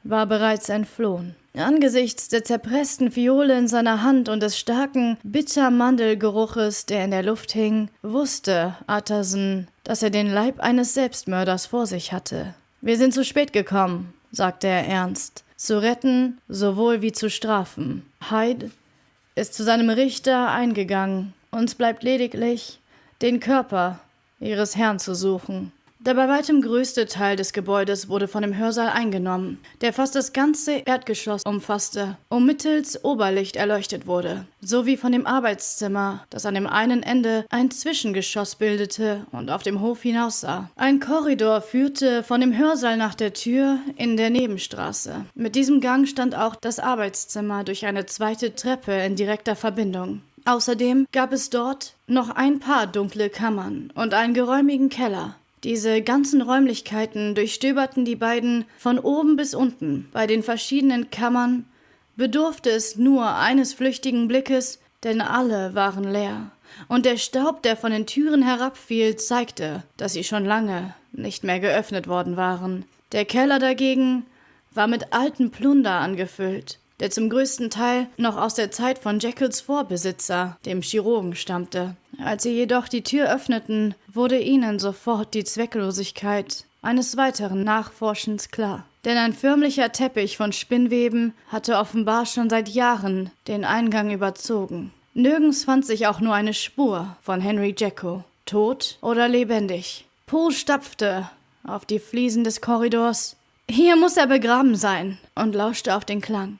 war bereits entflohen. Angesichts der zerpressten Fiole in seiner Hand und des starken Bittermandelgeruches, der in der Luft hing, wusste Utterson, dass er den Leib eines Selbstmörders vor sich hatte. Wir sind zu spät gekommen, sagte er ernst zu retten sowohl wie zu strafen. Hyde ist zu seinem Richter eingegangen. Uns bleibt lediglich, den Körper ihres Herrn zu suchen. Der bei weitem größte Teil des Gebäudes wurde von dem Hörsaal eingenommen, der fast das ganze Erdgeschoss umfasste und mittels Oberlicht erleuchtet wurde, sowie von dem Arbeitszimmer, das an dem einen Ende ein Zwischengeschoss bildete und auf dem Hof hinaussah. Ein Korridor führte von dem Hörsaal nach der Tür in der Nebenstraße. Mit diesem Gang stand auch das Arbeitszimmer durch eine zweite Treppe in direkter Verbindung. Außerdem gab es dort noch ein paar dunkle Kammern und einen geräumigen Keller, diese ganzen Räumlichkeiten durchstöberten die beiden von oben bis unten. Bei den verschiedenen Kammern bedurfte es nur eines flüchtigen Blickes, denn alle waren leer. Und der Staub, der von den Türen herabfiel, zeigte, dass sie schon lange nicht mehr geöffnet worden waren. Der Keller dagegen war mit altem Plunder angefüllt der zum größten Teil noch aus der Zeit von Jekylls Vorbesitzer, dem Chirurgen, stammte. Als sie jedoch die Tür öffneten, wurde ihnen sofort die Zwecklosigkeit eines weiteren Nachforschens klar. Denn ein förmlicher Teppich von Spinnweben hatte offenbar schon seit Jahren den Eingang überzogen. Nirgends fand sich auch nur eine Spur von Henry Jacko, tot oder lebendig. Poe stapfte auf die Fliesen des Korridors. Hier muss er begraben sein und lauschte auf den Klang.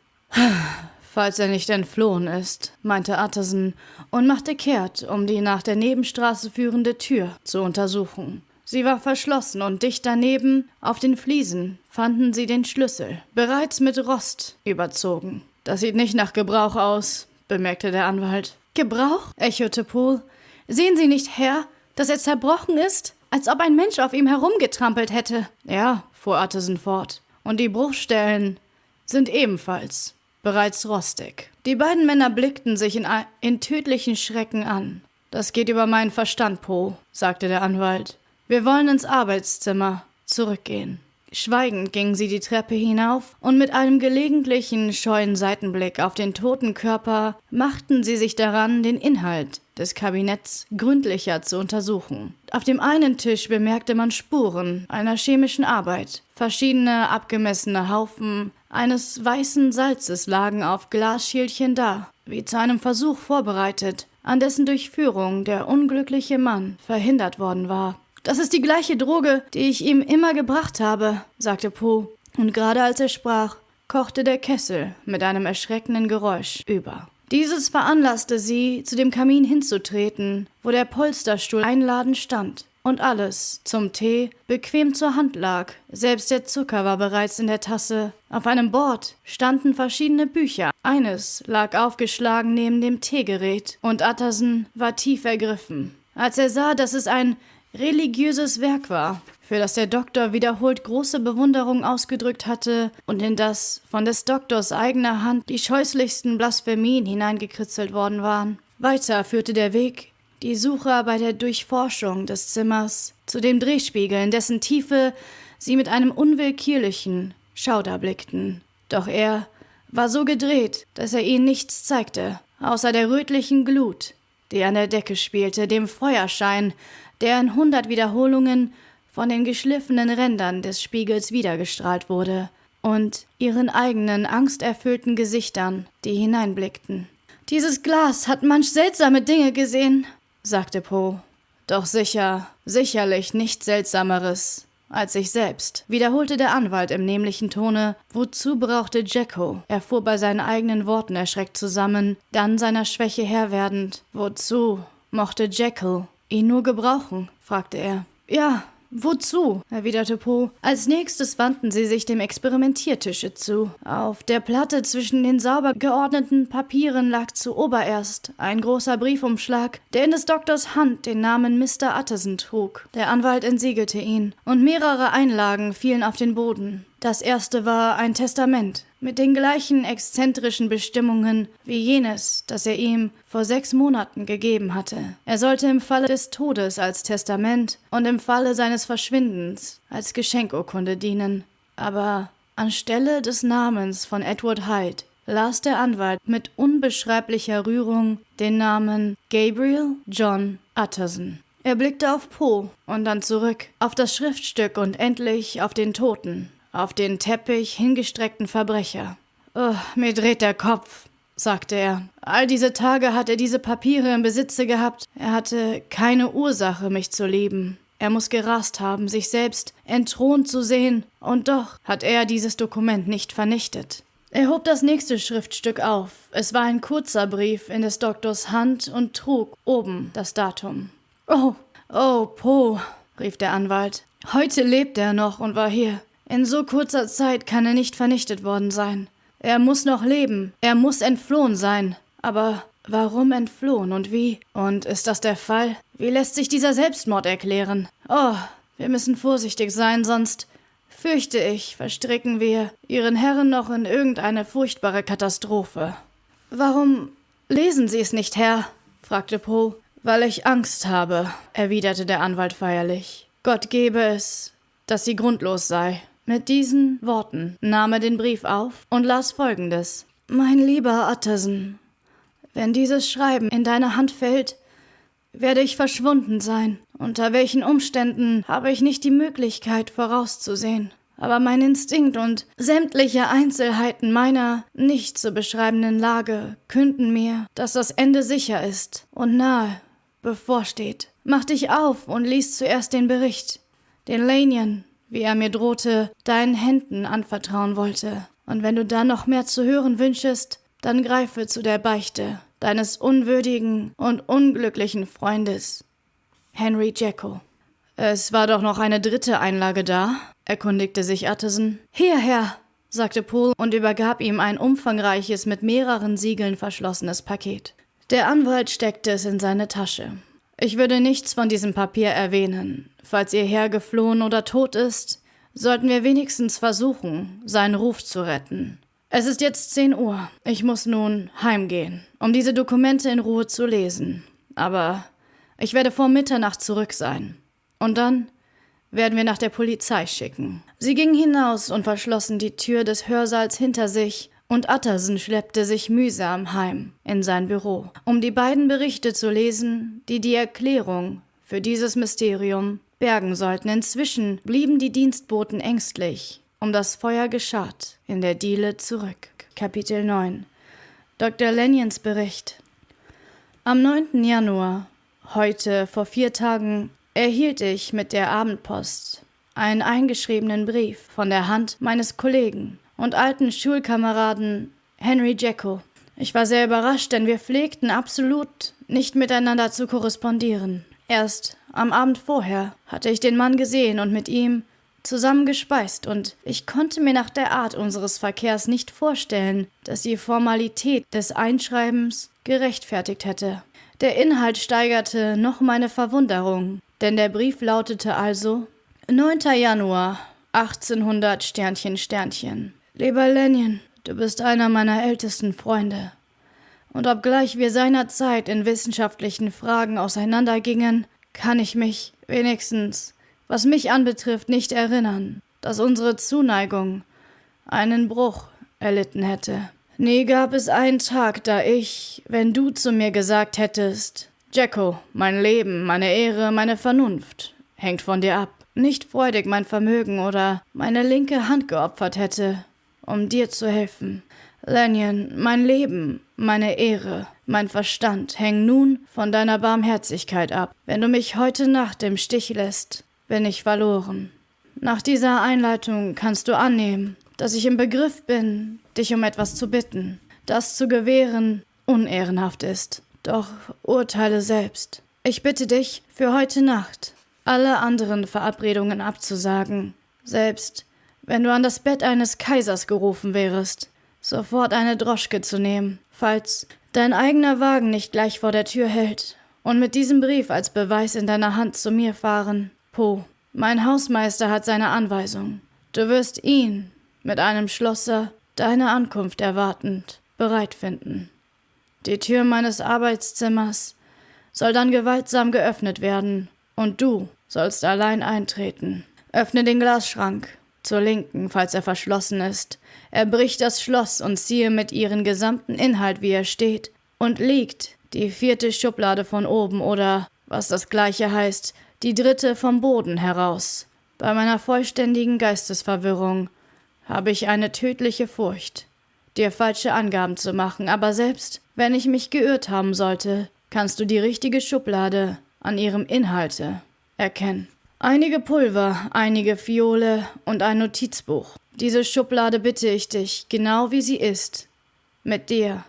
Falls er nicht entflohen ist, meinte Utterson und machte kehrt, um die nach der Nebenstraße führende Tür zu untersuchen. Sie war verschlossen und dicht daneben, auf den Fliesen, fanden sie den Schlüssel, bereits mit Rost überzogen. Das sieht nicht nach Gebrauch aus, bemerkte der Anwalt. Gebrauch? echote Poole. Sehen Sie nicht, Herr, dass er zerbrochen ist? Als ob ein Mensch auf ihm herumgetrampelt hätte. Ja, fuhr Utterson fort. Und die Bruchstellen sind ebenfalls bereits rostig. Die beiden Männer blickten sich in, in tödlichen Schrecken an. Das geht über meinen Verstand, Po, sagte der Anwalt. Wir wollen ins Arbeitszimmer zurückgehen. Schweigend gingen sie die Treppe hinauf und mit einem gelegentlichen scheuen Seitenblick auf den toten Körper machten sie sich daran, den Inhalt des Kabinetts gründlicher zu untersuchen. Auf dem einen Tisch bemerkte man Spuren einer chemischen Arbeit. Verschiedene abgemessene Haufen eines weißen Salzes lagen auf Glasschälchen da, wie zu einem Versuch vorbereitet, an dessen Durchführung der unglückliche Mann verhindert worden war. Das ist die gleiche Droge, die ich ihm immer gebracht habe, sagte Poe, und gerade als er sprach, kochte der Kessel mit einem erschreckenden Geräusch über. Dieses veranlasste sie, zu dem Kamin hinzutreten, wo der Polsterstuhl einladend stand und alles zum Tee bequem zur Hand lag. Selbst der Zucker war bereits in der Tasse. Auf einem Bord standen verschiedene Bücher. Eines lag aufgeschlagen neben dem Teegerät und Utterson war tief ergriffen. Als er sah, dass es ein religiöses Werk war, für das der Doktor wiederholt große Bewunderung ausgedrückt hatte und in das von des Doktors eigener Hand die scheußlichsten Blasphemien hineingekritzelt worden waren. Weiter führte der Weg die Suche bei der Durchforschung des Zimmers zu dem Drehspiegel, in dessen Tiefe sie mit einem unwillkürlichen Schauder blickten. Doch er war so gedreht, dass er ihnen nichts zeigte, außer der rötlichen Glut, die an der Decke spielte, dem Feuerschein, der in hundert Wiederholungen von den geschliffenen Rändern des Spiegels wiedergestrahlt wurde, und ihren eigenen angsterfüllten Gesichtern, die hineinblickten. Dieses Glas hat manch seltsame Dinge gesehen, sagte Poe. Doch sicher, sicherlich nichts Seltsameres als ich selbst, wiederholte der Anwalt im nämlichen Tone. Wozu brauchte Jacko? Er fuhr bei seinen eigenen Worten erschreckt zusammen, dann seiner Schwäche Herr werdend. Wozu mochte Jekyll ihn nur gebrauchen? fragte er. Ja, Wozu? erwiderte Poe. Als nächstes wandten sie sich dem Experimentiertische zu. Auf der Platte zwischen den sauber geordneten Papieren lag zuobererst ein großer Briefumschlag, der in des Doktors Hand den Namen Mr. Utterson trug. Der Anwalt entsiegelte ihn, und mehrere Einlagen fielen auf den Boden. Das erste war ein Testament mit den gleichen exzentrischen Bestimmungen wie jenes, das er ihm vor sechs Monaten gegeben hatte. Er sollte im Falle des Todes als Testament und im Falle seines Verschwindens als Geschenkurkunde dienen. Aber anstelle des Namens von Edward Hyde las der Anwalt mit unbeschreiblicher Rührung den Namen Gabriel John Utterson. Er blickte auf Poe und dann zurück, auf das Schriftstück und endlich auf den Toten auf den Teppich hingestreckten Verbrecher. Oh, mir dreht der Kopf, sagte er. All diese Tage hat er diese Papiere im Besitze gehabt. Er hatte keine Ursache, mich zu lieben. Er muss gerast haben, sich selbst entthront zu sehen, und doch hat er dieses Dokument nicht vernichtet. Er hob das nächste Schriftstück auf. Es war ein kurzer Brief in des Doktors Hand und trug oben das Datum. Oh, oh, Po, rief der Anwalt. Heute lebt er noch und war hier. In so kurzer Zeit kann er nicht vernichtet worden sein. Er muss noch leben, er muss entflohen sein. Aber warum entflohen und wie? Und ist das der Fall? Wie lässt sich dieser Selbstmord erklären? Oh, wir müssen vorsichtig sein, sonst fürchte ich, verstricken wir Ihren Herren noch in irgendeine furchtbare Katastrophe. Warum lesen Sie es nicht, Herr? fragte Poe. Weil ich Angst habe, erwiderte der Anwalt feierlich. Gott gebe es, dass sie grundlos sei. Mit diesen Worten nahm er den Brief auf und las folgendes Mein lieber Utterson, wenn dieses Schreiben in deine Hand fällt, werde ich verschwunden sein. Unter welchen Umständen habe ich nicht die Möglichkeit vorauszusehen. Aber mein Instinkt und sämtliche Einzelheiten meiner nicht zu beschreibenden Lage künden mir, dass das Ende sicher ist und nahe bevorsteht. Mach dich auf und lies zuerst den Bericht, den Lanien wie er mir drohte, deinen Händen anvertrauen wollte. Und wenn du dann noch mehr zu hören wünschest, dann greife zu der Beichte deines unwürdigen und unglücklichen Freundes, Henry Jekyll. Es war doch noch eine dritte Einlage da, erkundigte sich Utterson. Hierher, sagte Poole und übergab ihm ein umfangreiches, mit mehreren Siegeln verschlossenes Paket. Der Anwalt steckte es in seine Tasche. Ich würde nichts von diesem Papier erwähnen. Falls ihr Herr geflohen oder tot ist, sollten wir wenigstens versuchen, seinen Ruf zu retten. Es ist jetzt zehn Uhr. Ich muss nun heimgehen, um diese Dokumente in Ruhe zu lesen. Aber ich werde vor Mitternacht zurück sein. Und dann werden wir nach der Polizei schicken. Sie gingen hinaus und verschlossen die Tür des Hörsaals hinter sich und Utterson schleppte sich mühsam heim in sein Büro, um die beiden Berichte zu lesen, die die Erklärung für dieses Mysterium bergen sollten. Inzwischen blieben die Dienstboten ängstlich um das Feuer geschart in der Diele zurück. Kapitel 9 Dr. Lenions Bericht Am 9. Januar, heute vor vier Tagen, erhielt ich mit der Abendpost einen eingeschriebenen Brief von der Hand meines Kollegen, und alten Schulkameraden Henry Jekyll. Ich war sehr überrascht, denn wir pflegten absolut nicht miteinander zu korrespondieren. Erst am Abend vorher hatte ich den Mann gesehen und mit ihm zusammen gespeist, und ich konnte mir nach der Art unseres Verkehrs nicht vorstellen, dass die Formalität des Einschreibens gerechtfertigt hätte. Der Inhalt steigerte noch meine Verwunderung, Denn der Brief lautete also 9. Januar 1800 Sternchen Sternchen. Lieber Lennion, du bist einer meiner ältesten Freunde. Und obgleich wir seinerzeit in wissenschaftlichen Fragen auseinandergingen, kann ich mich, wenigstens, was mich anbetrifft, nicht erinnern, dass unsere Zuneigung einen Bruch erlitten hätte. Nie gab es einen Tag, da ich, wenn du zu mir gesagt hättest, Jacko, mein Leben, meine Ehre, meine Vernunft hängt von dir ab, nicht freudig mein Vermögen oder meine linke Hand geopfert hätte, um dir zu helfen. Lanyon, mein Leben, meine Ehre, mein Verstand hängen nun von deiner Barmherzigkeit ab. Wenn du mich heute Nacht im Stich lässt, bin ich verloren. Nach dieser Einleitung kannst du annehmen, dass ich im Begriff bin, dich um etwas zu bitten, das zu gewähren unehrenhaft ist. Doch urteile selbst. Ich bitte dich, für heute Nacht alle anderen Verabredungen abzusagen, selbst wenn du an das Bett eines Kaisers gerufen wärest, sofort eine Droschke zu nehmen, falls dein eigener Wagen nicht gleich vor der Tür hält, und mit diesem Brief als Beweis in deiner Hand zu mir fahren. Po, mein Hausmeister hat seine Anweisung. Du wirst ihn mit einem Schlosser deine Ankunft erwartend bereit finden. Die Tür meines Arbeitszimmers soll dann gewaltsam geöffnet werden, und du sollst allein eintreten. Öffne den Glasschrank zur Linken, falls er verschlossen ist. Erbrich das Schloss und ziehe mit ihren gesamten Inhalt, wie er steht, und liegt die vierte Schublade von oben oder, was das gleiche heißt, die dritte vom Boden heraus. Bei meiner vollständigen Geistesverwirrung habe ich eine tödliche Furcht, dir falsche Angaben zu machen, aber selbst wenn ich mich geirrt haben sollte, kannst du die richtige Schublade an ihrem Inhalte erkennen. Einige Pulver, einige Fiole und ein Notizbuch. Diese Schublade bitte ich dich, genau wie sie ist, mit dir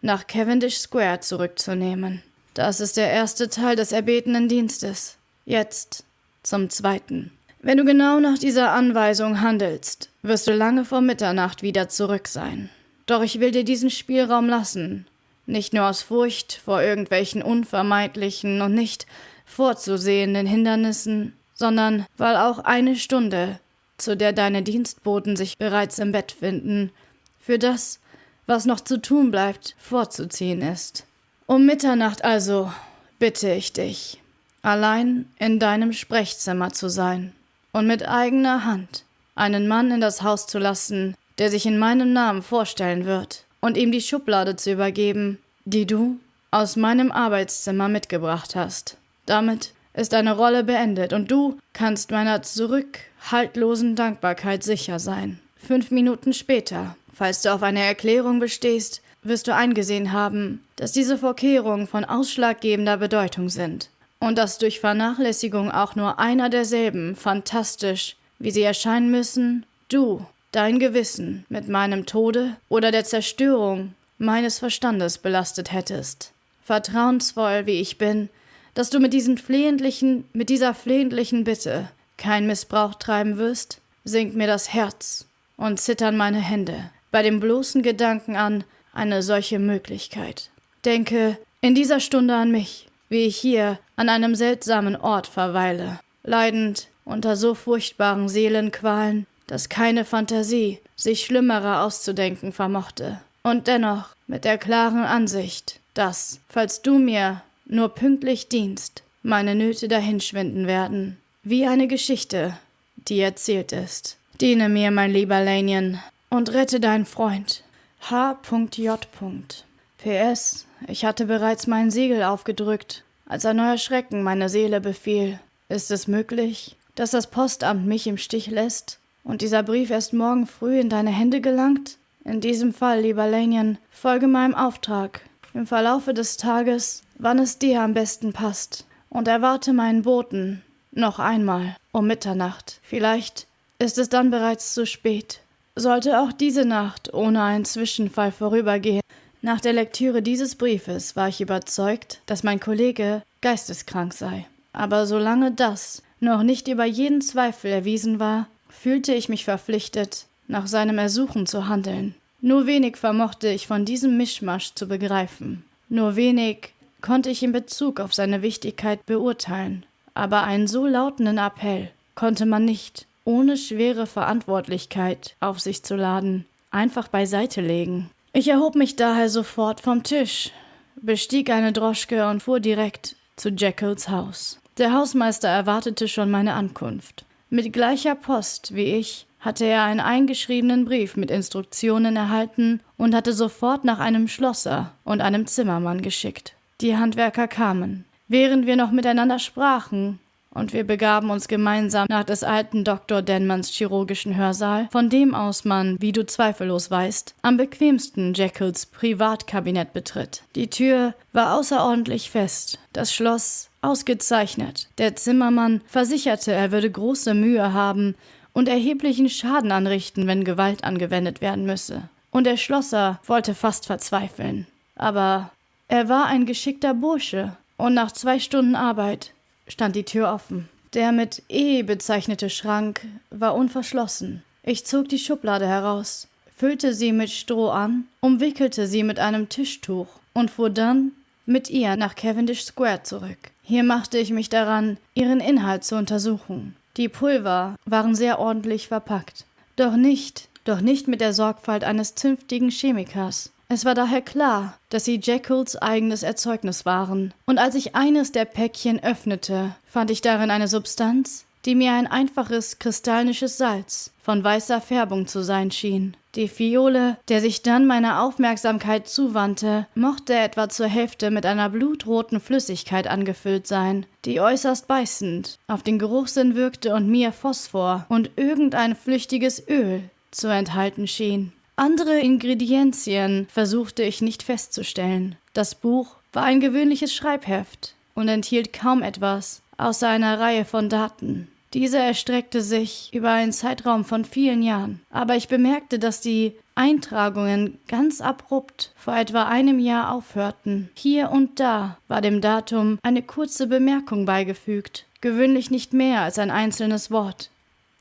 nach Cavendish Square zurückzunehmen. Das ist der erste Teil des erbetenen Dienstes. Jetzt zum zweiten. Wenn du genau nach dieser Anweisung handelst, wirst du lange vor Mitternacht wieder zurück sein. Doch ich will dir diesen Spielraum lassen, nicht nur aus Furcht vor irgendwelchen unvermeidlichen und nicht vorzusehenden Hindernissen, sondern weil auch eine Stunde, zu der deine Dienstboten sich bereits im Bett finden, für das, was noch zu tun bleibt, vorzuziehen ist. Um Mitternacht also bitte ich dich, allein in deinem Sprechzimmer zu sein und mit eigener Hand einen Mann in das Haus zu lassen, der sich in meinem Namen vorstellen wird und ihm die Schublade zu übergeben, die du aus meinem Arbeitszimmer mitgebracht hast. Damit ist deine Rolle beendet und du kannst meiner zurückhaltlosen Dankbarkeit sicher sein. Fünf Minuten später, falls du auf eine Erklärung bestehst, wirst du eingesehen haben, dass diese Vorkehrungen von ausschlaggebender Bedeutung sind und dass durch Vernachlässigung auch nur einer derselben fantastisch, wie sie erscheinen müssen, du dein Gewissen mit meinem Tode oder der Zerstörung meines Verstandes belastet hättest. Vertrauensvoll wie ich bin, dass du mit diesen flehentlichen, mit dieser flehentlichen Bitte kein Missbrauch treiben wirst, sinkt mir das Herz und zittern meine Hände bei dem bloßen Gedanken an eine solche Möglichkeit. Denke in dieser Stunde an mich, wie ich hier an einem seltsamen Ort verweile, leidend unter so furchtbaren Seelenqualen, dass keine Fantasie sich schlimmerer auszudenken vermochte. Und dennoch mit der klaren Ansicht, dass, falls du mir nur pünktlich dienst, meine Nöte dahinschwinden werden, wie eine Geschichte, die erzählt ist. Diene mir, mein lieber Lanyon, und rette deinen Freund. H.J. PS, ich hatte bereits mein Siegel aufgedrückt, als ein neuer Schrecken meine Seele befiel. Ist es möglich, dass das Postamt mich im Stich lässt? und dieser Brief erst morgen früh in deine Hände gelangt? In diesem Fall, lieber Lanyon, folge meinem Auftrag im Verlaufe des Tages, wann es dir am besten passt, und erwarte meinen Boten noch einmal um Mitternacht. Vielleicht ist es dann bereits zu spät. Sollte auch diese Nacht ohne einen Zwischenfall vorübergehen. Nach der Lektüre dieses Briefes war ich überzeugt, dass mein Kollege geisteskrank sei. Aber solange das noch nicht über jeden Zweifel erwiesen war, fühlte ich mich verpflichtet, nach seinem Ersuchen zu handeln. Nur wenig vermochte ich von diesem Mischmasch zu begreifen. Nur wenig konnte ich in Bezug auf seine Wichtigkeit beurteilen. Aber einen so lautenden Appell konnte man nicht, ohne schwere Verantwortlichkeit auf sich zu laden, einfach beiseite legen. Ich erhob mich daher sofort vom Tisch, bestieg eine Droschke und fuhr direkt zu Jekylls Haus. Der Hausmeister erwartete schon meine Ankunft. Mit gleicher Post wie ich hatte er einen eingeschriebenen Brief mit Instruktionen erhalten und hatte sofort nach einem Schlosser und einem Zimmermann geschickt. Die Handwerker kamen. Während wir noch miteinander sprachen, und wir begaben uns gemeinsam nach des alten Dr. Denmans chirurgischen Hörsaal, von dem aus man, wie du zweifellos weißt, am bequemsten Jekylls Privatkabinett betritt. Die Tür war außerordentlich fest, das Schloss ausgezeichnet. Der Zimmermann versicherte, er würde große Mühe haben und erheblichen Schaden anrichten, wenn Gewalt angewendet werden müsse. Und der Schlosser wollte fast verzweifeln. Aber er war ein geschickter Bursche, und nach zwei Stunden Arbeit stand die Tür offen. Der mit E bezeichnete Schrank war unverschlossen. Ich zog die Schublade heraus, füllte sie mit Stroh an, umwickelte sie mit einem Tischtuch und fuhr dann mit ihr nach Cavendish Square zurück. Hier machte ich mich daran, ihren Inhalt zu untersuchen. Die Pulver waren sehr ordentlich verpackt, doch nicht, doch nicht mit der Sorgfalt eines zünftigen Chemikers. Es war daher klar, dass sie Jekylls eigenes Erzeugnis waren, und als ich eines der Päckchen öffnete, fand ich darin eine Substanz, die mir ein einfaches kristallisches Salz von weißer Färbung zu sein schien. Die Fiole, der sich dann meiner Aufmerksamkeit zuwandte, mochte etwa zur Hälfte mit einer blutroten Flüssigkeit angefüllt sein, die äußerst beißend auf den Geruchssinn wirkte und mir Phosphor und irgendein flüchtiges Öl zu enthalten schien. Andere Ingredienzien versuchte ich nicht festzustellen. Das Buch war ein gewöhnliches Schreibheft und enthielt kaum etwas außer einer Reihe von Daten. Diese erstreckte sich über einen Zeitraum von vielen Jahren, aber ich bemerkte, dass die Eintragungen ganz abrupt vor etwa einem Jahr aufhörten. Hier und da war dem Datum eine kurze Bemerkung beigefügt, gewöhnlich nicht mehr als ein einzelnes Wort.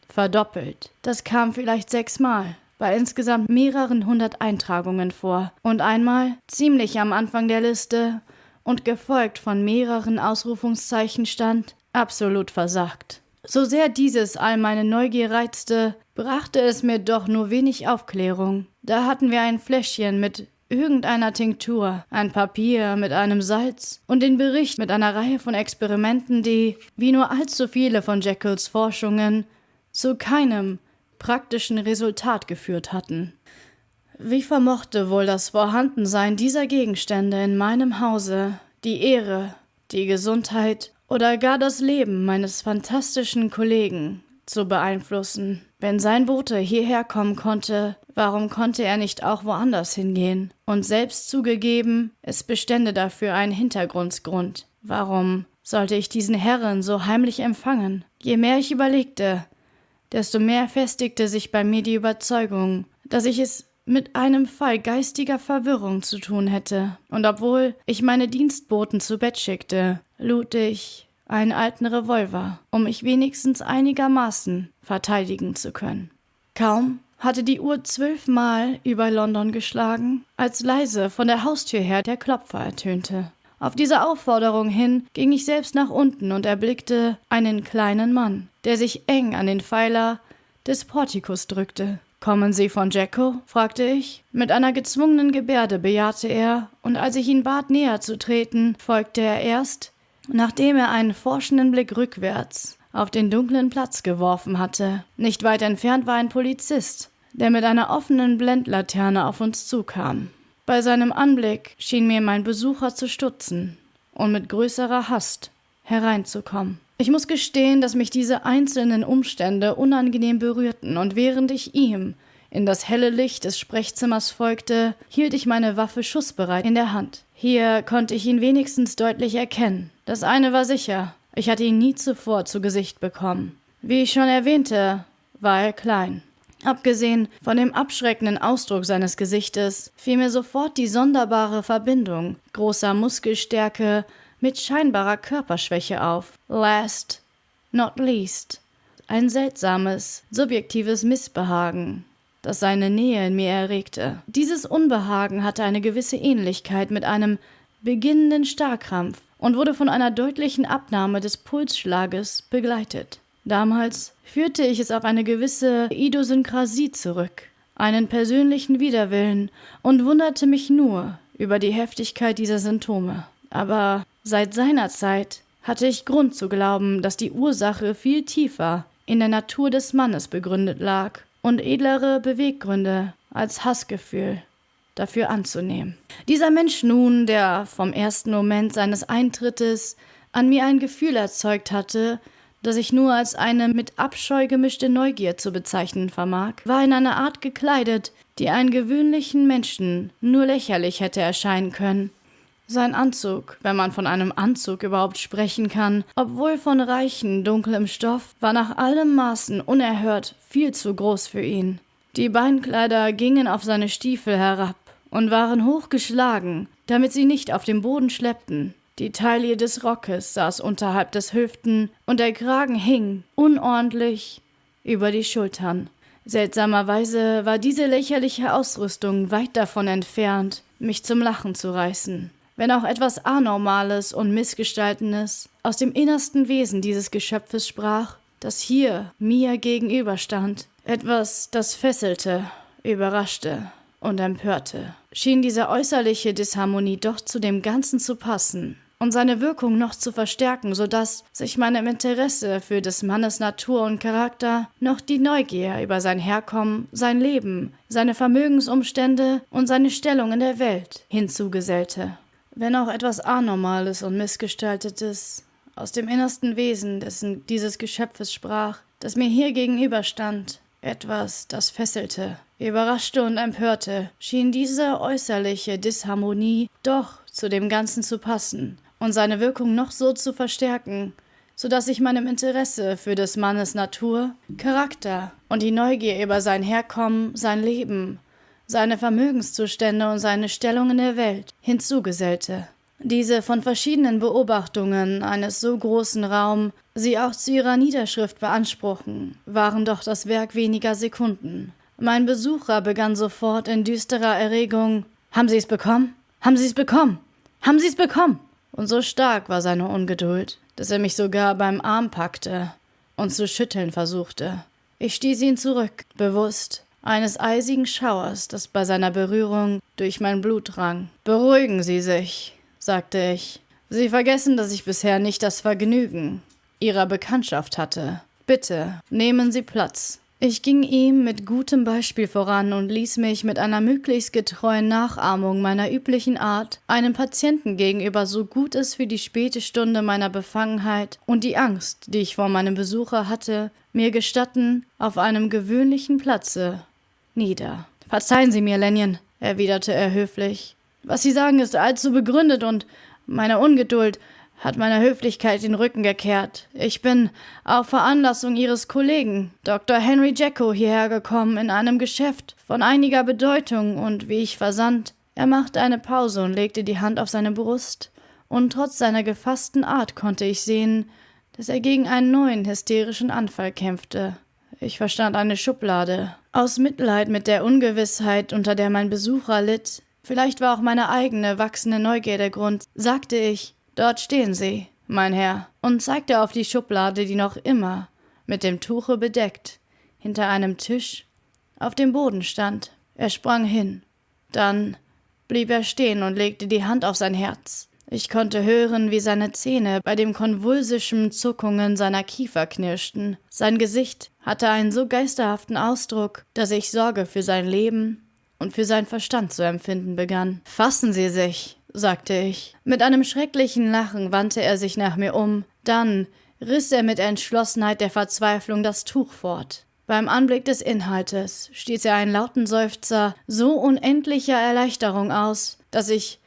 Verdoppelt. Das kam vielleicht sechsmal bei insgesamt mehreren hundert Eintragungen vor und einmal, ziemlich am Anfang der Liste und gefolgt von mehreren Ausrufungszeichen stand, absolut versagt. So sehr dieses all meine Neugier reizte, brachte es mir doch nur wenig Aufklärung. Da hatten wir ein Fläschchen mit irgendeiner Tinktur, ein Papier mit einem Salz und den Bericht mit einer Reihe von Experimenten, die, wie nur allzu viele von Jekylls Forschungen, zu keinem praktischen Resultat geführt hatten. Wie vermochte wohl das Vorhandensein dieser Gegenstände in meinem Hause die Ehre, die Gesundheit oder gar das Leben meines fantastischen Kollegen zu beeinflussen? Wenn sein Bote hierher kommen konnte, warum konnte er nicht auch woanders hingehen? Und selbst zugegeben, es bestände dafür ein Hintergrundsgrund. Warum sollte ich diesen Herren so heimlich empfangen? Je mehr ich überlegte, desto mehr festigte sich bei mir die Überzeugung, dass ich es mit einem Fall geistiger Verwirrung zu tun hätte. Und obwohl ich meine Dienstboten zu Bett schickte, lud ich einen alten Revolver, um mich wenigstens einigermaßen verteidigen zu können. Kaum hatte die Uhr zwölfmal über London geschlagen, als leise von der Haustür her der Klopfer ertönte. Auf diese Aufforderung hin ging ich selbst nach unten und erblickte einen kleinen Mann, der sich eng an den Pfeiler des Portikus drückte. Kommen Sie von Jacko? fragte ich. Mit einer gezwungenen Gebärde bejahte er, und als ich ihn bat, näher zu treten, folgte er erst, nachdem er einen forschenden Blick rückwärts auf den dunklen Platz geworfen hatte. Nicht weit entfernt war ein Polizist, der mit einer offenen Blendlaterne auf uns zukam. Bei seinem Anblick schien mir mein Besucher zu stutzen und mit größerer Hast hereinzukommen. Ich muss gestehen, dass mich diese einzelnen Umstände unangenehm berührten, und während ich ihm in das helle Licht des Sprechzimmers folgte, hielt ich meine Waffe schussbereit in der Hand. Hier konnte ich ihn wenigstens deutlich erkennen. Das eine war sicher, ich hatte ihn nie zuvor zu Gesicht bekommen. Wie ich schon erwähnte, war er klein. Abgesehen von dem abschreckenden Ausdruck seines Gesichtes fiel mir sofort die sonderbare Verbindung großer Muskelstärke mit scheinbarer Körperschwäche auf. Last, not least. Ein seltsames, subjektives Missbehagen, das seine Nähe in mir erregte. Dieses Unbehagen hatte eine gewisse Ähnlichkeit mit einem beginnenden Starrkrampf und wurde von einer deutlichen Abnahme des Pulsschlages begleitet. Damals führte ich es auf eine gewisse Idiosynkrasie zurück, einen persönlichen Widerwillen und wunderte mich nur über die Heftigkeit dieser Symptome. Aber seit seiner Zeit hatte ich Grund zu glauben, dass die Ursache viel tiefer in der Natur des Mannes begründet lag und edlere Beweggründe als Hassgefühl dafür anzunehmen. Dieser Mensch nun, der vom ersten Moment seines Eintrittes an mir ein Gefühl erzeugt hatte, das ich nur als eine mit Abscheu gemischte Neugier zu bezeichnen vermag, war in einer Art gekleidet, die einen gewöhnlichen Menschen nur lächerlich hätte erscheinen können. Sein Anzug, wenn man von einem Anzug überhaupt sprechen kann, obwohl von reichen, dunklem Stoff, war nach allem Maßen unerhört viel zu groß für ihn. Die Beinkleider gingen auf seine Stiefel herab und waren hochgeschlagen, damit sie nicht auf dem Boden schleppten. Die Taille des Rockes saß unterhalb des Hüften und der Kragen hing unordentlich über die Schultern. Seltsamerweise war diese lächerliche Ausrüstung weit davon entfernt, mich zum Lachen zu reißen wenn auch etwas Anormales und Missgestaltenes aus dem innersten Wesen dieses Geschöpfes sprach, das hier mir gegenüberstand. Etwas, das fesselte, überraschte und empörte. Schien diese äußerliche Disharmonie doch zu dem Ganzen zu passen und seine Wirkung noch zu verstärken, so dass sich meinem Interesse für des Mannes Natur und Charakter noch die Neugier über sein Herkommen, sein Leben, seine Vermögensumstände und seine Stellung in der Welt hinzugesellte wenn auch etwas Anormales und Missgestaltetes aus dem innersten Wesen dessen, dieses Geschöpfes sprach, das mir hier gegenüberstand, etwas, das fesselte, überraschte und empörte, schien diese äußerliche Disharmonie doch zu dem Ganzen zu passen und seine Wirkung noch so zu verstärken, so dass ich meinem Interesse für des Mannes Natur, Charakter und die Neugier über sein Herkommen, sein Leben seine Vermögenszustände und seine Stellung in der Welt hinzugesellte. Diese von verschiedenen Beobachtungen eines so großen Raum sie auch zu ihrer Niederschrift beanspruchen, waren doch das Werk weniger Sekunden. Mein Besucher begann sofort in düsterer Erregung Haben Sie es bekommen? Haben Sie es bekommen? Haben Sie es bekommen? Und so stark war seine Ungeduld, dass er mich sogar beim Arm packte und zu schütteln versuchte. Ich stieß ihn zurück, bewusst, eines eisigen Schauers, das bei seiner Berührung durch mein Blut drang. Beruhigen Sie sich, sagte ich. Sie vergessen, dass ich bisher nicht das Vergnügen Ihrer Bekanntschaft hatte. Bitte, nehmen Sie Platz. Ich ging ihm mit gutem Beispiel voran und ließ mich mit einer möglichst getreuen Nachahmung meiner üblichen Art einem Patienten gegenüber so gut es für die späte Stunde meiner Befangenheit und die Angst, die ich vor meinem Besucher hatte, mir gestatten, auf einem gewöhnlichen Platze nieder. Verzeihen Sie mir, Lenjen, erwiderte er höflich. Was Sie sagen, ist allzu begründet und meine Ungeduld hat meiner Höflichkeit den Rücken gekehrt. Ich bin auf Veranlassung Ihres Kollegen, Dr. Henry Jacko, hierher gekommen in einem Geschäft von einiger Bedeutung und wie ich versandt. Er machte eine Pause und legte die Hand auf seine Brust, und trotz seiner gefassten Art konnte ich sehen, dass er gegen einen neuen hysterischen Anfall kämpfte. Ich verstand eine Schublade. Aus Mitleid mit der Ungewissheit, unter der mein Besucher litt, vielleicht war auch meine eigene wachsende Neugier der Grund, sagte ich, dort stehen Sie, mein Herr, und zeigte auf die Schublade, die noch immer, mit dem Tuche bedeckt, hinter einem Tisch, auf dem Boden stand. Er sprang hin. Dann blieb er stehen und legte die Hand auf sein Herz. Ich konnte hören, wie seine Zähne bei den konvulsischen Zuckungen seiner Kiefer knirschten. Sein Gesicht hatte einen so geisterhaften Ausdruck, dass ich Sorge für sein Leben und für seinen Verstand zu empfinden begann. Fassen Sie sich, sagte ich. Mit einem schrecklichen Lachen wandte er sich nach mir um. Dann riss er mit Entschlossenheit der Verzweiflung das Tuch fort. Beim Anblick des Inhaltes stieß er einen lauten Seufzer so unendlicher Erleichterung aus, dass ich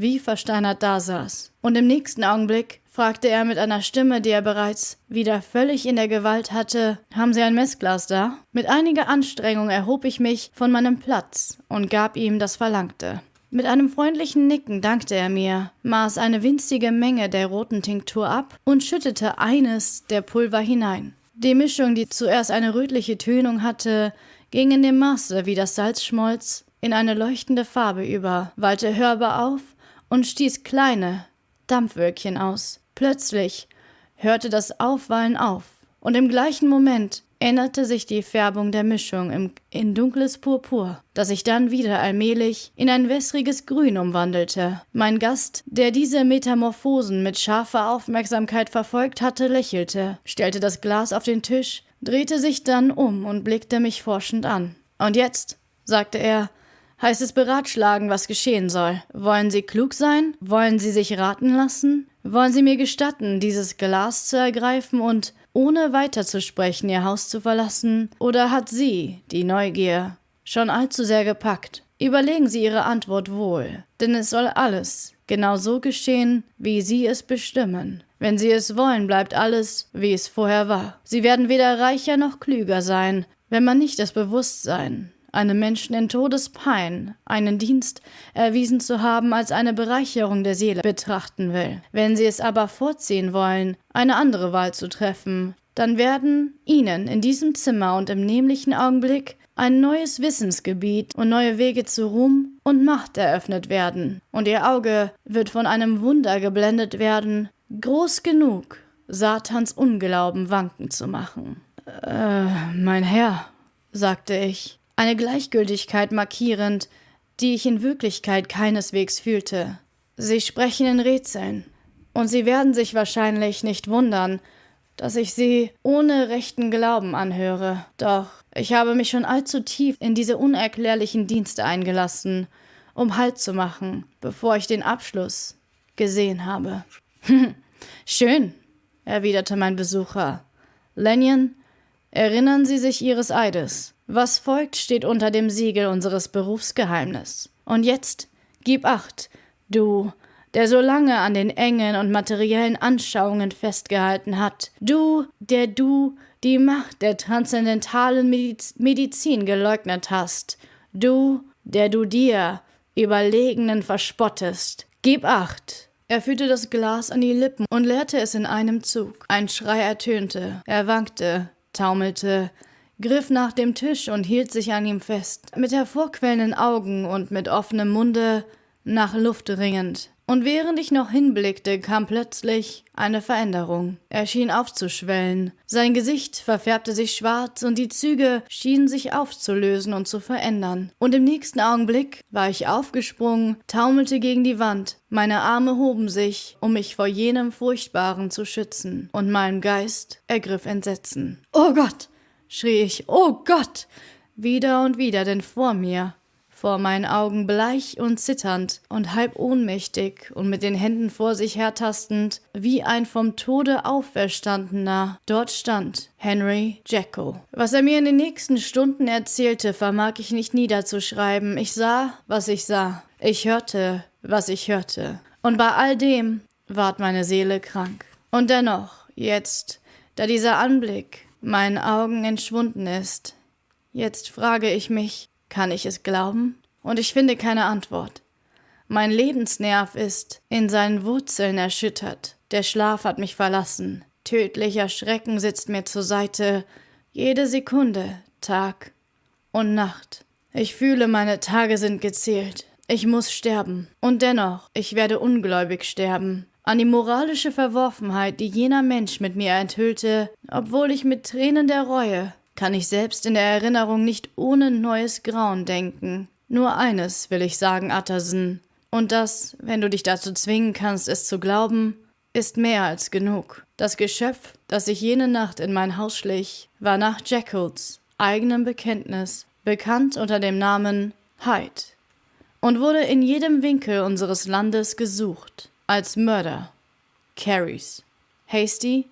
wie versteinert dasaß. Und im nächsten Augenblick fragte er mit einer Stimme, die er bereits wieder völlig in der Gewalt hatte, haben Sie ein Messglas da? Mit einiger Anstrengung erhob ich mich von meinem Platz und gab ihm das Verlangte. Mit einem freundlichen Nicken dankte er mir, maß eine winzige Menge der roten Tinktur ab und schüttete eines der Pulver hinein. Die Mischung, die zuerst eine rötliche Tönung hatte, ging in dem Maße, wie das Salz schmolz, in eine leuchtende Farbe über, wallte hörbar auf und stieß kleine, Dampfwölkchen aus. Plötzlich hörte das Aufwallen auf, und im gleichen Moment änderte sich die Färbung der Mischung im, in dunkles Purpur, das sich dann wieder allmählich in ein wässriges Grün umwandelte. Mein Gast, der diese Metamorphosen mit scharfer Aufmerksamkeit verfolgt hatte, lächelte, stellte das Glas auf den Tisch, drehte sich dann um und blickte mich forschend an. Und jetzt, sagte er, heißt es beratschlagen, was geschehen soll. Wollen Sie klug sein? Wollen Sie sich raten lassen? Wollen Sie mir gestatten, dieses Glas zu ergreifen und, ohne weiterzusprechen, Ihr Haus zu verlassen? Oder hat Sie, die Neugier, schon allzu sehr gepackt? Überlegen Sie Ihre Antwort wohl, denn es soll alles genau so geschehen, wie Sie es bestimmen. Wenn Sie es wollen, bleibt alles, wie es vorher war. Sie werden weder reicher noch klüger sein, wenn man nicht das Bewusstsein einem Menschen in Todespein einen Dienst erwiesen zu haben als eine Bereicherung der Seele betrachten will. Wenn sie es aber vorziehen wollen, eine andere Wahl zu treffen, dann werden ihnen in diesem Zimmer und im nämlichen Augenblick ein neues Wissensgebiet und neue Wege zu Ruhm und Macht eröffnet werden, und ihr Auge wird von einem Wunder geblendet werden, groß genug, Satans Unglauben wanken zu machen. Äh, mein Herr, sagte ich, eine Gleichgültigkeit markierend, die ich in Wirklichkeit keineswegs fühlte. Sie sprechen in Rätseln, und Sie werden sich wahrscheinlich nicht wundern, dass ich sie ohne rechten Glauben anhöre. Doch ich habe mich schon allzu tief in diese unerklärlichen Dienste eingelassen, um Halt zu machen, bevor ich den Abschluss gesehen habe. Schön, erwiderte mein Besucher. Lennion, erinnern Sie sich Ihres Eides. Was folgt, steht unter dem Siegel unseres Berufsgeheimnis. Und jetzt gib acht, du, der so lange an den engen und materiellen Anschauungen festgehalten hat, du, der du die Macht der transzendentalen Mediz Medizin geleugnet hast, du, der du dir Überlegenen verspottest, gib acht. Er führte das Glas an die Lippen und leerte es in einem Zug. Ein Schrei ertönte, er wankte, taumelte, griff nach dem Tisch und hielt sich an ihm fest, mit hervorquellenden Augen und mit offenem Munde nach Luft ringend. Und während ich noch hinblickte, kam plötzlich eine Veränderung. Er schien aufzuschwellen. Sein Gesicht verfärbte sich schwarz und die Züge schienen sich aufzulösen und zu verändern. Und im nächsten Augenblick war ich aufgesprungen, taumelte gegen die Wand. Meine Arme hoben sich, um mich vor jenem Furchtbaren zu schützen. Und mein Geist ergriff Entsetzen. Oh Gott! Schrie ich, Oh Gott! Wieder und wieder, denn vor mir, vor meinen Augen bleich und zitternd und halb ohnmächtig und mit den Händen vor sich hertastend, wie ein vom Tode auferstandener, dort stand Henry Jacko. Was er mir in den nächsten Stunden erzählte, vermag ich nicht niederzuschreiben. Ich sah, was ich sah. Ich hörte, was ich hörte. Und bei all dem ward meine Seele krank. Und dennoch, jetzt, da dieser Anblick meinen Augen entschwunden ist. Jetzt frage ich mich, kann ich es glauben? Und ich finde keine Antwort. Mein Lebensnerv ist in seinen Wurzeln erschüttert. Der Schlaf hat mich verlassen. Tödlicher Schrecken sitzt mir zur Seite. Jede Sekunde, Tag und Nacht. Ich fühle, meine Tage sind gezählt. Ich muss sterben. Und dennoch, ich werde ungläubig sterben an die moralische Verworfenheit, die jener Mensch mit mir enthüllte, obwohl ich mit Tränen der Reue, kann ich selbst in der Erinnerung nicht ohne neues Grauen denken. Nur eines will ich sagen, Atterson, und das, wenn du dich dazu zwingen kannst, es zu glauben, ist mehr als genug. Das Geschöpf, das sich jene Nacht in mein Haus schlich, war nach Jackalls eigenem Bekenntnis bekannt unter dem Namen Hyde und wurde in jedem Winkel unseres Landes gesucht als Mörder. Carries. Hasty.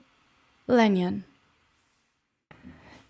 Lanyon.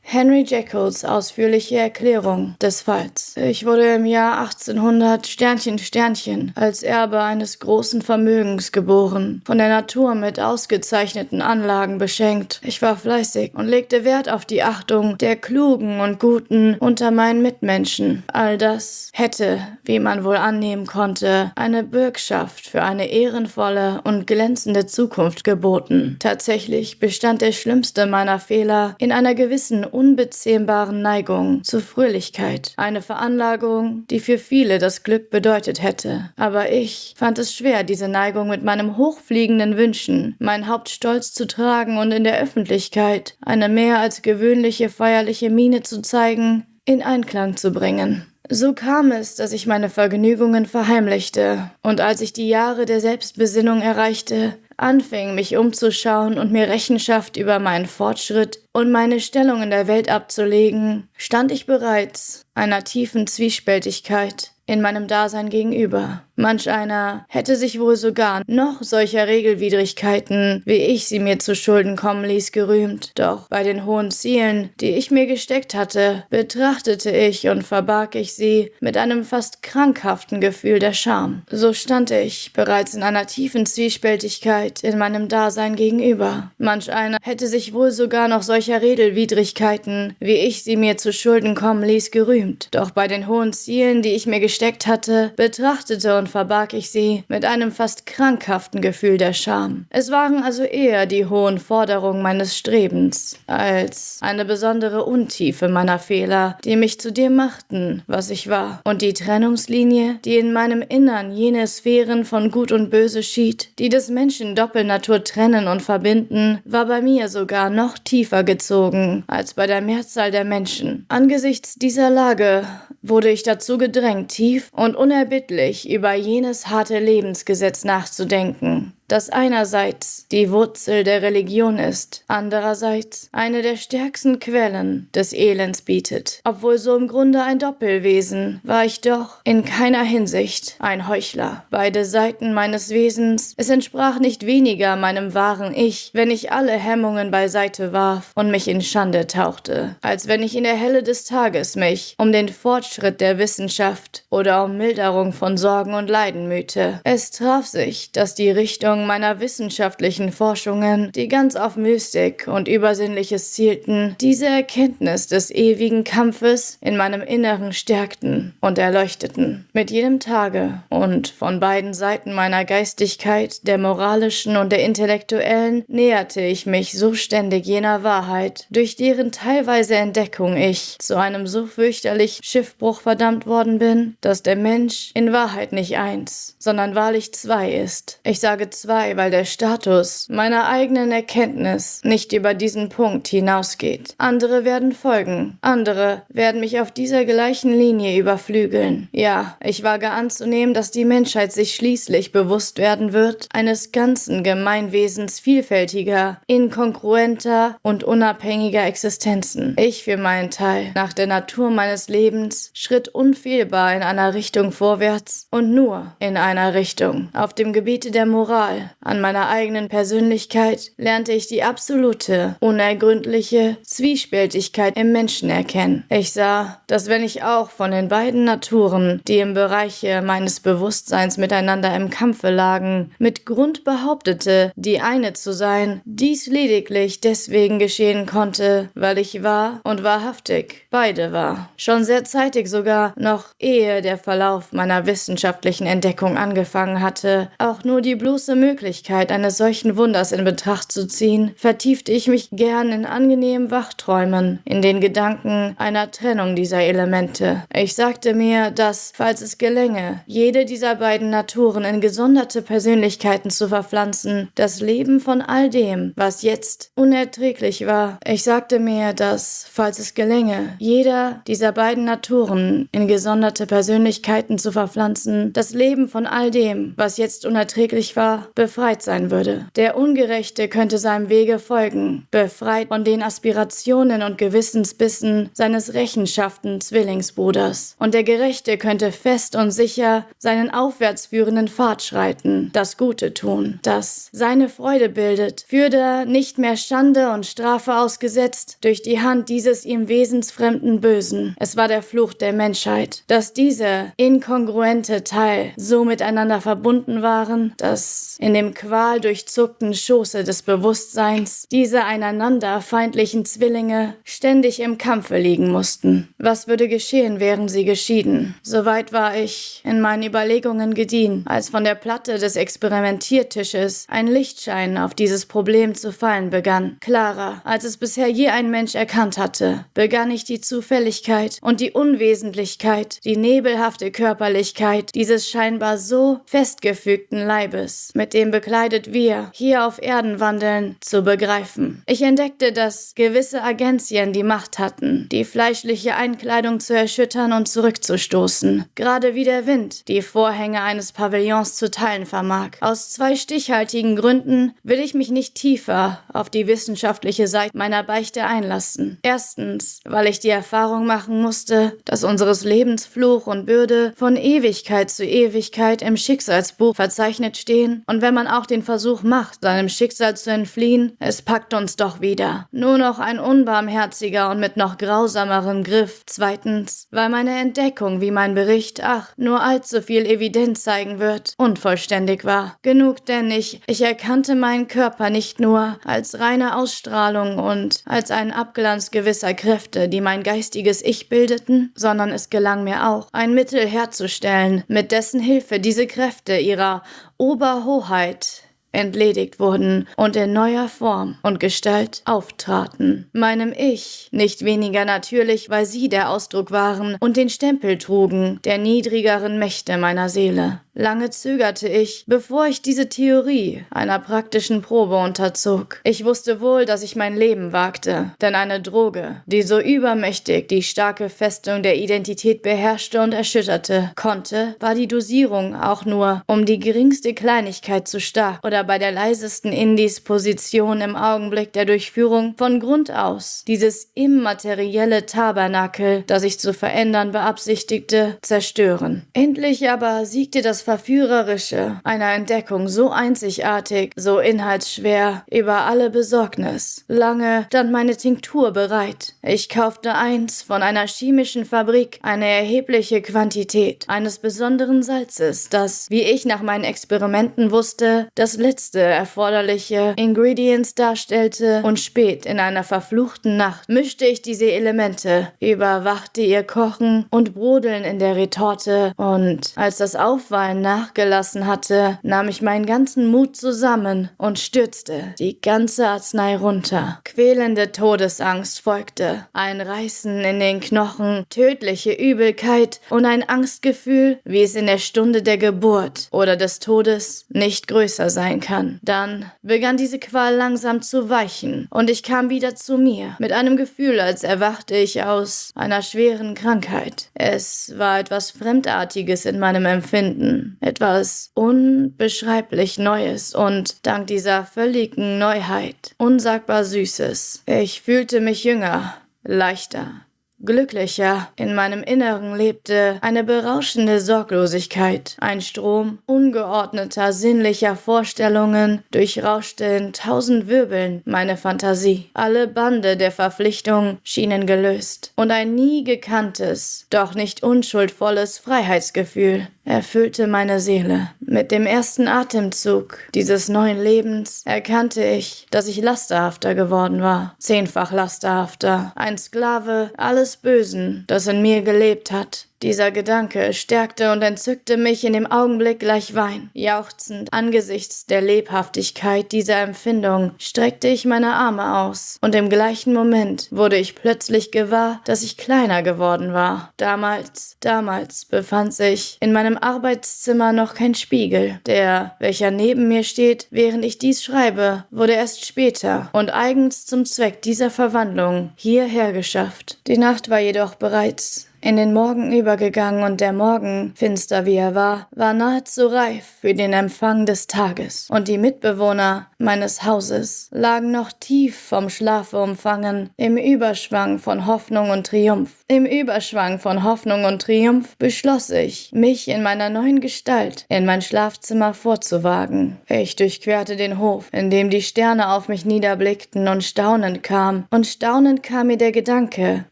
Henry Jackalls ausführliche Erklärung des Falls. Ich wurde im Jahr 1800 Sternchen Sternchen als Erbe eines großen Vermögens geboren, von der Natur mit ausgezeichneten Anlagen beschenkt. Ich war fleißig und legte Wert auf die Achtung der Klugen und Guten unter meinen Mitmenschen. All das hätte, wie man wohl annehmen konnte, eine Bürgschaft für eine ehrenvolle und glänzende Zukunft geboten. Tatsächlich bestand der schlimmste meiner Fehler in einer gewissen unbezähmbaren Neigung zur Fröhlichkeit, eine Veranlagung, die für viele das Glück bedeutet hätte. Aber ich fand es schwer, diese Neigung mit meinem hochfliegenden Wünschen, mein Haupt stolz zu tragen und in der Öffentlichkeit eine mehr als gewöhnliche feierliche Miene zu zeigen, in Einklang zu bringen. So kam es, dass ich meine Vergnügungen verheimlichte, und als ich die Jahre der Selbstbesinnung erreichte, anfing, mich umzuschauen und mir Rechenschaft über meinen Fortschritt und meine Stellung in der Welt abzulegen, stand ich bereits einer tiefen Zwiespältigkeit in meinem Dasein gegenüber. Manch einer hätte sich wohl sogar noch solcher Regelwidrigkeiten, wie ich sie mir zu Schulden kommen ließ, gerühmt. Doch bei den hohen Zielen, die ich mir gesteckt hatte, betrachtete ich und verbarg ich sie mit einem fast krankhaften Gefühl der Scham. So stand ich bereits in einer tiefen Zwiespältigkeit in meinem Dasein gegenüber. Manch einer hätte sich wohl sogar noch solcher Regelwidrigkeiten, wie ich sie mir zu Schulden kommen ließ, gerühmt. Doch bei den hohen Zielen, die ich mir gesteckt hatte, betrachtete und und verbarg ich sie mit einem fast krankhaften Gefühl der Scham. Es waren also eher die hohen Forderungen meines Strebens als eine besondere Untiefe meiner Fehler, die mich zu dem machten, was ich war. Und die Trennungslinie, die in meinem Innern jene Sphären von Gut und Böse schied, die des Menschen Doppelnatur trennen und verbinden, war bei mir sogar noch tiefer gezogen als bei der Mehrzahl der Menschen. Angesichts dieser Lage wurde ich dazu gedrängt, tief und unerbittlich über jenes harte Lebensgesetz nachzudenken, das einerseits die Wurzel der Religion ist, andererseits eine der stärksten Quellen des Elends bietet. Obwohl so im Grunde ein Doppelwesen, war ich doch in keiner Hinsicht ein Heuchler. Beide Seiten meines Wesens, es entsprach nicht weniger meinem wahren Ich, wenn ich alle Hemmungen beiseite warf und mich in Schande tauchte, als wenn ich in der Helle des Tages mich um den Fortschritt der Wissenschaft oder um Milderung von Sorgen und Leiden mühte. Es traf sich, dass die Richtung Richtung meiner wissenschaftlichen Forschungen, die ganz auf Mystik und Übersinnliches zielten, diese Erkenntnis des ewigen Kampfes in meinem Inneren stärkten und erleuchteten. Mit jedem Tage und von beiden Seiten meiner Geistigkeit, der moralischen und der intellektuellen, näherte ich mich so ständig jener Wahrheit, durch deren teilweise Entdeckung ich zu einem so fürchterlich Schiffbruch verdammt worden bin, dass der Mensch in Wahrheit nicht eins, sondern wahrlich zwei ist. Ich sage zwei, 2, weil der Status meiner eigenen Erkenntnis nicht über diesen Punkt hinausgeht. Andere werden folgen, andere werden mich auf dieser gleichen Linie überflügeln. Ja, ich wage anzunehmen, dass die Menschheit sich schließlich bewusst werden wird, eines ganzen Gemeinwesens vielfältiger, inkongruenter und unabhängiger Existenzen. Ich für meinen Teil, nach der Natur meines Lebens, schritt unfehlbar in einer Richtung vorwärts und nur in einer Richtung. Auf dem Gebiete der Moral Moral, an meiner eigenen Persönlichkeit lernte ich die absolute, unergründliche Zwiespältigkeit im Menschen erkennen. Ich sah, dass wenn ich auch von den beiden Naturen, die im Bereiche meines Bewusstseins miteinander im Kampfe lagen, mit Grund behauptete, die eine zu sein, dies lediglich deswegen geschehen konnte, weil ich war und wahrhaftig beide war. Schon sehr zeitig sogar, noch ehe der Verlauf meiner wissenschaftlichen Entdeckung angefangen hatte, auch nur die bloße Möglichkeit eines solchen Wunders in Betracht zu ziehen, vertiefte ich mich gern in angenehmen Wachträumen, in den Gedanken einer Trennung dieser Elemente. Ich sagte mir, dass, falls es gelänge, jede dieser beiden Naturen in gesonderte Persönlichkeiten zu verpflanzen, das Leben von all dem, was jetzt unerträglich war, ich sagte mir, dass, falls es gelänge, jeder dieser beiden Naturen in gesonderte Persönlichkeiten zu verpflanzen, das Leben von all dem, was jetzt unerträglich war, befreit sein würde. Der Ungerechte könnte seinem Wege folgen, befreit von den Aspirationen und Gewissensbissen seines rechenschaften Zwillingsbruders. Und der Gerechte könnte fest und sicher seinen aufwärtsführenden Pfad schreiten, das Gute tun, das seine Freude bildet, fürder nicht mehr Schande und Strafe ausgesetzt durch die Hand dieses ihm wesensfremden Bösen. Es war der Fluch der Menschheit, dass diese inkongruente Teil so miteinander verbunden waren, dass in dem qualdurchzuckten Schoße des Bewusstseins, diese einander feindlichen Zwillinge ständig im Kampfe liegen mussten. Was würde geschehen, wären sie geschieden? Soweit war ich in meinen Überlegungen gediehen, als von der Platte des Experimentiertisches ein Lichtschein auf dieses Problem zu fallen begann. Klarer, als es bisher je ein Mensch erkannt hatte, begann ich die Zufälligkeit und die Unwesentlichkeit, die nebelhafte Körperlichkeit dieses scheinbar so festgefügten Leibes, mit dem bekleidet wir hier auf Erden wandeln, zu begreifen. Ich entdeckte, dass gewisse Agenzien die Macht hatten, die fleischliche Einkleidung zu erschüttern und zurückzustoßen, gerade wie der Wind die Vorhänge eines Pavillons zu teilen vermag. Aus zwei stichhaltigen Gründen will ich mich nicht tiefer auf die wissenschaftliche Seite meiner Beichte einlassen. Erstens, weil ich die Erfahrung machen musste, dass unseres Lebens Fluch und Bürde von Ewigkeit zu Ewigkeit im Schicksalsbuch verzeichnet stehen und wenn man auch den Versuch macht, seinem Schicksal zu entfliehen, es packt uns doch wieder. Nur noch ein unbarmherziger und mit noch grausamerem Griff. Zweitens, weil meine Entdeckung, wie mein Bericht, ach, nur allzu viel Evidenz zeigen wird, unvollständig war. Genug denn ich, ich erkannte meinen Körper nicht nur als reine Ausstrahlung und als einen Abglanz gewisser Kräfte, die mein geistiges Ich bildeten, sondern es gelang mir auch, ein Mittel herzustellen, mit dessen Hilfe diese Kräfte ihrer Oberhoheit entledigt wurden und in neuer Form und Gestalt auftraten. Meinem Ich, nicht weniger natürlich, weil sie der Ausdruck waren und den Stempel trugen der niedrigeren Mächte meiner Seele. Lange zögerte ich, bevor ich diese Theorie einer praktischen Probe unterzog. Ich wusste wohl, dass ich mein Leben wagte, denn eine Droge, die so übermächtig die starke Festung der Identität beherrschte und erschütterte, konnte, war die Dosierung auch nur um die geringste Kleinigkeit zu stark oder bei der leisesten Indisposition im Augenblick der Durchführung von Grund aus dieses immaterielle Tabernakel, das ich zu verändern beabsichtigte, zerstören. Endlich aber siegte das Verführerische einer Entdeckung so einzigartig, so inhaltsschwer, über alle Besorgnis. Lange stand meine Tinktur bereit. Ich kaufte eins von einer chemischen Fabrik, eine erhebliche Quantität eines besonderen Salzes, das, wie ich nach meinen Experimenten wusste, das letzte erforderliche Ingredients darstellte und spät in einer verfluchten Nacht mischte ich diese Elemente, überwachte ihr Kochen und Brodeln in der Retorte und als das Aufweilen Strahlen nachgelassen hatte, nahm ich meinen ganzen Mut zusammen und stürzte die ganze Arznei runter. Quälende Todesangst folgte, ein Reißen in den Knochen, tödliche Übelkeit und ein Angstgefühl, wie es in der Stunde der Geburt oder des Todes nicht größer sein kann. Dann begann diese Qual langsam zu weichen und ich kam wieder zu mir, mit einem Gefühl, als erwachte ich aus einer schweren Krankheit. Es war etwas Fremdartiges in meinem Empfinden, etwas unbeschreiblich Neues und dank dieser völligen Neuheit unsagbar Süßes. Ich fühlte mich jünger, leichter, glücklicher. In meinem Inneren lebte eine berauschende Sorglosigkeit. Ein Strom ungeordneter, sinnlicher Vorstellungen durchrauschte in tausend Wirbeln meine Fantasie. Alle Bande der Verpflichtung schienen gelöst. Und ein nie gekanntes, doch nicht unschuldvolles Freiheitsgefühl erfüllte meine Seele. Mit dem ersten Atemzug dieses neuen Lebens erkannte ich, dass ich lasterhafter geworden war. Zehnfach lasterhafter. Ein Sklave alles Bösen, das in mir gelebt hat. Dieser Gedanke stärkte und entzückte mich in dem Augenblick gleich Wein. Jauchzend angesichts der Lebhaftigkeit dieser Empfindung streckte ich meine Arme aus, und im gleichen Moment wurde ich plötzlich gewahr, dass ich kleiner geworden war. Damals, damals befand sich in meinem Arbeitszimmer noch kein Spiegel. Der, welcher neben mir steht, während ich dies schreibe, wurde erst später und eigens zum Zweck dieser Verwandlung hierher geschafft. Die Nacht war jedoch bereits in den Morgen übergegangen und der Morgen, finster wie er war, war nahezu reif für den Empfang des Tages. Und die Mitbewohner meines Hauses lagen noch tief vom Schlafe umfangen, im Überschwang von Hoffnung und Triumph. Im Überschwang von Hoffnung und Triumph beschloss ich, mich in meiner neuen Gestalt in mein Schlafzimmer vorzuwagen. Ich durchquerte den Hof, in dem die Sterne auf mich niederblickten und staunend kam, und staunend kam mir der Gedanke,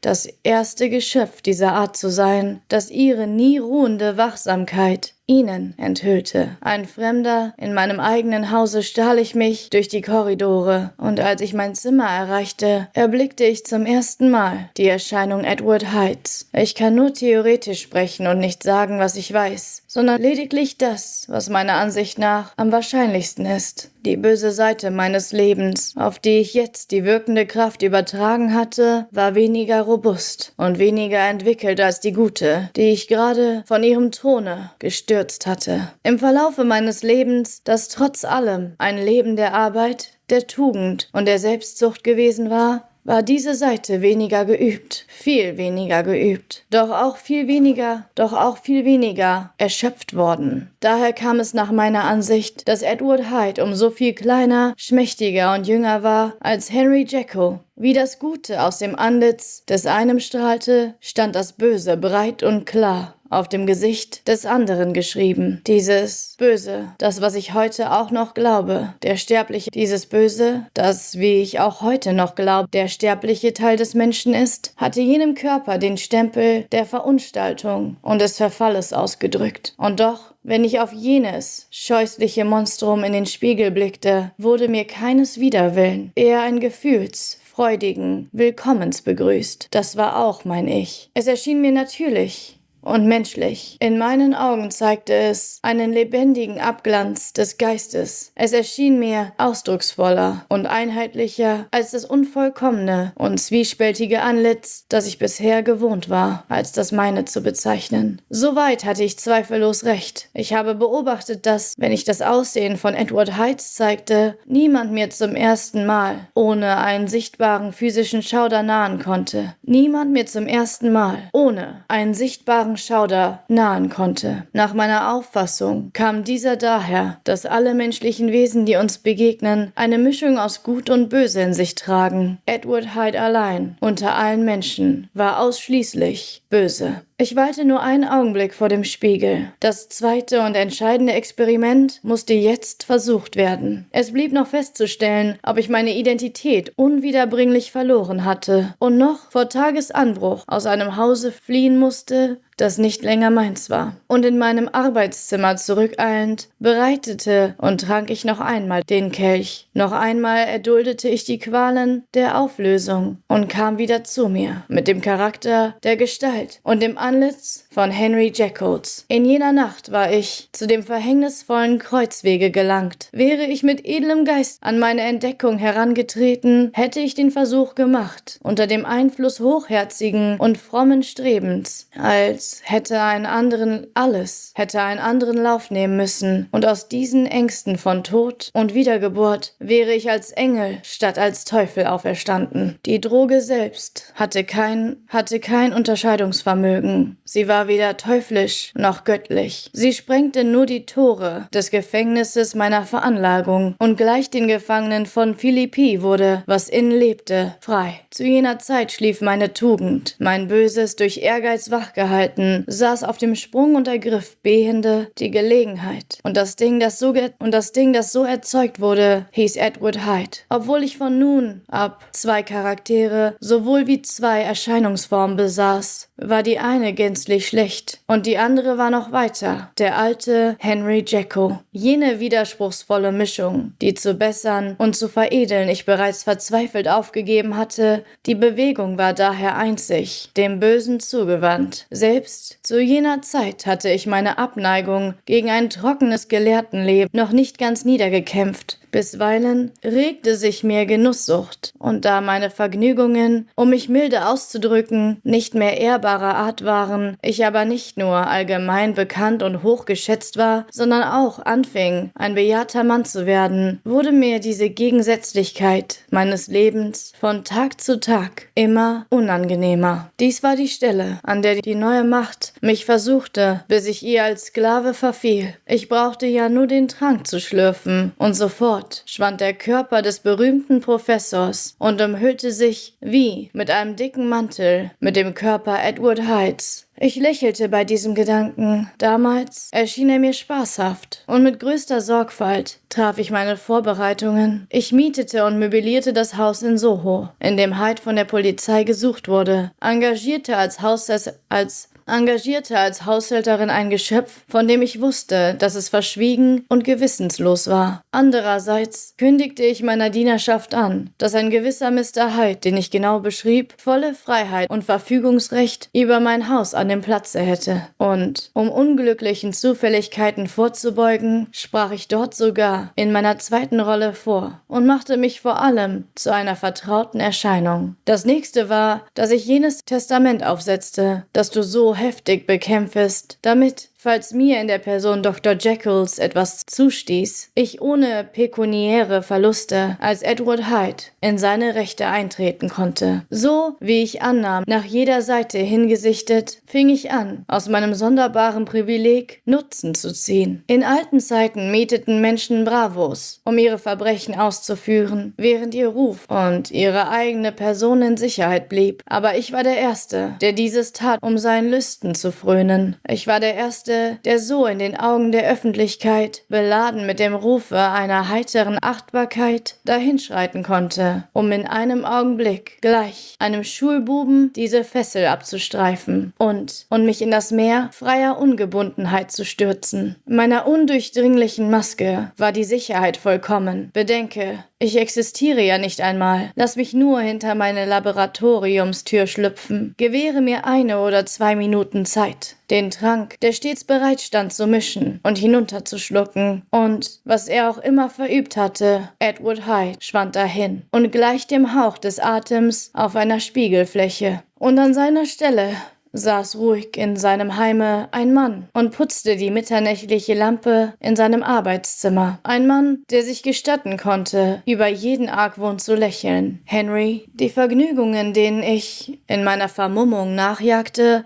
das erste Geschöpf dieser Art zu sein, das ihre nie ruhende Wachsamkeit ihnen enthüllte. Ein Fremder in meinem eigenen Hause stahl ich mich durch die Korridore, und als ich mein Zimmer erreichte, erblickte ich zum ersten Mal die Erscheinung Edward Heights. Ich kann nur theoretisch sprechen und nicht sagen, was ich weiß, sondern lediglich das, was meiner Ansicht nach am wahrscheinlichsten ist. Die böse Seite meines Lebens, auf die ich jetzt die wirkende Kraft übertragen hatte, war weniger robust und weniger entwickelt als die gute, die ich gerade von ihrem Throne gestürzt hatte. Im Verlaufe meines Lebens, das trotz allem ein Leben der Arbeit, der Tugend und der Selbstzucht gewesen war, war diese Seite weniger geübt, viel weniger geübt, doch auch viel weniger, doch auch viel weniger erschöpft worden. Daher kam es nach meiner Ansicht, dass Edward Hyde um so viel kleiner, schmächtiger und jünger war als Henry Jekyll. Wie das Gute aus dem Antlitz des einen strahlte, stand das Böse breit und klar auf dem Gesicht des anderen geschrieben. Dieses Böse, das, was ich heute auch noch glaube, der sterbliche, dieses Böse, das, wie ich auch heute noch glaube, der sterbliche Teil des Menschen ist, hatte jenem Körper den Stempel der Verunstaltung und des Verfalles ausgedrückt. Und doch wenn ich auf jenes scheußliche Monstrum in den Spiegel blickte, wurde mir keines Widerwillen, eher ein Gefühls, freudigen Willkommens begrüßt. Das war auch mein Ich. Es erschien mir natürlich, und menschlich. In meinen Augen zeigte es einen lebendigen Abglanz des Geistes. Es erschien mir ausdrucksvoller und einheitlicher als das unvollkommene und zwiespältige Antlitz, das ich bisher gewohnt war, als das meine zu bezeichnen. Soweit hatte ich zweifellos recht. Ich habe beobachtet, dass, wenn ich das Aussehen von Edward Heights zeigte, niemand mir zum ersten Mal ohne einen sichtbaren physischen Schauder nahen konnte. Niemand mir zum ersten Mal ohne einen sichtbaren Schauder nahen konnte. Nach meiner Auffassung kam dieser daher, dass alle menschlichen Wesen, die uns begegnen, eine Mischung aus Gut und Böse in sich tragen. Edward Hyde allein, unter allen Menschen, war ausschließlich böse. Ich weilte nur einen Augenblick vor dem Spiegel. Das zweite und entscheidende Experiment musste jetzt versucht werden. Es blieb noch festzustellen, ob ich meine Identität unwiederbringlich verloren hatte und noch vor Tagesanbruch aus einem Hause fliehen musste, das nicht länger meins war. Und in meinem Arbeitszimmer zurückeilend, bereitete und trank ich noch einmal den Kelch. Noch einmal erduldete ich die Qualen der Auflösung und kam wieder zu mir mit dem Charakter der Gestalt und dem Antlitz von Henry Jackolds. In jener Nacht war ich zu dem verhängnisvollen Kreuzwege gelangt. Wäre ich mit edlem Geist an meine Entdeckung herangetreten, hätte ich den Versuch gemacht, unter dem Einfluss hochherzigen und frommen Strebens, als hätte ein anderen alles, hätte einen anderen Lauf nehmen müssen, und aus diesen Ängsten von Tod und Wiedergeburt wäre ich als Engel statt als Teufel auferstanden. Die Droge selbst hatte kein, hatte kein Unterscheidungsvermögen. Sie war weder teuflisch noch göttlich. Sie sprengte nur die Tore des Gefängnisses meiner Veranlagung und gleich den Gefangenen von Philippi wurde, was innen lebte, frei. Zu jener Zeit schlief meine Tugend, mein Böses durch Ehrgeiz wachgehalten, saß auf dem Sprung und ergriff behende die Gelegenheit. Und das Ding, das so und das Ding, das so erzeugt wurde, hieß Edward Hyde. Obwohl ich von nun ab zwei Charaktere sowohl wie zwei Erscheinungsformen besaß, war die eine gänzlich schlecht und die andere war noch weiter, der alte Henry Jekyll. Jene widerspruchsvolle Mischung, die zu bessern und zu veredeln ich bereits verzweifelt aufgegeben hatte, die Bewegung war daher einzig, dem Bösen zugewandt. Selbst zu jener Zeit hatte ich meine Abneigung gegen ein trockenes Gelehrtenleben noch nicht ganz niedergekämpft, Bisweilen regte sich mir Genusssucht, und da meine Vergnügungen, um mich milde auszudrücken, nicht mehr ehrbarer Art waren, ich aber nicht nur allgemein bekannt und hochgeschätzt war, sondern auch anfing, ein bejahrter Mann zu werden, wurde mir diese Gegensätzlichkeit meines Lebens von Tag zu Tag immer unangenehmer. Dies war die Stelle, an der die neue Macht mich versuchte, bis ich ihr als Sklave verfiel. Ich brauchte ja nur den Trank zu schlürfen, und sofort Fort schwand der Körper des berühmten Professors und umhüllte sich wie mit einem dicken Mantel mit dem Körper Edward Hydes. Ich lächelte bei diesem Gedanken. Damals erschien er mir spaßhaft und mit größter Sorgfalt traf ich meine Vorbereitungen. Ich mietete und möblierte das Haus in Soho, in dem Hyde von der Polizei gesucht wurde, engagierte als, Haus als engagierte als Haushälterin ein Geschöpf, von dem ich wusste, dass es verschwiegen und gewissenslos war. Andererseits kündigte ich meiner Dienerschaft an, dass ein gewisser Mr. Hyde, den ich genau beschrieb, volle Freiheit und Verfügungsrecht über mein Haus an dem Platze hätte. Und um unglücklichen Zufälligkeiten vorzubeugen, sprach ich dort sogar in meiner zweiten Rolle vor und machte mich vor allem zu einer vertrauten Erscheinung. Das nächste war, dass ich jenes Testament aufsetzte, das du so heftig bekämpfest, damit Falls mir in der Person Dr. Jekylls etwas zustieß, ich ohne pekuniäre Verluste als Edward Hyde in seine Rechte eintreten konnte. So, wie ich annahm, nach jeder Seite hingesichtet, fing ich an, aus meinem sonderbaren Privileg Nutzen zu ziehen. In alten Zeiten mieteten Menschen Bravos, um ihre Verbrechen auszuführen, während ihr Ruf und ihre eigene Person in Sicherheit blieb. Aber ich war der Erste, der dieses tat, um seinen Lüsten zu frönen. Ich war der Erste, Erste, der so in den Augen der Öffentlichkeit, beladen mit dem Rufe einer heiteren Achtbarkeit, dahinschreiten konnte, um in einem Augenblick gleich einem Schulbuben diese Fessel abzustreifen und, und mich in das Meer freier Ungebundenheit zu stürzen. Meiner undurchdringlichen Maske war die Sicherheit vollkommen. Bedenke, ich existiere ja nicht einmal. Lass mich nur hinter meine Laboratoriumstür schlüpfen. Gewähre mir eine oder zwei Minuten Zeit, den Trank, der stets bereit stand zu mischen und hinunterzuschlucken. Und was er auch immer verübt hatte, Edward Hyde schwand dahin und gleich dem Hauch des Atems auf einer Spiegelfläche. Und an seiner Stelle saß ruhig in seinem Heime ein Mann und putzte die mitternächtliche Lampe in seinem Arbeitszimmer. Ein Mann, der sich gestatten konnte, über jeden Argwohn zu lächeln. Henry, die Vergnügungen, denen ich in meiner Vermummung nachjagte,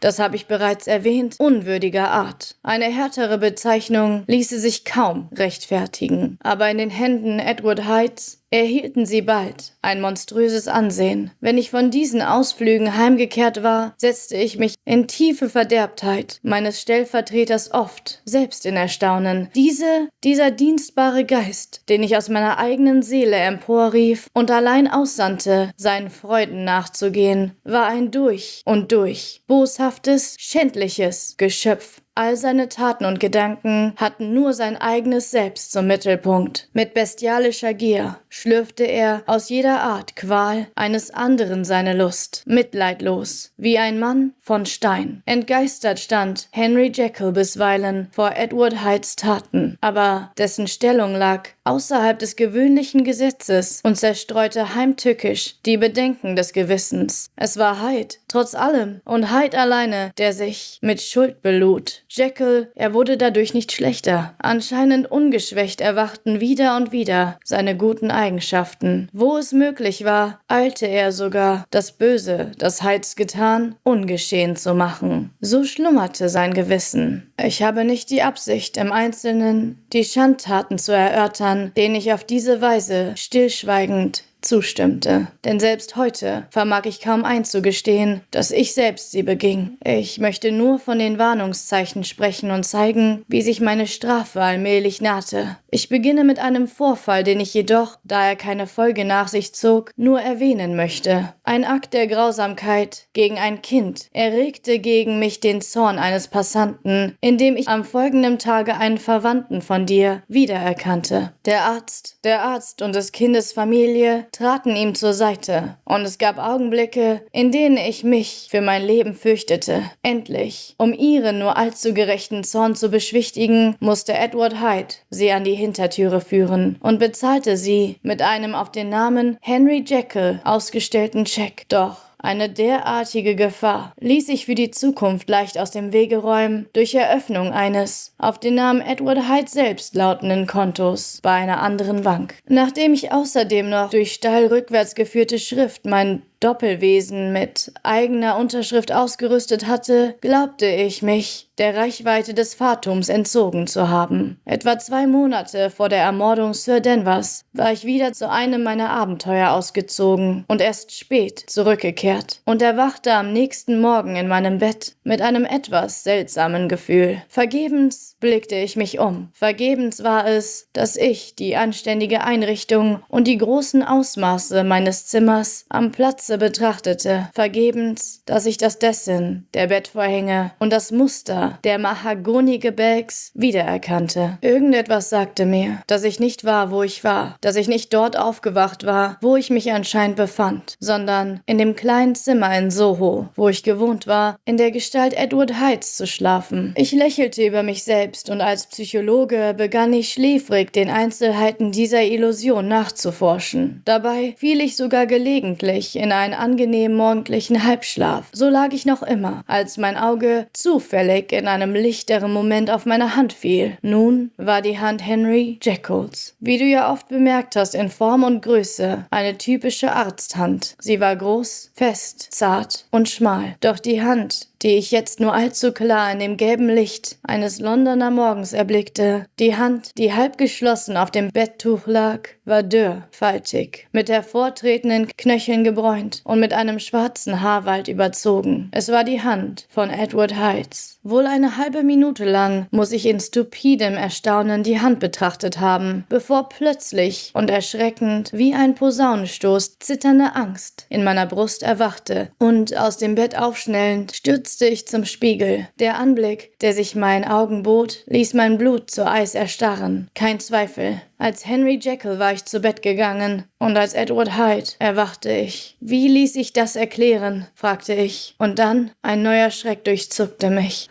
das habe ich bereits erwähnt, unwürdiger Art. Eine härtere Bezeichnung ließe sich kaum rechtfertigen. Aber in den Händen Edward Hydes erhielten sie bald ein monströses Ansehen. Wenn ich von diesen Ausflügen heimgekehrt war, setzte ich mich in tiefe Verderbtheit meines Stellvertreters oft selbst in Erstaunen. Diese, dieser dienstbare Geist, den ich aus meiner eigenen Seele emporrief und allein aussandte, seinen Freuden nachzugehen, war ein durch und durch boshaftes, schändliches Geschöpf All seine Taten und Gedanken hatten nur sein eigenes Selbst zum Mittelpunkt. Mit bestialischer Gier schlürfte er aus jeder Art Qual eines anderen seine Lust, mitleidlos, wie ein Mann von Stein. Entgeistert stand Henry Jekyll bisweilen vor Edward Hydes Taten, aber dessen Stellung lag außerhalb des gewöhnlichen Gesetzes und zerstreute heimtückisch die Bedenken des Gewissens. Es war Hyde, trotz allem, und Hyde alleine, der sich mit Schuld belud. Jekyll, er wurde dadurch nicht schlechter. Anscheinend ungeschwächt erwachten wieder und wieder seine guten Eigenschaften. Wo es möglich war, eilte er sogar, das Böse, das Hydes getan, ungeschehen zu machen. So schlummerte sein Gewissen. Ich habe nicht die Absicht, im Einzelnen die Schandtaten zu erörtern, denen ich auf diese Weise stillschweigend zustimmte. Denn selbst heute vermag ich kaum einzugestehen, dass ich selbst sie beging. Ich möchte nur von den Warnungszeichen sprechen und zeigen, wie sich meine Strafe allmählich nahte. Ich beginne mit einem Vorfall, den ich jedoch, da er keine Folge nach sich zog, nur erwähnen möchte. Ein Akt der Grausamkeit gegen ein Kind erregte gegen mich den Zorn eines Passanten, indem ich am folgenden Tage einen Verwandten von dir wiedererkannte. Der Arzt, der Arzt und des Kindes Familie traten ihm zur Seite, und es gab Augenblicke, in denen ich mich für mein Leben fürchtete. Endlich, um ihren nur allzu gerechten Zorn zu beschwichtigen, musste Edward Hyde sie an die Hintertüre führen und bezahlte sie mit einem auf den Namen Henry Jekyll ausgestellten Scheck. Doch eine derartige Gefahr ließ sich für die Zukunft leicht aus dem Wege räumen durch Eröffnung eines auf den Namen Edward Hyde selbst lautenden Kontos bei einer anderen Bank. Nachdem ich außerdem noch durch steil rückwärts geführte Schrift mein Doppelwesen mit eigener Unterschrift ausgerüstet hatte, glaubte ich mich der Reichweite des Fatums entzogen zu haben. Etwa zwei Monate vor der Ermordung Sir Denvers war ich wieder zu einem meiner Abenteuer ausgezogen und erst spät zurückgekehrt und erwachte am nächsten Morgen in meinem Bett mit einem etwas seltsamen Gefühl. Vergebens blickte ich mich um. Vergebens war es, dass ich die anständige Einrichtung und die großen Ausmaße meines Zimmers am Platz Matratze betrachtete, vergebens, dass ich das Dessen der Bettvorhänge und das Muster der Mahagoni-Gebälks wiedererkannte. Irgendetwas sagte mir, dass ich nicht war, wo ich war, dass ich nicht dort aufgewacht war, wo ich mich anscheinend befand, sondern in dem kleinen Zimmer in Soho, wo ich gewohnt war, in der Gestalt Edward Heights zu schlafen. Ich lächelte über mich selbst und als Psychologe begann ich schläfrig den Einzelheiten dieser Illusion nachzuforschen. Dabei fiel ich sogar gelegentlich in einen angenehmen morgendlichen Halbschlaf. So lag ich noch immer, als mein Auge zufällig in einem lichteren Moment auf meine Hand fiel. Nun war die Hand Henry Jekylls. Wie du ja oft bemerkt hast, in Form und Größe eine typische Arzthand. Sie war groß, fest, zart und schmal. Doch die Hand, die ich jetzt nur allzu klar in dem gelben Licht eines Londoner Morgens erblickte. Die Hand, die halb geschlossen auf dem Betttuch lag, war dürr, faltig, mit hervortretenden Knöcheln gebräunt und mit einem schwarzen Haarwald überzogen. Es war die Hand von Edward Heights. Wohl eine halbe Minute lang muss ich in stupidem Erstaunen die Hand betrachtet haben, bevor plötzlich und erschreckend wie ein Posaunenstoß zitternde Angst in meiner Brust erwachte und aus dem Bett aufschnellend stürzte stürzte ich zum Spiegel. Der Anblick, der sich meinen Augen bot, ließ mein Blut zu Eis erstarren. Kein Zweifel, als Henry Jekyll war ich zu Bett gegangen und als Edward Hyde erwachte ich. Wie ließ ich das erklären? fragte ich. Und dann ein neuer Schreck durchzuckte mich.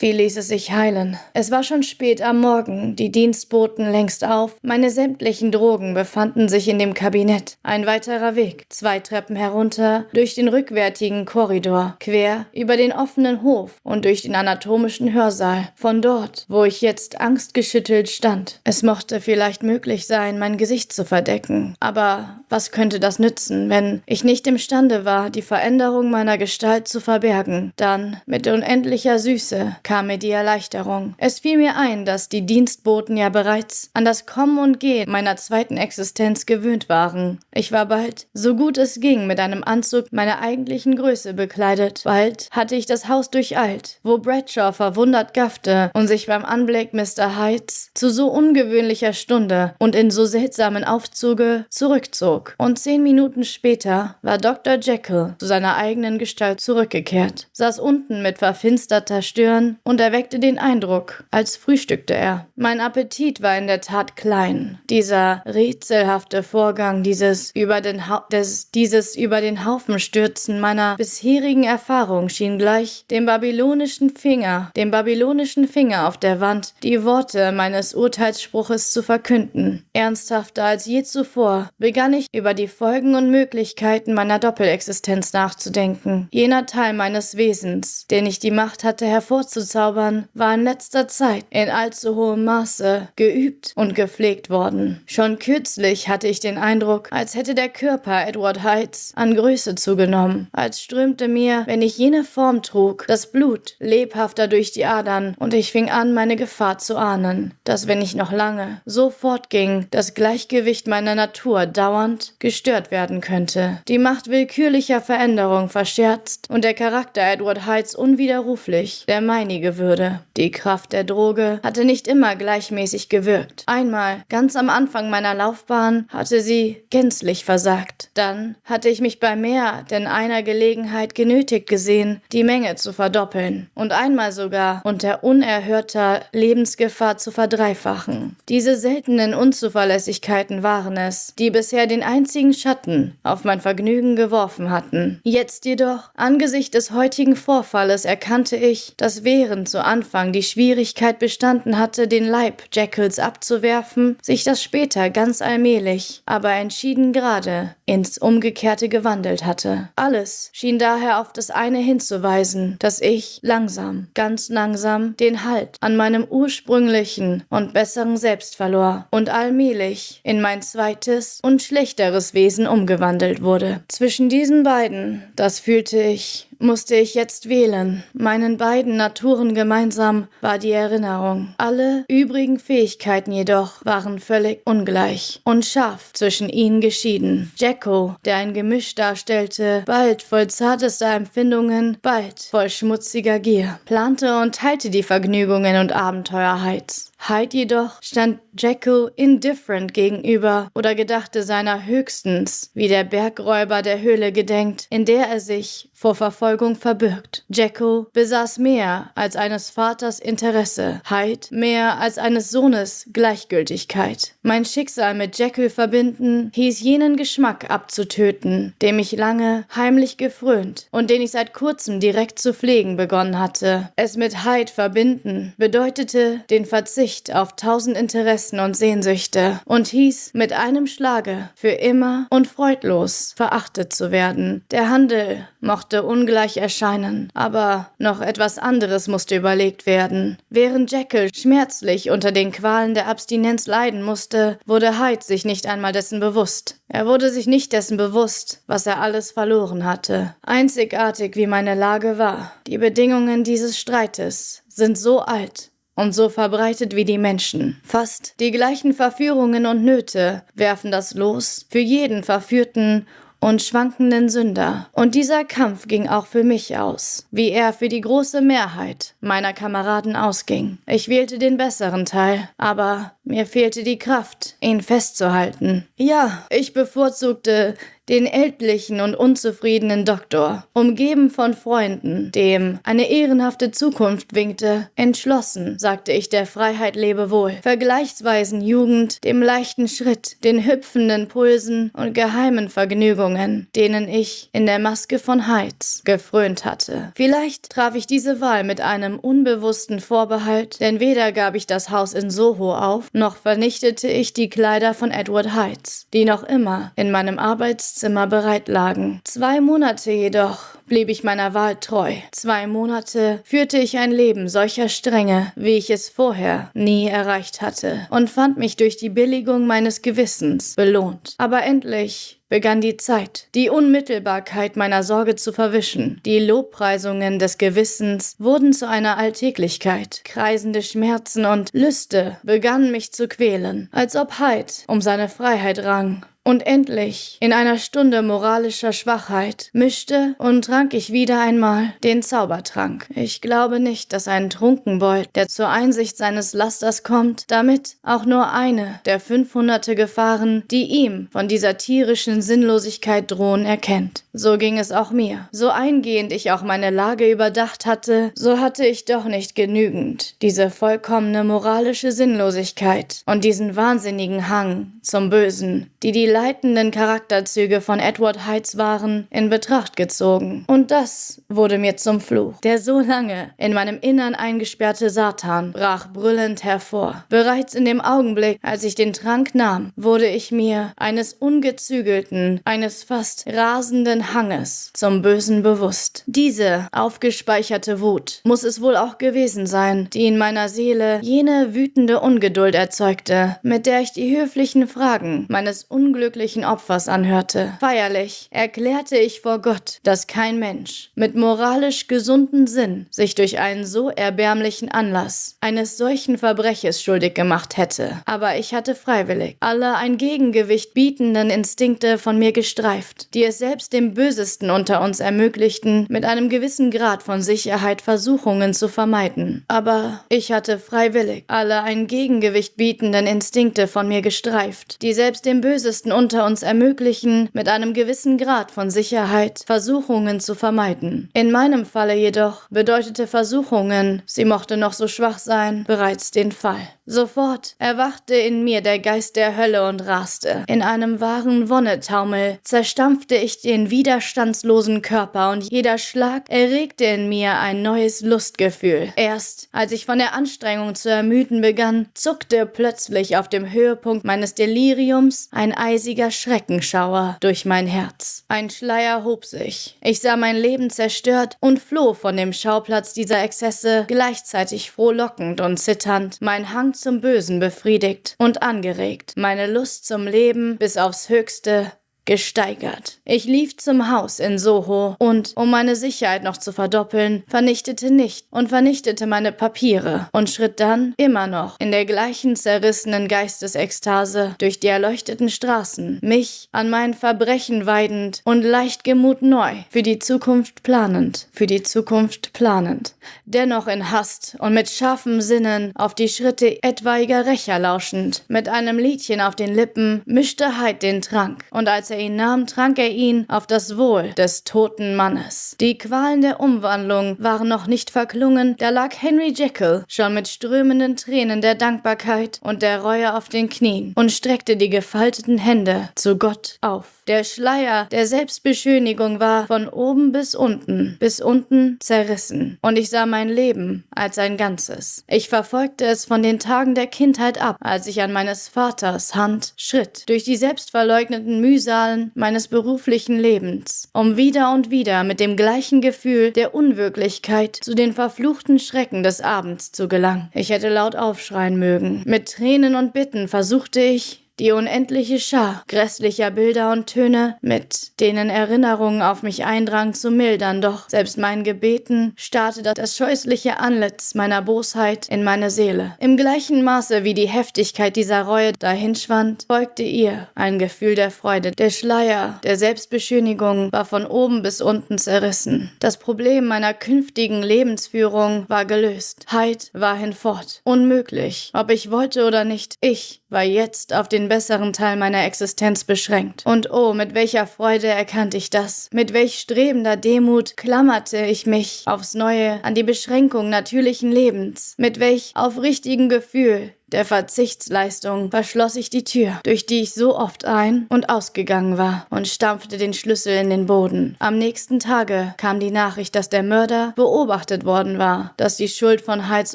Wie ließ es sich heilen? Es war schon spät am Morgen, die Dienstboten längst auf. Meine sämtlichen Drogen befanden sich in dem Kabinett. Ein weiterer Weg, zwei Treppen herunter, durch den rückwärtigen Korridor, quer über den offenen Hof und durch den anatomischen Hörsaal. Von dort, wo ich jetzt angstgeschüttelt stand. Es mochte vielleicht nicht möglich sein, mein Gesicht zu verdecken. Aber was könnte das nützen, wenn ich nicht imstande war, die Veränderung meiner Gestalt zu verbergen? Dann, mit unendlicher Süße, kam mir die Erleichterung. Es fiel mir ein, dass die Dienstboten ja bereits an das Kommen und Gehen meiner zweiten Existenz gewöhnt waren. Ich war bald, so gut es ging, mit einem Anzug meiner eigentlichen Größe bekleidet. Bald hatte ich das Haus durcheilt, wo Bradshaw verwundert gaffte und sich beim Anblick Mr. Heights zu so ungewöhnlicher Stunde und in so seltsamen Aufzuge zurückzog. Und zehn Minuten später war Dr. Jekyll zu seiner eigenen Gestalt zurückgekehrt, saß unten mit verfinsterter Stirn und erweckte den Eindruck, als frühstückte er. Mein Appetit war in der Tat klein. Dieser rätselhafte Vorgang, dieses über den, ha des, dieses über den Haufen stürzen meiner bisherigen Erfahrung schien gleich dem babylonischen Finger, dem babylonischen Finger auf der Wand, die Worte meines Urteilsspruches zu verkünden. Ernsthafter als je zuvor begann ich über die Folgen und Möglichkeiten meiner Doppelexistenz nachzudenken. Jener Teil meines Wesens, den ich die Macht hatte hervorzuzaubern, war in letzter Zeit in allzu hohem Maße geübt und gepflegt worden. Schon kürzlich hatte ich den Eindruck, als hätte der Körper Edward Heights an Größe zugenommen, als strömte mir, wenn ich jene Form trug, das Blut lebhafter durch die Adern und ich fing an, meine Gefahr zu ahnen, dass wenn ich noch lange so fortging, das Gleichgewicht meiner Natur dauernd gestört werden könnte. Die Macht willkürlicher Veränderung verscherzt und der Charakter Edward Heights unwiderruflich der meinige würde. Die Kraft der Droge hatte nicht immer gleichmäßig gewirkt. Einmal, ganz am Anfang meiner Laufbahn, hatte sie gänzlich versagt. Dann hatte ich mich bei mehr denn einer Gelegenheit genötigt gesehen, die Menge zu verdoppeln und einmal sogar unter unerhörter Lebensgefahr zu verdreifachen. Diese seltene seltenen Unzuverlässigkeiten waren es, die bisher den einzigen Schatten auf mein Vergnügen geworfen hatten. Jetzt jedoch, angesichts des heutigen Vorfalles, erkannte ich, dass während zu Anfang die Schwierigkeit bestanden hatte, den Leib Jekylls abzuwerfen, sich das später ganz allmählich, aber entschieden gerade ins Umgekehrte gewandelt hatte. Alles schien daher auf das eine hinzuweisen, dass ich langsam, ganz langsam den Halt an meinem ursprünglichen und besseren Selbst verlor und allmählich in mein zweites und schlechteres Wesen umgewandelt wurde. Zwischen diesen beiden, das fühlte ich, musste ich jetzt wählen. Meinen beiden Naturen gemeinsam war die Erinnerung. Alle übrigen Fähigkeiten jedoch waren völlig ungleich und scharf zwischen ihnen geschieden. Jacko, der ein Gemisch darstellte, bald voll zartester Empfindungen, bald voll schmutziger Gier, plante und teilte die Vergnügungen und Abenteuer Heids. Hyde jedoch stand Jekyll indifferent gegenüber oder gedachte seiner höchstens, wie der Bergräuber der Höhle gedenkt, in der er sich vor Verfolgung verbirgt. Jekyll besaß mehr als eines Vaters Interesse, Hyde mehr als eines Sohnes Gleichgültigkeit. Mein Schicksal mit Jekyll verbinden hieß jenen Geschmack abzutöten, dem ich lange heimlich gefrönt und den ich seit kurzem direkt zu pflegen begonnen hatte. Es mit Hyde verbinden bedeutete den Verzicht auf tausend Interessen und Sehnsüchte und hieß mit einem Schlage für immer und freudlos verachtet zu werden. Der Handel mochte ungleich erscheinen, aber noch etwas anderes musste überlegt werden. Während Jekyll schmerzlich unter den Qualen der Abstinenz leiden musste, wurde Hyde sich nicht einmal dessen bewusst. Er wurde sich nicht dessen bewusst, was er alles verloren hatte. Einzigartig wie meine Lage war, die Bedingungen dieses Streites sind so alt und so verbreitet wie die Menschen. Fast die gleichen Verführungen und Nöte werfen das Los für jeden Verführten und schwankenden Sünder. Und dieser Kampf ging auch für mich aus, wie er für die große Mehrheit meiner Kameraden ausging. Ich wählte den besseren Teil, aber mir fehlte die Kraft, ihn festzuhalten. Ja, ich bevorzugte den ältlichen und unzufriedenen Doktor, umgeben von Freunden, dem eine ehrenhafte Zukunft winkte, entschlossen, sagte ich der Freiheit lebewohl, vergleichsweisen Jugend, dem leichten Schritt, den hüpfenden Pulsen und geheimen Vergnügungen, denen ich in der Maske von Heiz gefrönt hatte. Vielleicht traf ich diese Wahl mit einem unbewussten Vorbehalt, denn weder gab ich das Haus in Soho auf, noch vernichtete ich die Kleider von Edward Heights, die noch immer in meinem Arbeitszimmer Zimmer bereit lagen. Zwei Monate jedoch blieb ich meiner Wahl treu. Zwei Monate führte ich ein Leben solcher Strenge, wie ich es vorher nie erreicht hatte, und fand mich durch die Billigung meines Gewissens belohnt. Aber endlich begann die Zeit, die Unmittelbarkeit meiner Sorge zu verwischen. Die Lobpreisungen des Gewissens wurden zu einer Alltäglichkeit. Kreisende Schmerzen und Lüste begannen mich zu quälen, als ob Heid um seine Freiheit rang und endlich, in einer Stunde moralischer Schwachheit, mischte und trank ich wieder einmal den Zaubertrank. Ich glaube nicht, dass ein Trunkenbold, der zur Einsicht seines Lasters kommt, damit auch nur eine der fünfhunderte Gefahren, die ihm von dieser tierischen Sinnlosigkeit drohen, erkennt. So ging es auch mir. So eingehend ich auch meine Lage überdacht hatte, so hatte ich doch nicht genügend diese vollkommene moralische Sinnlosigkeit und diesen wahnsinnigen Hang zum Bösen, die die leitenden Charakterzüge von Edward Heights waren, in Betracht gezogen. Und das wurde mir zum Fluch. Der so lange in meinem Innern eingesperrte Satan brach brüllend hervor. Bereits in dem Augenblick, als ich den Trank nahm, wurde ich mir eines ungezügelten, eines fast rasenden Hanges zum Bösen bewusst. Diese aufgespeicherte Wut muss es wohl auch gewesen sein, die in meiner Seele jene wütende Ungeduld erzeugte, mit der ich die höflichen Fragen meines Unglücks unglücklichen Opfers anhörte. Feierlich erklärte ich vor Gott, dass kein Mensch mit moralisch gesunden Sinn sich durch einen so erbärmlichen Anlass eines solchen Verbreches schuldig gemacht hätte. Aber ich hatte freiwillig alle ein Gegengewicht bietenden Instinkte von mir gestreift, die es selbst dem Bösesten unter uns ermöglichten, mit einem gewissen Grad von Sicherheit Versuchungen zu vermeiden. Aber ich hatte freiwillig alle ein Gegengewicht bietenden Instinkte von mir gestreift, die selbst dem Bösesten Menschen unter uns ermöglichen, mit einem gewissen Grad von Sicherheit Versuchungen zu vermeiden. In meinem Falle jedoch bedeutete Versuchungen, sie mochte noch so schwach sein, bereits den Fall. Sofort erwachte in mir der Geist der Hölle und raste. In einem wahren Wonnetaumel zerstampfte ich den widerstandslosen Körper und jeder Schlag erregte in mir ein neues Lustgefühl. Erst als ich von der Anstrengung zu ermüden begann, zuckte plötzlich auf dem Höhepunkt meines Deliriums ein eisiger Schreckenschauer durch mein Herz. Ein Schleier hob sich. Ich sah mein Leben zerstört und floh von dem Schauplatz dieser Exzesse, gleichzeitig frohlockend und zitternd, mein Hang zum Bösen befriedigt und angeregt, meine Lust zum Leben bis aufs höchste gesteigert. Ich lief zum Haus in Soho und, um meine Sicherheit noch zu verdoppeln, vernichtete nicht und vernichtete meine Papiere und schritt dann immer noch in der gleichen zerrissenen Geistesekstase durch die erleuchteten Straßen, mich an meinen Verbrechen weidend und leicht Gemut neu, für die Zukunft planend, für die Zukunft planend. Dennoch in Hast und mit scharfem Sinnen auf die Schritte etwaiger Rächer lauschend, mit einem Liedchen auf den Lippen, mischte Heid den Trank, und als er ihn nahm, trank er ihn auf das Wohl des toten Mannes. Die Qualen der Umwandlung waren noch nicht verklungen, da lag Henry Jekyll schon mit strömenden Tränen der Dankbarkeit und der Reue auf den Knien und streckte die gefalteten Hände zu Gott auf. Der Schleier der Selbstbeschönigung war von oben bis unten, bis unten zerrissen, und ich sah mein Leben als ein Ganzes. Ich verfolgte es von den Tagen der Kindheit ab, als ich an meines Vaters Hand schritt, durch die selbstverleugneten Mühsalen meines beruflichen Lebens, um wieder und wieder mit dem gleichen Gefühl der Unwirklichkeit zu den verfluchten Schrecken des Abends zu gelangen. Ich hätte laut aufschreien mögen. Mit Tränen und Bitten versuchte ich, die unendliche Schar grässlicher Bilder und Töne, mit denen Erinnerungen auf mich eindrang, zu mildern, doch selbst meinen Gebeten starrte das scheußliche Antlitz meiner Bosheit in meine Seele. Im gleichen Maße wie die Heftigkeit dieser Reue dahinschwand, folgte ihr ein Gefühl der Freude. Der Schleier der Selbstbeschönigung war von oben bis unten zerrissen. Das Problem meiner künftigen Lebensführung war gelöst. Heid war hinfort. Unmöglich, ob ich wollte oder nicht. Ich war jetzt auf den besseren Teil meiner Existenz beschränkt. Und oh, mit welcher Freude erkannte ich das. Mit welch strebender Demut klammerte ich mich aufs Neue an die Beschränkung natürlichen Lebens. Mit welch aufrichtigen Gefühl der Verzichtsleistung verschloss ich die Tür, durch die ich so oft ein- und ausgegangen war, und stampfte den Schlüssel in den Boden. Am nächsten Tage kam die Nachricht, dass der Mörder beobachtet worden war, dass die Schuld von Heiz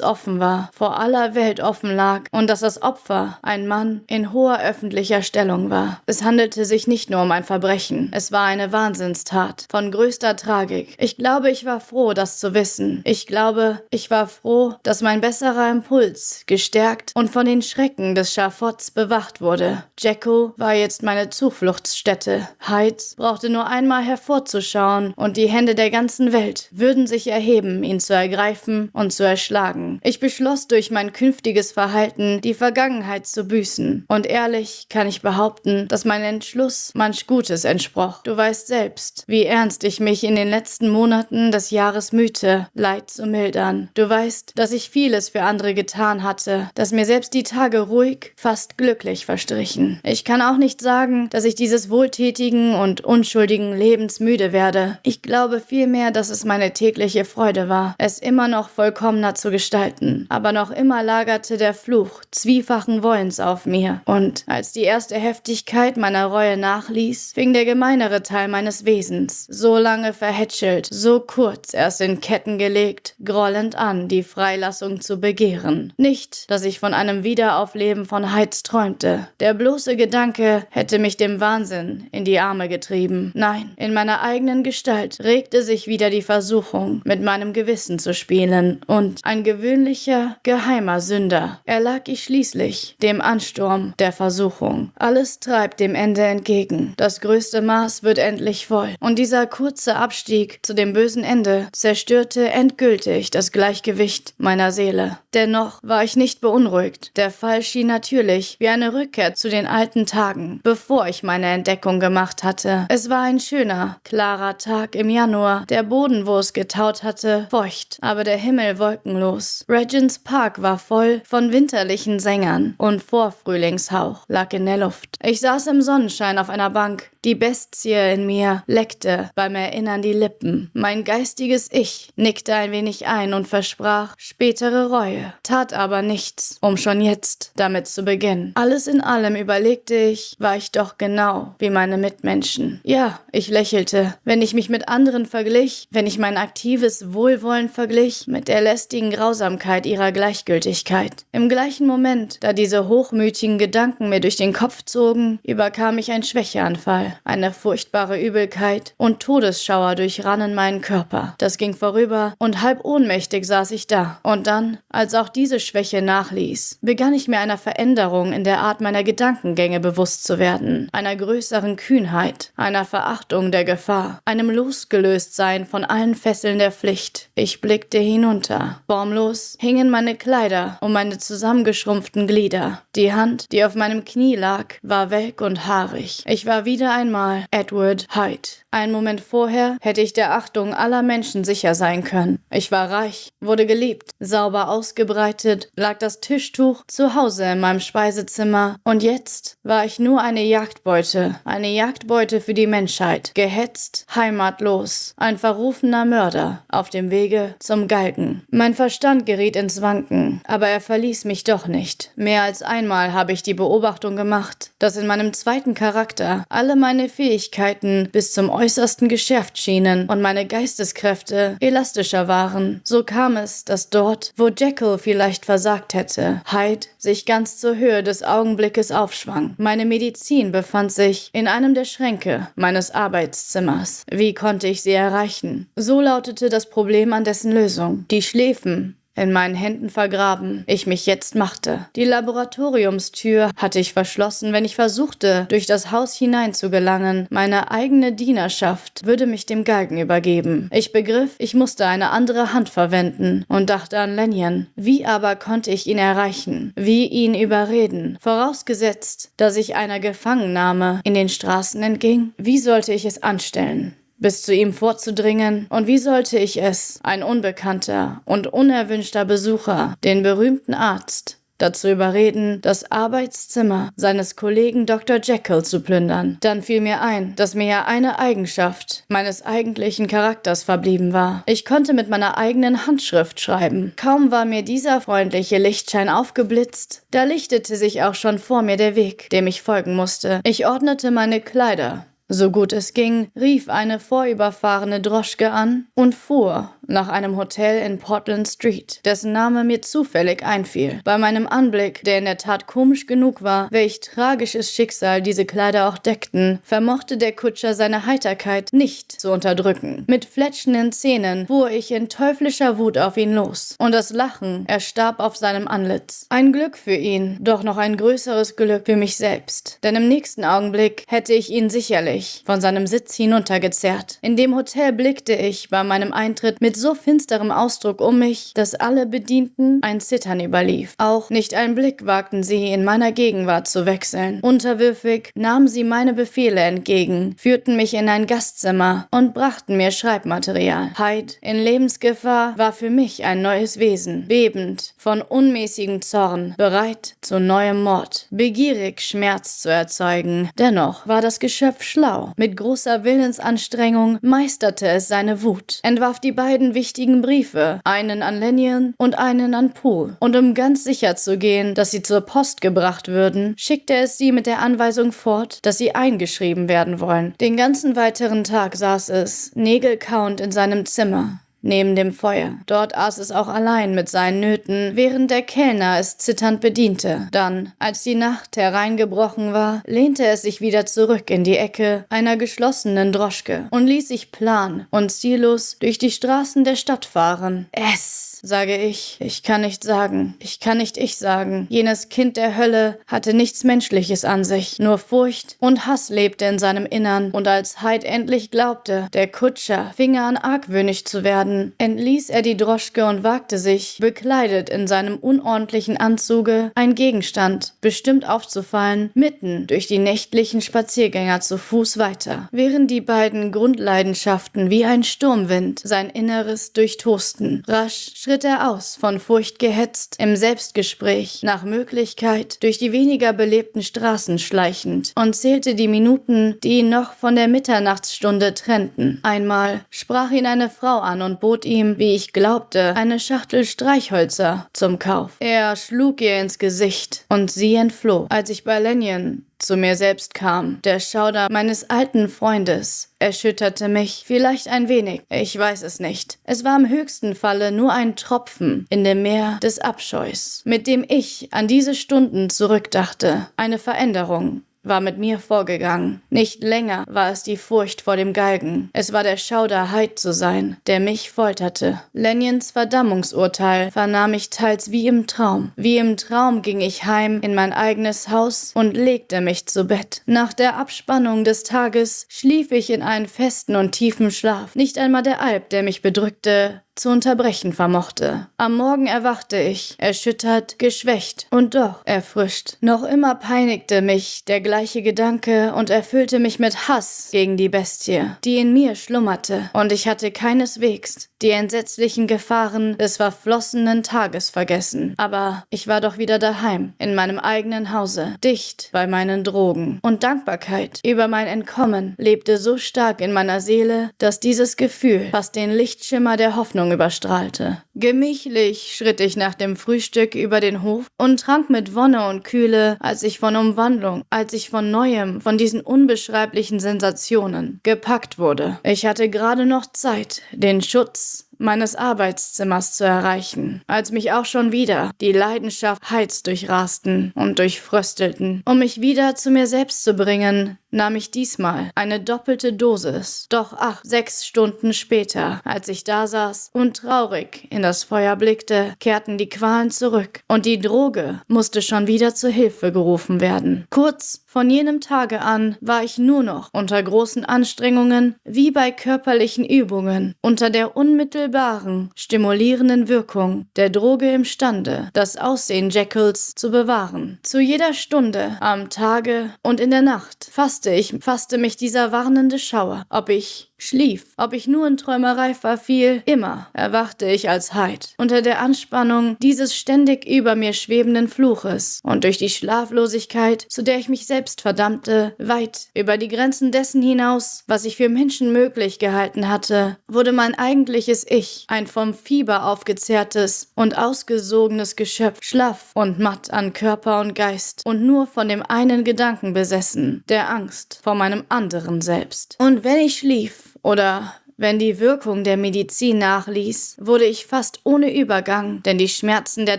offen war, vor aller Welt offen lag, und dass das Opfer ein Mann in hoher öffentlicher Stellung war. Es handelte sich nicht nur um ein Verbrechen, es war eine Wahnsinnstat von größter Tragik. Ich glaube, ich war froh, das zu wissen. Ich glaube, ich war froh, dass mein besserer Impuls gestärkt und und von den Schrecken des Schafotts bewacht wurde. Jacko war jetzt meine Zufluchtsstätte. Hyde brauchte nur einmal hervorzuschauen und die Hände der ganzen Welt würden sich erheben, ihn zu ergreifen und zu erschlagen. Ich beschloss durch mein künftiges Verhalten die Vergangenheit zu büßen. Und ehrlich kann ich behaupten, dass mein Entschluss manch Gutes entsproch. Du weißt selbst, wie ernst ich mich in den letzten Monaten des Jahres mühte, Leid zu mildern. Du weißt, dass ich vieles für andere getan hatte, das mir selbst die Tage ruhig, fast glücklich verstrichen. Ich kann auch nicht sagen, dass ich dieses wohltätigen und unschuldigen Lebens müde werde. Ich glaube vielmehr, dass es meine tägliche Freude war, es immer noch vollkommener zu gestalten. Aber noch immer lagerte der Fluch zwiefachen Wollens auf mir. Und als die erste Heftigkeit meiner Reue nachließ, fing der gemeinere Teil meines Wesens, so lange verhätschelt, so kurz erst in Ketten gelegt, grollend an, die Freilassung zu begehren. Nicht, dass ich von einem Wiederaufleben von Heiz träumte. Der bloße Gedanke hätte mich dem Wahnsinn in die Arme getrieben. Nein, in meiner eigenen Gestalt regte sich wieder die Versuchung, mit meinem Gewissen zu spielen, und ein gewöhnlicher, geheimer Sünder erlag ich schließlich dem Ansturm der Versuchung. Alles treibt dem Ende entgegen. Das größte Maß wird endlich voll. Und dieser kurze Abstieg zu dem bösen Ende zerstörte endgültig das Gleichgewicht meiner Seele. Dennoch war ich nicht beunruhigt beruhigt. Der Fall schien natürlich wie eine Rückkehr zu den alten Tagen, bevor ich meine Entdeckung gemacht hatte. Es war ein schöner, klarer Tag im Januar. Der Boden, wo es getaut hatte, feucht, aber der Himmel wolkenlos. Regents Park war voll von winterlichen Sängern und Vorfrühlingshauch lag in der Luft. Ich saß im Sonnenschein auf einer Bank. Die Bestie in mir leckte beim Erinnern die Lippen. Mein geistiges Ich nickte ein wenig ein und versprach spätere Reue, tat aber nichts, um schon jetzt damit zu beginnen. Alles in allem überlegte ich, war ich doch genau wie meine Mitmenschen. Ja, ich lächelte. Wenn ich mich mit anderen verglich, wenn ich mein aktives Wohlwollen verglich mit der lästigen Grausamkeit ihrer Gleichgültigkeit. Im gleichen Moment, da diese hochmütigen Gedanken mir durch den Kopf zogen, überkam ich ein Schwächeanfall. Eine furchtbare Übelkeit und Todesschauer durchrannen meinen Körper. Das ging vorüber und halb ohnmächtig saß ich da. Und dann, als auch diese Schwäche nachließ, begann ich mir einer Veränderung in der Art meiner Gedankengänge bewusst zu werden, einer größeren Kühnheit, einer Verachtung der Gefahr, einem Losgelöstsein von allen Fesseln der Pflicht. Ich blickte hinunter. Formlos hingen meine Kleider um meine zusammengeschrumpften Glieder. Die Hand, die auf meinem Knie lag, war welk und haarig. Ich war wieder einmal Edward Hyde. Einen Moment vorher hätte ich der Achtung aller Menschen sicher sein können. Ich war reich, wurde geliebt, sauber ausgebreitet, lag das Tischtuch zu Hause in meinem Speisezimmer und jetzt war ich nur eine Jagdbeute, eine Jagdbeute für die Menschheit, gehetzt, heimatlos, ein verrufener Mörder auf dem Wege zum Galgen. Mein Verstand geriet ins Wanken, aber er verließ mich doch nicht. Mehr als einmal habe ich die Beobachtung gemacht, dass in meinem zweiten Charakter alle meine Fähigkeiten bis zum äußersten geschärft schienen und meine Geisteskräfte elastischer waren. So kam es, dass dort, wo Jekyll vielleicht versagt hätte, Hyde sich ganz zur Höhe des Augenblickes aufschwang. Meine Medizin befand sich in einem der Schränke meines Arbeitszimmers. Wie konnte ich sie erreichen? So lautete das Problem an dessen Lösung. Die Schläfen in meinen Händen vergraben, ich mich jetzt machte. Die Laboratoriumstür hatte ich verschlossen, wenn ich versuchte, durch das Haus hineinzugelangen. Meine eigene Dienerschaft würde mich dem Galgen übergeben. Ich begriff, ich musste eine andere Hand verwenden und dachte an Lennion. Wie aber konnte ich ihn erreichen? Wie ihn überreden? Vorausgesetzt, dass ich einer Gefangennahme in den Straßen entging? Wie sollte ich es anstellen? Bis zu ihm vorzudringen, und wie sollte ich es, ein unbekannter und unerwünschter Besucher, den berühmten Arzt, dazu überreden, das Arbeitszimmer seines Kollegen Dr. Jekyll zu plündern. Dann fiel mir ein, dass mir ja eine Eigenschaft meines eigentlichen Charakters verblieben war. Ich konnte mit meiner eigenen Handschrift schreiben. Kaum war mir dieser freundliche Lichtschein aufgeblitzt, da lichtete sich auch schon vor mir der Weg, dem ich folgen musste. Ich ordnete meine Kleider, so gut es ging, rief eine vorüberfahrene Droschke an und fuhr nach einem Hotel in Portland Street, dessen Name mir zufällig einfiel. Bei meinem Anblick, der in der Tat komisch genug war, welch tragisches Schicksal diese Kleider auch deckten, vermochte der Kutscher seine Heiterkeit nicht zu unterdrücken. Mit fletschenden Zähnen fuhr ich in teuflischer Wut auf ihn los, und das Lachen erstarb auf seinem Antlitz. Ein Glück für ihn, doch noch ein größeres Glück für mich selbst, denn im nächsten Augenblick hätte ich ihn sicherlich von seinem Sitz hinuntergezerrt. In dem Hotel blickte ich bei meinem Eintritt mit so finsterem Ausdruck um mich, dass alle Bedienten ein Zittern überlief. Auch nicht einen Blick wagten sie, in meiner Gegenwart zu wechseln. Unterwürfig nahmen sie meine Befehle entgegen, führten mich in ein Gastzimmer und brachten mir Schreibmaterial. Hyde in Lebensgefahr war für mich ein neues Wesen, bebend von unmäßigem Zorn, bereit zu neuem Mord, begierig Schmerz zu erzeugen. Dennoch war das Geschöpf schlau. Mit großer Willensanstrengung meisterte es seine Wut, entwarf die beiden beiden wichtigen Briefe, einen an Lennion und einen an Poole. Und um ganz sicher zu gehen, dass sie zur Post gebracht würden, schickte es sie mit der Anweisung fort, dass sie eingeschrieben werden wollen. Den ganzen weiteren Tag saß es, nägelkauend in seinem Zimmer neben dem Feuer. Dort aß es auch allein mit seinen Nöten, während der Kellner es zitternd bediente. Dann, als die Nacht hereingebrochen war, lehnte es sich wieder zurück in die Ecke einer geschlossenen Droschke und ließ sich plan und ziellos durch die Straßen der Stadt fahren. Es, sage ich, ich kann nicht sagen, ich kann nicht ich sagen. Jenes Kind der Hölle hatte nichts Menschliches an sich, nur Furcht und Hass lebte in seinem Innern, und als Hyde endlich glaubte, der Kutscher finge an argwöhnig zu werden, entließ er die Droschke und wagte sich, bekleidet in seinem unordentlichen Anzuge, ein Gegenstand, bestimmt aufzufallen, mitten durch die nächtlichen Spaziergänger zu Fuß weiter, während die beiden Grundleidenschaften wie ein Sturmwind sein Inneres durchtosten. Rasch schritt er aus, von Furcht gehetzt, im Selbstgespräch, nach Möglichkeit durch die weniger belebten Straßen schleichend und zählte die Minuten, die ihn noch von der Mitternachtsstunde trennten. Einmal sprach ihn eine Frau an und bot ihm, wie ich glaubte, eine Schachtel Streichhölzer zum Kauf. Er schlug ihr ins Gesicht und sie entfloh. Als ich bei Lennion zu mir selbst kam. Der Schauder meines alten Freundes erschütterte mich vielleicht ein wenig. Ich weiß es nicht. Es war im höchsten Falle nur ein Tropfen in dem Meer des Abscheus, mit dem ich an diese Stunden zurückdachte. Eine Veränderung, war mit mir vorgegangen. Nicht länger war es die Furcht vor dem Galgen. Es war der Schauder, Hyde zu sein, der mich folterte. Lenions Verdammungsurteil vernahm ich teils wie im Traum. Wie im Traum ging ich heim in mein eigenes Haus und legte mich zu Bett. Nach der Abspannung des Tages schlief ich in einen festen und tiefen Schlaf. Nicht einmal der Alp, der mich bedrückte, zu unterbrechen vermochte. Am Morgen erwachte ich, erschüttert, geschwächt und doch erfrischt. Noch immer peinigte mich der gleiche Gedanke und erfüllte mich mit Hass gegen die Bestie, die in mir schlummerte, und ich hatte keineswegs die entsetzlichen Gefahren des verflossenen Tages vergessen. Aber ich war doch wieder daheim, in meinem eigenen Hause, dicht bei meinen Drogen. Und Dankbarkeit über mein Entkommen lebte so stark in meiner Seele, dass dieses Gefühl fast den Lichtschimmer der Hoffnung Wohnung überstrahlte. Gemächlich schritt ich nach dem Frühstück über den Hof und trank mit Wonne und Kühle, als ich von Umwandlung, als ich von neuem, von diesen unbeschreiblichen Sensationen gepackt wurde. Ich hatte gerade noch Zeit, den Schutz meines Arbeitszimmers zu erreichen, als mich auch schon wieder die Leidenschaft Heiz durchrasten und durchfröstelten. Um mich wieder zu mir selbst zu bringen, nahm ich diesmal eine doppelte Dosis. Doch ach, sechs Stunden später, als ich da saß und traurig in das Feuer blickte, kehrten die Qualen zurück und die Droge musste schon wieder zur Hilfe gerufen werden. Kurz von jenem Tage an war ich nur noch unter großen Anstrengungen, wie bei körperlichen Übungen, unter der unmittelbaren, stimulierenden Wirkung der Droge imstande, das Aussehen Jekylls zu bewahren. Zu jeder Stunde, am Tage und in der Nacht fasste ich, fasste mich dieser warnende Schauer, ob ich schlief. Ob ich nur in Träumerei verfiel, immer erwachte ich als Heid, unter der Anspannung dieses ständig über mir schwebenden Fluches und durch die Schlaflosigkeit, zu der ich mich selbst verdammte, weit über die Grenzen dessen hinaus, was ich für Menschen möglich gehalten hatte, wurde mein eigentliches Ich, ein vom Fieber aufgezehrtes und ausgesogenes Geschöpf, schlaff und matt an Körper und Geist und nur von dem einen Gedanken besessen, der Angst vor meinem anderen Selbst. Und wenn ich schlief, oder wenn die Wirkung der Medizin nachließ, wurde ich fast ohne Übergang, denn die Schmerzen der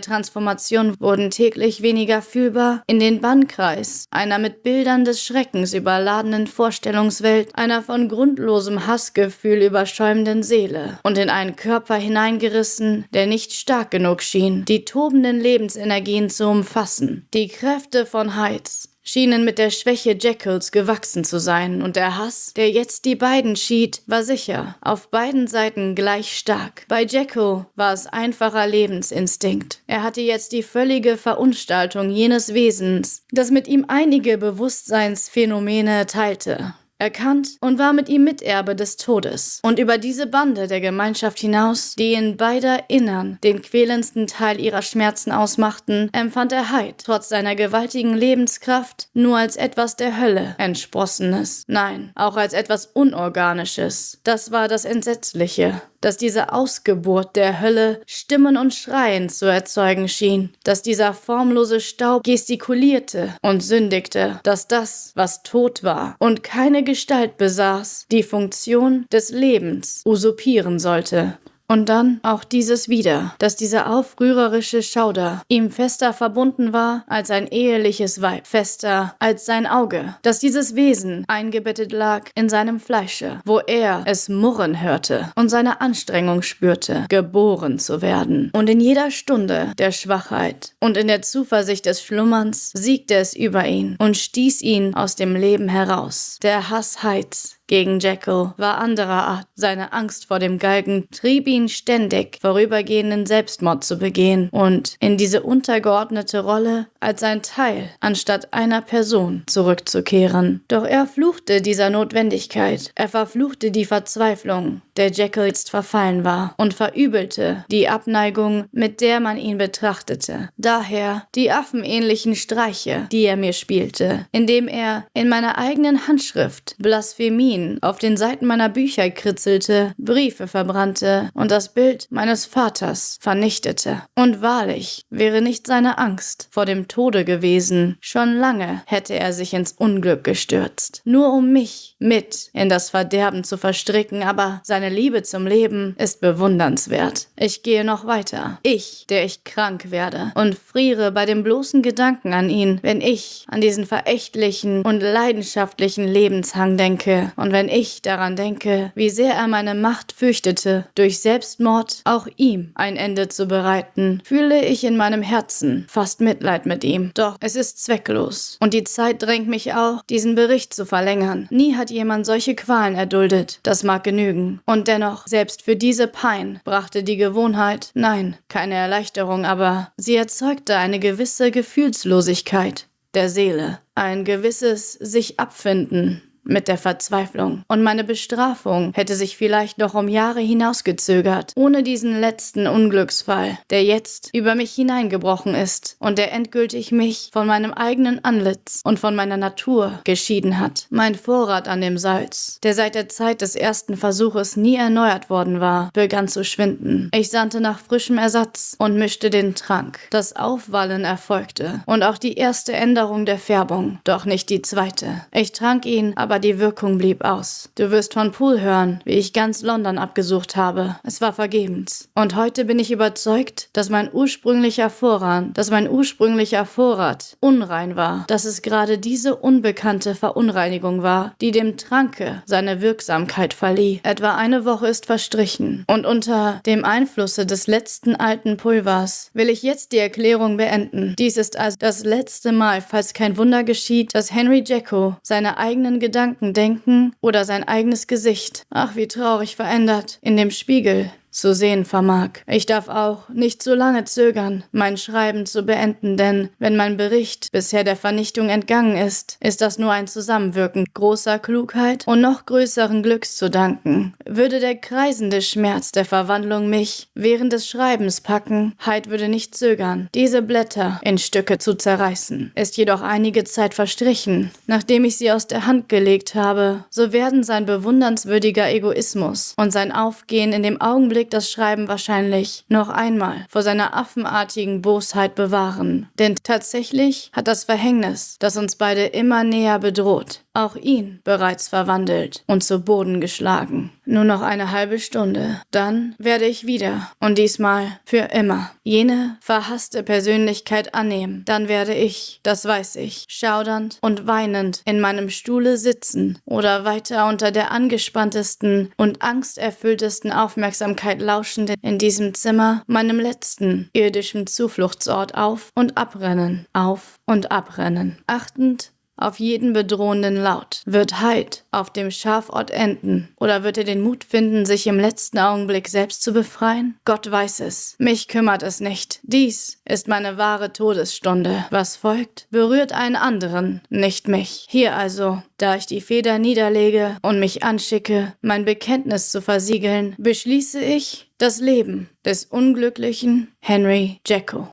Transformation wurden täglich weniger fühlbar, in den Bannkreis einer mit Bildern des Schreckens überladenen Vorstellungswelt, einer von grundlosem Hassgefühl überschäumenden Seele und in einen Körper hineingerissen, der nicht stark genug schien, die tobenden Lebensenergien zu umfassen. Die Kräfte von Heiz schienen mit der Schwäche Jekylls gewachsen zu sein, und der Hass, der jetzt die beiden schied, war sicher, auf beiden Seiten gleich stark. Bei Jekyll war es einfacher Lebensinstinkt. Er hatte jetzt die völlige Verunstaltung jenes Wesens, das mit ihm einige Bewusstseinsphänomene teilte erkannt und war mit ihm Miterbe des Todes. Und über diese Bande der Gemeinschaft hinaus, die in beider Innern den quälendsten Teil ihrer Schmerzen ausmachten, empfand er Heid, trotz seiner gewaltigen Lebenskraft, nur als etwas der Hölle entsprossenes. Nein, auch als etwas Unorganisches. Das war das Entsetzliche dass diese Ausgeburt der Hölle Stimmen und Schreien zu erzeugen schien, dass dieser formlose Staub gestikulierte und sündigte, dass das, was tot war und keine Gestalt besaß, die Funktion des Lebens usurpieren sollte. Und dann auch dieses wieder, dass dieser aufrührerische Schauder ihm fester verbunden war als ein eheliches Weib, fester als sein Auge, dass dieses Wesen eingebettet lag in seinem Fleische, wo er es murren hörte und seine Anstrengung spürte, geboren zu werden. Und in jeder Stunde der Schwachheit und in der Zuversicht des Schlummerns siegte es über ihn und stieß ihn aus dem Leben heraus. Der Hass Heiz, gegen Jekyll war anderer Art. Seine Angst vor dem Galgen trieb ihn ständig, vorübergehenden Selbstmord zu begehen und in diese untergeordnete Rolle als ein Teil anstatt einer Person zurückzukehren. Doch er fluchte dieser Notwendigkeit. Er verfluchte die Verzweiflung, der Jekyll jetzt verfallen war, und verübelte die Abneigung, mit der man ihn betrachtete. Daher die affenähnlichen Streiche, die er mir spielte, indem er in meiner eigenen Handschrift Blasphemie Urin auf den Seiten meiner Bücher kritzelte, Briefe verbrannte und das Bild meines Vaters vernichtete. Und wahrlich, wäre nicht seine Angst vor dem Tode gewesen, schon lange hätte er sich ins Unglück gestürzt. Nur um mich mit in das Verderben zu verstricken, aber seine Liebe zum Leben ist bewundernswert. Ich gehe noch weiter. Ich, der ich krank werde und friere bei dem bloßen Gedanken an ihn, wenn ich an diesen verächtlichen und leidenschaftlichen Lebenshang denke und wenn ich daran denke, wie sehr er meine Macht fürchtete, durch Selbstmord auch ihm ein Ende zu bereiten, fühle ich in meinem Herzen fast Mitleid mit ihm. Doch es ist zwecklos und die Zeit drängt mich auch, diesen Bericht zu verlängern. Nie hat jemand solche Qualen erduldet, das mag genügen. Und dennoch, selbst für diese Pein brachte die Gewohnheit, nein, keine Erleichterung, aber sie erzeugte eine gewisse Gefühlslosigkeit der Seele, ein gewisses sich abfinden mit der Verzweiflung. Und meine Bestrafung hätte sich vielleicht noch um Jahre hinausgezögert, ohne diesen letzten Unglücksfall, der jetzt über mich hineingebrochen ist und der endgültig mich von meinem eigenen Antlitz und von meiner Natur geschieden hat. Mein Vorrat an dem Salz, der seit der Zeit des ersten Versuches nie erneuert worden war, begann zu schwinden. Ich sandte nach frischem Ersatz und mischte den Trank. Das Aufwallen erfolgte und auch die erste Änderung der Färbung, doch nicht die zweite. Ich trank ihn, aber aber die Wirkung blieb aus. Du wirst von Poole hören, wie ich ganz London abgesucht habe. Es war vergebens. Und heute bin ich überzeugt, dass mein ursprünglicher Vorrat, dass mein ursprünglicher Vorrat unrein war, dass es gerade diese unbekannte Verunreinigung war, die dem Tranke seine Wirksamkeit verlieh. Etwa eine Woche ist verstrichen und unter dem Einflusse des letzten alten Pulvers will ich jetzt die Erklärung beenden. Dies ist also das letzte Mal, falls kein Wunder geschieht, dass Henry Jacko seine eigenen Gedanken Gedanken denken oder sein eigenes Gesicht. Ach, wie traurig verändert. In dem Spiegel zu sehen vermag. Ich darf auch nicht so lange zögern, mein Schreiben zu beenden, denn wenn mein Bericht bisher der Vernichtung entgangen ist, ist das nur ein Zusammenwirken großer Klugheit und noch größeren Glücks zu danken. Würde der kreisende Schmerz der Verwandlung mich während des Schreibens packen, Heid würde nicht zögern, diese Blätter in Stücke zu zerreißen. Ist jedoch einige Zeit verstrichen, nachdem ich sie aus der Hand gelegt habe, so werden sein bewundernswürdiger Egoismus und sein Aufgehen in dem Augenblick Augenblick das Schreiben wahrscheinlich noch einmal vor seiner affenartigen Bosheit bewahren. Denn tatsächlich hat das Verhängnis, das uns beide immer näher bedroht, auch ihn bereits verwandelt und zu Boden geschlagen. Nur noch eine halbe Stunde, dann werde ich wieder und diesmal für immer jene verhasste Persönlichkeit annehmen. Dann werde ich, das weiß ich, schaudernd und weinend in meinem Stuhle sitzen oder weiter unter der angespanntesten und angsterfülltesten Aufmerksamkeit lauschend in diesem Zimmer, meinem letzten irdischen Zufluchtsort auf und abrennen, auf und abrennen, achtend auf jeden bedrohenden Laut. Wird Hyde auf dem Schafort enden? Oder wird er den Mut finden, sich im letzten Augenblick selbst zu befreien? Gott weiß es. Mich kümmert es nicht. Dies ist meine wahre Todesstunde. Was folgt, berührt einen anderen, nicht mich. Hier also, da ich die Feder niederlege und mich anschicke, mein Bekenntnis zu versiegeln, beschließe ich, das Leben des unglücklichen Henry Jacko.